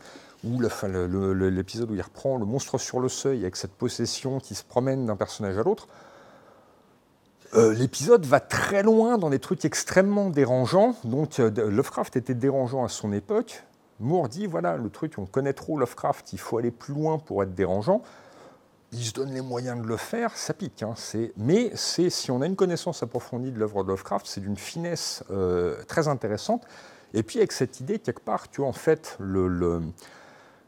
ou l'épisode où il reprend le monstre sur le seuil avec cette possession qui se promène d'un personnage à l'autre. Euh, l'épisode va très loin dans des trucs extrêmement dérangeants. Donc, euh, Lovecraft était dérangeant à son époque. Moore dit voilà, le truc, on connaît trop Lovecraft, il faut aller plus loin pour être dérangeant. Il se donne les moyens de le faire, ça pique. Hein, mais si on a une connaissance approfondie de l'œuvre de Lovecraft, c'est d'une finesse euh, très intéressante. Et puis avec cette idée, quelque part, que en fait, le,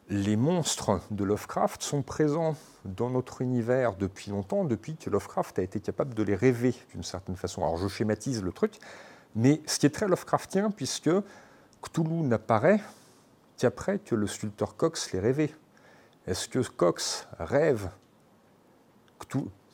les monstres de Lovecraft sont présents dans notre univers depuis longtemps, depuis que Lovecraft a été capable de les rêver d'une certaine façon. Alors je schématise le truc, mais ce qui est très Lovecraftien, puisque Cthulhu n'apparaît qu'après que le sculpteur Cox l'ait rêvé. Est-ce que Cox rêve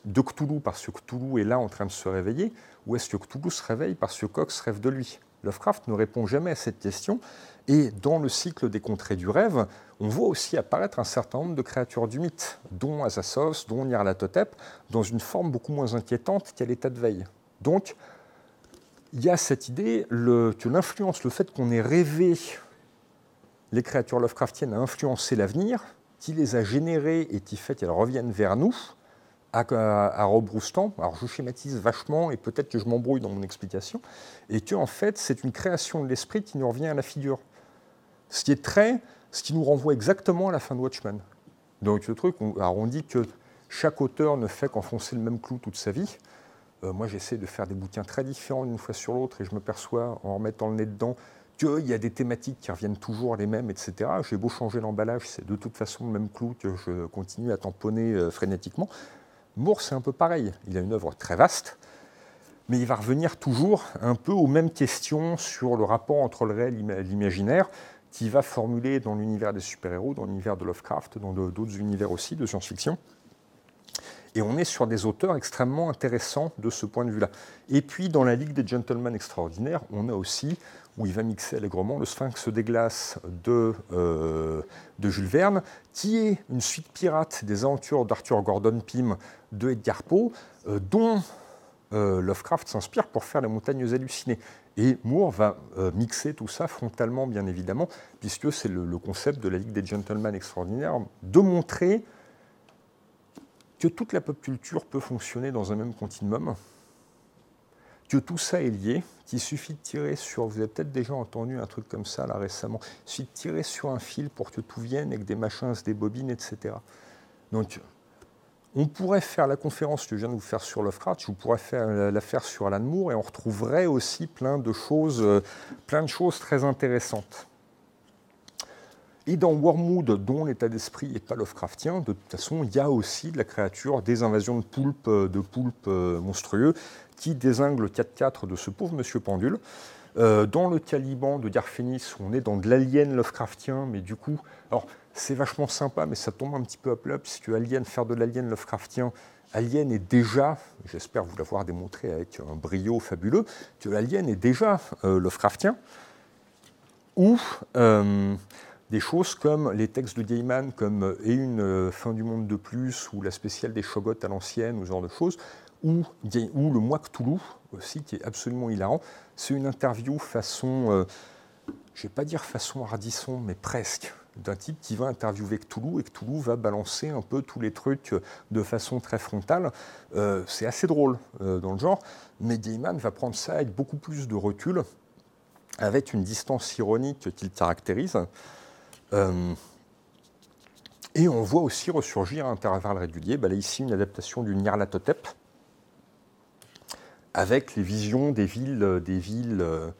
de Cthulhu parce que Cthulhu est là en train de se réveiller, ou est-ce que Cthulhu se réveille parce que Cox rêve de lui? Lovecraft ne répond jamais à cette question, et dans le cycle des contrées du rêve, on voit aussi apparaître un certain nombre de créatures du mythe, dont Azasos, dont Nyarlathotep, dans une forme beaucoup moins inquiétante qu'à l'état de veille. Donc, il y a cette idée que l'influence, le fait qu'on ait rêvé les créatures Lovecraftiennes à influencer l'avenir, qui les a générées et qui fait qu'elles reviennent vers nous, à, à, rebroustant, alors je schématise vachement et peut-être que je m'embrouille dans mon explication, et que en fait c'est une création de l'esprit qui nous revient à la figure. Ce qui est très, ce qui nous renvoie exactement à la fin de Watchmen. Donc le truc, on, alors on dit que chaque auteur ne fait qu'enfoncer le même clou toute sa vie. Euh, moi, j'essaie de faire des bouquins très différents d'une fois sur l'autre et je me perçois, en remettant le nez dedans, qu'il y a des thématiques qui reviennent toujours les mêmes, etc. J'ai beau changer l'emballage, c'est de toute façon le même clou que je continue à tamponner euh, frénétiquement. Moore, c'est un peu pareil. Il a une œuvre très vaste, mais il va revenir toujours un peu aux mêmes questions sur le rapport entre le réel et l'imaginaire qu'il va formuler dans l'univers des super-héros, dans l'univers de Lovecraft, dans d'autres univers aussi de science-fiction. Et on est sur des auteurs extrêmement intéressants de ce point de vue-là. Et puis, dans la Ligue des Gentlemen Extraordinaires, on a aussi, où il va mixer allègrement, le Sphinx des glaces de, euh, de Jules Verne, qui est une suite pirate des aventures d'Arthur Gordon Pym de Edgar Poe, euh, dont euh, Lovecraft s'inspire pour faire les montagnes hallucinées. Et Moore va mixer tout ça frontalement, bien évidemment, puisque c'est le, concept de la Ligue des Gentlemen Extraordinaires, de montrer que toute la pop culture peut fonctionner dans un même continuum, que tout ça est lié, qu'il suffit de tirer sur, vous avez peut-être déjà entendu un truc comme ça là récemment, il suffit de tirer sur un fil pour que tout vienne avec des machins, des bobines, etc. Donc, on pourrait faire la conférence que je viens de vous faire sur Lovecraft, je pourrais faire la faire sur Alan Moore et on retrouverait aussi plein de choses, euh, plein de choses très intéressantes. Et dans Wormwood, dont l'état d'esprit n'est pas Lovecraftien, de toute façon, il y a aussi de la créature, des invasions de poulpes, euh, de poulpes euh, monstrueux, qui désinguent le 4-4 de ce pauvre monsieur Pendule. Dans le Caliban de Garfénis, on est dans de l'alien Lovecraftien, mais du coup, alors c'est vachement sympa, mais ça tombe un petit peu à plat, puisque Alien, faire de l'alien Lovecraftien, Alien est déjà, j'espère vous l'avoir démontré avec un brio fabuleux, que l'Alien est déjà Lovecraftien, ou des choses comme les textes de Gaiman, comme euh, Et une euh, fin du monde de plus, ou la spéciale des Shogots à l'ancienne, ou ce genre de choses, ou, le Moi Cthulhu, aussi, qui est absolument hilarant. C'est une interview façon, euh, je ne vais pas dire façon Hardisson, mais presque, d'un type qui va interviewer Cthulhu, et Cthulhu va balancer un peu tous les trucs de façon très frontale. c'est assez drôle dans le genre, mais Gaiman va prendre ça avec beaucoup plus de recul, avec une distance ironique qu'il caractérise. Euh, et on voit aussi ressurgir à intervalles réguliers, bah ici une adaptation du Nyarlathotep, avec les visions des villes, euh, euh,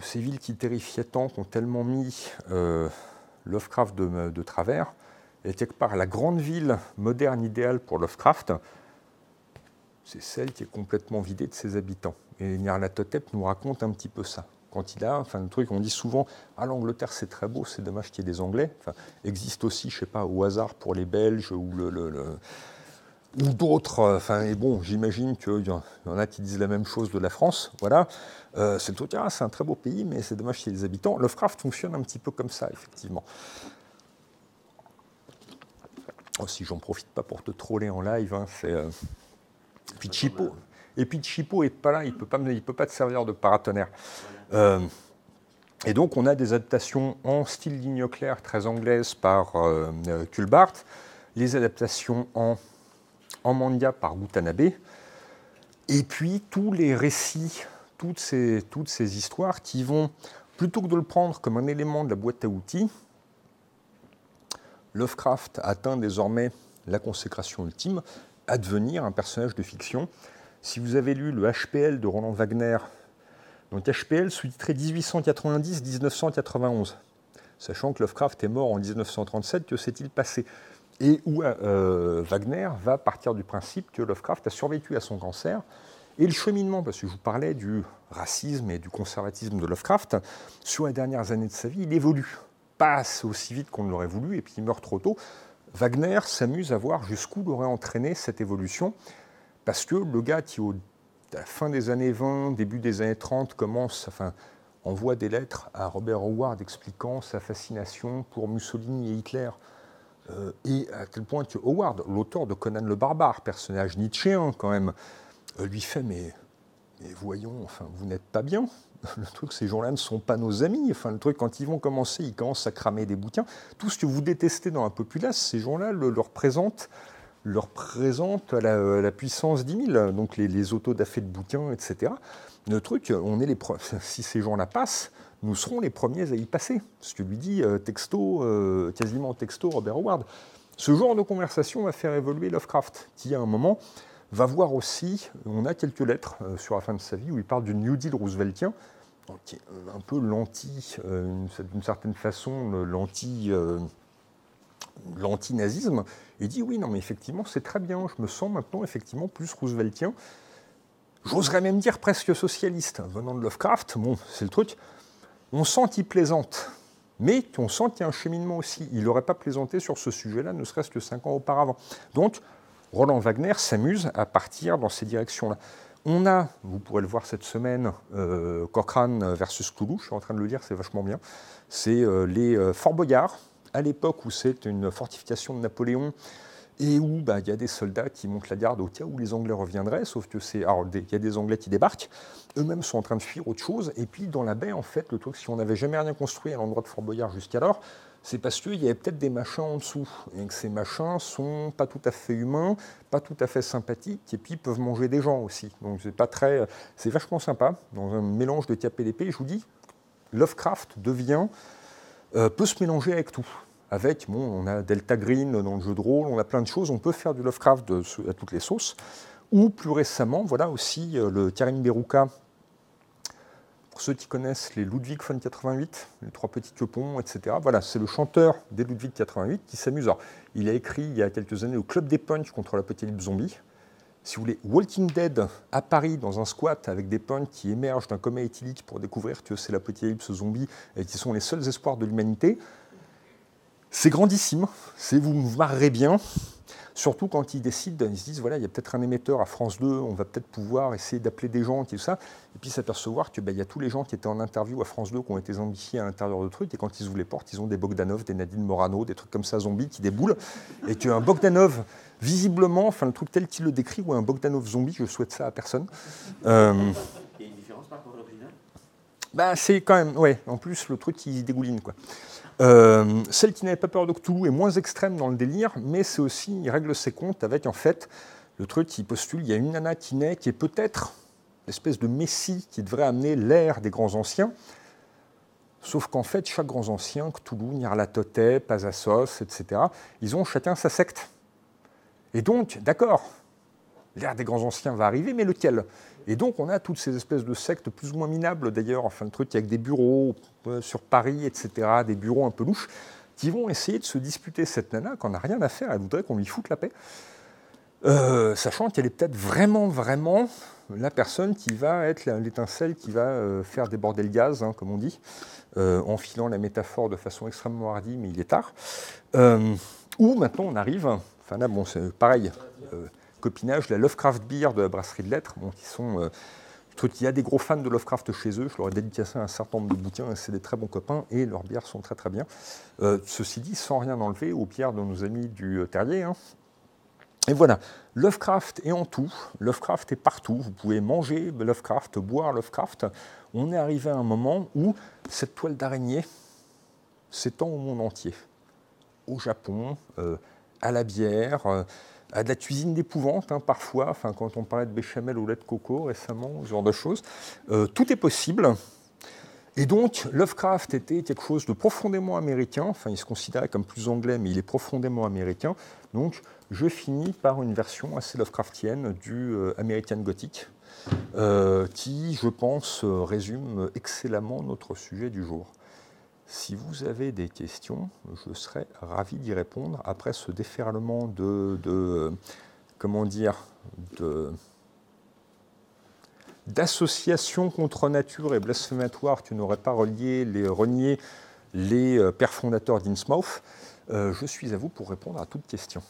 ces villes qui terrifiaient tant, qui ont tellement mis Lovecraft de, travers, et quelque part la grande ville moderne idéale pour Lovecraft, c'est celle qui est complètement vidée de ses habitants. Et Nyarlathotep nous raconte un petit peu ça quand il a, enfin le truc, on dit souvent, ah l'Angleterre c'est très beau, c'est dommage qu'il y ait des Anglais. Enfin, existe aussi, je sais pas, au hasard pour les Belges ou le, ou d'autres. Enfin, et bon, j'imagine qu'il y en a qui disent la même chose de la France. Voilà, euh, c'est le ah, c'est un très beau pays, mais c'est dommage qu'il y ait des habitants. Lovecraft fonctionne un petit peu comme ça, effectivement. Oh, si j'en profite pas pour te troller en live, hein, c'est. Euh... Puis Chipo. Et puis Chipo est pas là, il peut pas, il peut pas te servir de paratonnerre. Euh, et donc, on a des adaptations en style ligne claire très anglaise par euh, Kulbart, les adaptations en, en manga par Watanabe, et puis tous les récits, toutes ces, toutes ces histoires qui vont Plutôt que de le prendre comme un élément de la boîte à outils, Lovecraft atteint désormais la consécration ultime à devenir un personnage de fiction. Si vous avez lu le HPL de Roland Wagner, donc HPL sous-titré 1890-1991, sachant que Lovecraft est mort en 1937, que s'est-il passé? Et où euh, Wagner va partir du principe que Lovecraft a survécu à son cancer. Et le cheminement, parce que je vous parlais du racisme et du conservatisme de Lovecraft, sur les dernières années de sa vie, il évolue passe aussi vite qu'on l'aurait voulu et puis il meurt trop tôt. Wagner s'amuse à voir jusqu'où l'aurait entraîné cette évolution, parce que le gars qui, au, à la fin des années 20, début des années 30, commence, enfin, envoie des lettres à Robert Howard expliquant sa fascination pour Mussolini et Hitler, euh, et à tel point que Howard, l'auteur de Conan le Barbare, personnage nietzschéen quand même, euh, lui fait mais, voyons, enfin, vous n'êtes pas bien le truc, ces gens-là ne sont pas nos amis. Enfin, le truc, quand ils vont commencer, ils commencent à cramer des bouquins. Tout ce que vous détestez dans la populace, ces gens-là le, leur présente la, puissance 10 000, donc les, les autodafés de bouquins, etc. Le truc, on est les si ces gens-là passent, nous serons les premiers à y passer. Ce que lui dit euh, texto, euh, quasiment texto Robert Howard. Ce genre de conversation va faire évoluer Lovecraft, qui à un moment va voir aussi, on a quelques lettres euh, sur la fin de sa vie où il parle du New Deal rooseveltien, qui est un peu l'anti, d'une certaine façon, l'anti, l'anti-nazisme. Il dit oui, non, mais effectivement, c'est très bien, je me sens maintenant effectivement plus rooseveltien. J'oserais même dire presque socialiste. Venant de Lovecraft, bon, c'est le truc. On sent qu'il plaisante, mais on sent qu'il y a un cheminement aussi. Il n'aurait pas plaisanté sur ce sujet-là, ne serait-ce que cinq ans auparavant. Donc, Roland Wagner s'amuse à partir dans ces directions-là. On a, vous pourrez le voir cette semaine, euh, Cochrane versus Cthulhu, je suis en train de le lire, c'est vachement bien. C'est euh, les euh, Fort Boyard, à l'époque où c'est une fortification de Napoléon et où bah, il y a des soldats qui montent la garde au cas où les Anglais reviendraient, sauf que c'est. Il y a des Anglais qui débarquent, eux-mêmes sont en train de fuir autre chose, et puis dans la baie, en fait, le truc, si on n'avait jamais rien construit à l'endroit de Fort Boyard jusqu'alors, c'est parce qu'il y avait peut-être des machins en dessous, et que ces machins sont pas tout à fait humains, pas tout à fait sympathiques, et puis peuvent manger des gens aussi. Donc c'est pas très, c'est vachement sympa, dans un mélange de d'épée. Je vous dis, Lovecraft devient, euh, peut se mélanger avec tout. Avec, on a Delta Green dans le jeu de rôle, on a plein de choses, on peut faire du Lovecraft à toutes les sauces. Ou plus récemment, voilà aussi euh, le Karim Berouka pour ceux qui connaissent les Ludwig von 88, les trois petits quepons, etc., voilà, c'est le chanteur des Ludwig 88 qui s'amuse. Il a écrit il y a quelques années au Club des Punks contre l'apocalypse zombie. Si vous voulez, Walking Dead à Paris dans un squat avec des punks qui émergent d'un coma éthylique pour découvrir que c'est l'apocalypse zombie et qui sont les seuls espoirs de l'humanité. C'est grandissime, c'est vous vous marrerez bien. Surtout quand ils décident, ils se disent voilà, il y a peut-être un émetteur à France 2, on va peut-être pouvoir essayer d'appeler des gens, et tout ça, et puis s'apercevoir qu'il ben, y a tous les gens qui étaient en interview à France 2 qui ont été zombifiés à l'intérieur de trucs, et quand ils ouvrent les portes, ils ont des Bogdanov, des Nadine Morano, des trucs comme ça, zombies qui déboulent, et qu'un Bogdanov, visiblement, enfin le truc tel qu'il le décrit, ou un Bogdanov zombie, je souhaite ça à personne. Euh, il y a une différence par rapport à l'original ben, C'est quand même, ouais, en plus le truc qui dégouline, quoi. Euh, celle qui n'avait pas peur de Cthulhu est moins extrême dans le délire, mais c'est aussi, il règle ses comptes avec en fait le truc qui postule, il y a une nana qui naît, qui est peut-être l'espèce de messie qui devrait amener l'ère des grands anciens, sauf qu'en fait, chaque grand ancien, Cthulhu, Nyarlathotep, Pazassos, etc., ils ont chacun sa secte. Et donc, d'accord, l'ère des grands anciens va arriver, mais lequel? Et donc, on a toutes ces espèces de sectes plus ou moins minables, d'ailleurs, enfin, le truc avec des bureaux euh, sur Paris, etc., des bureaux un peu louches, qui vont essayer de se disputer cette nana qu'on n'a rien à faire, elle voudrait qu'on lui foute la paix, euh, sachant qu'elle est peut-être vraiment, vraiment la personne qui va être l'étincelle qui va euh, faire déborder le gaz, hein, comme on dit, en filant la métaphore de façon extrêmement hardie, mais il est tard. ou maintenant, on arrive, enfin là, bon, c'est pareil copinage, la Lovecraft Beer de la brasserie de lettres, sont. Euh, il y a des gros fans de Lovecraft chez eux, je leur ai dédicacé un certain nombre de bouquins, c'est des très bons copains, et leurs bières sont très très bien. Euh, ceci dit, sans rien enlever aux pierres de nos amis du euh, Terrier. Hein. Et voilà, Lovecraft est en tout, Lovecraft est partout, vous pouvez manger Lovecraft, boire Lovecraft. On est arrivé à un moment où cette toile d'araignée s'étend au monde entier. Au Japon, à la bière, à de la cuisine d'épouvante, hein, parfois, quand on parlait de béchamel au lait de coco récemment, ce genre de choses. Euh, tout est possible. Et donc, Lovecraft était quelque chose de profondément américain, enfin il se considérait comme plus anglais, mais il est profondément américain. Donc, je finis par une version assez Lovecraftienne du euh, American Gothic, euh, qui, je pense, résume excellemment notre sujet du jour. Si vous avez des questions, je serais ravi d'y répondre après ce déferlement de, comment dire, de d'associations contre nature et blasphématoires qui n'auraient pas relié les, renié les euh, pères fondateurs d'Innsmouth, euh, je suis à vous pour répondre à toute question.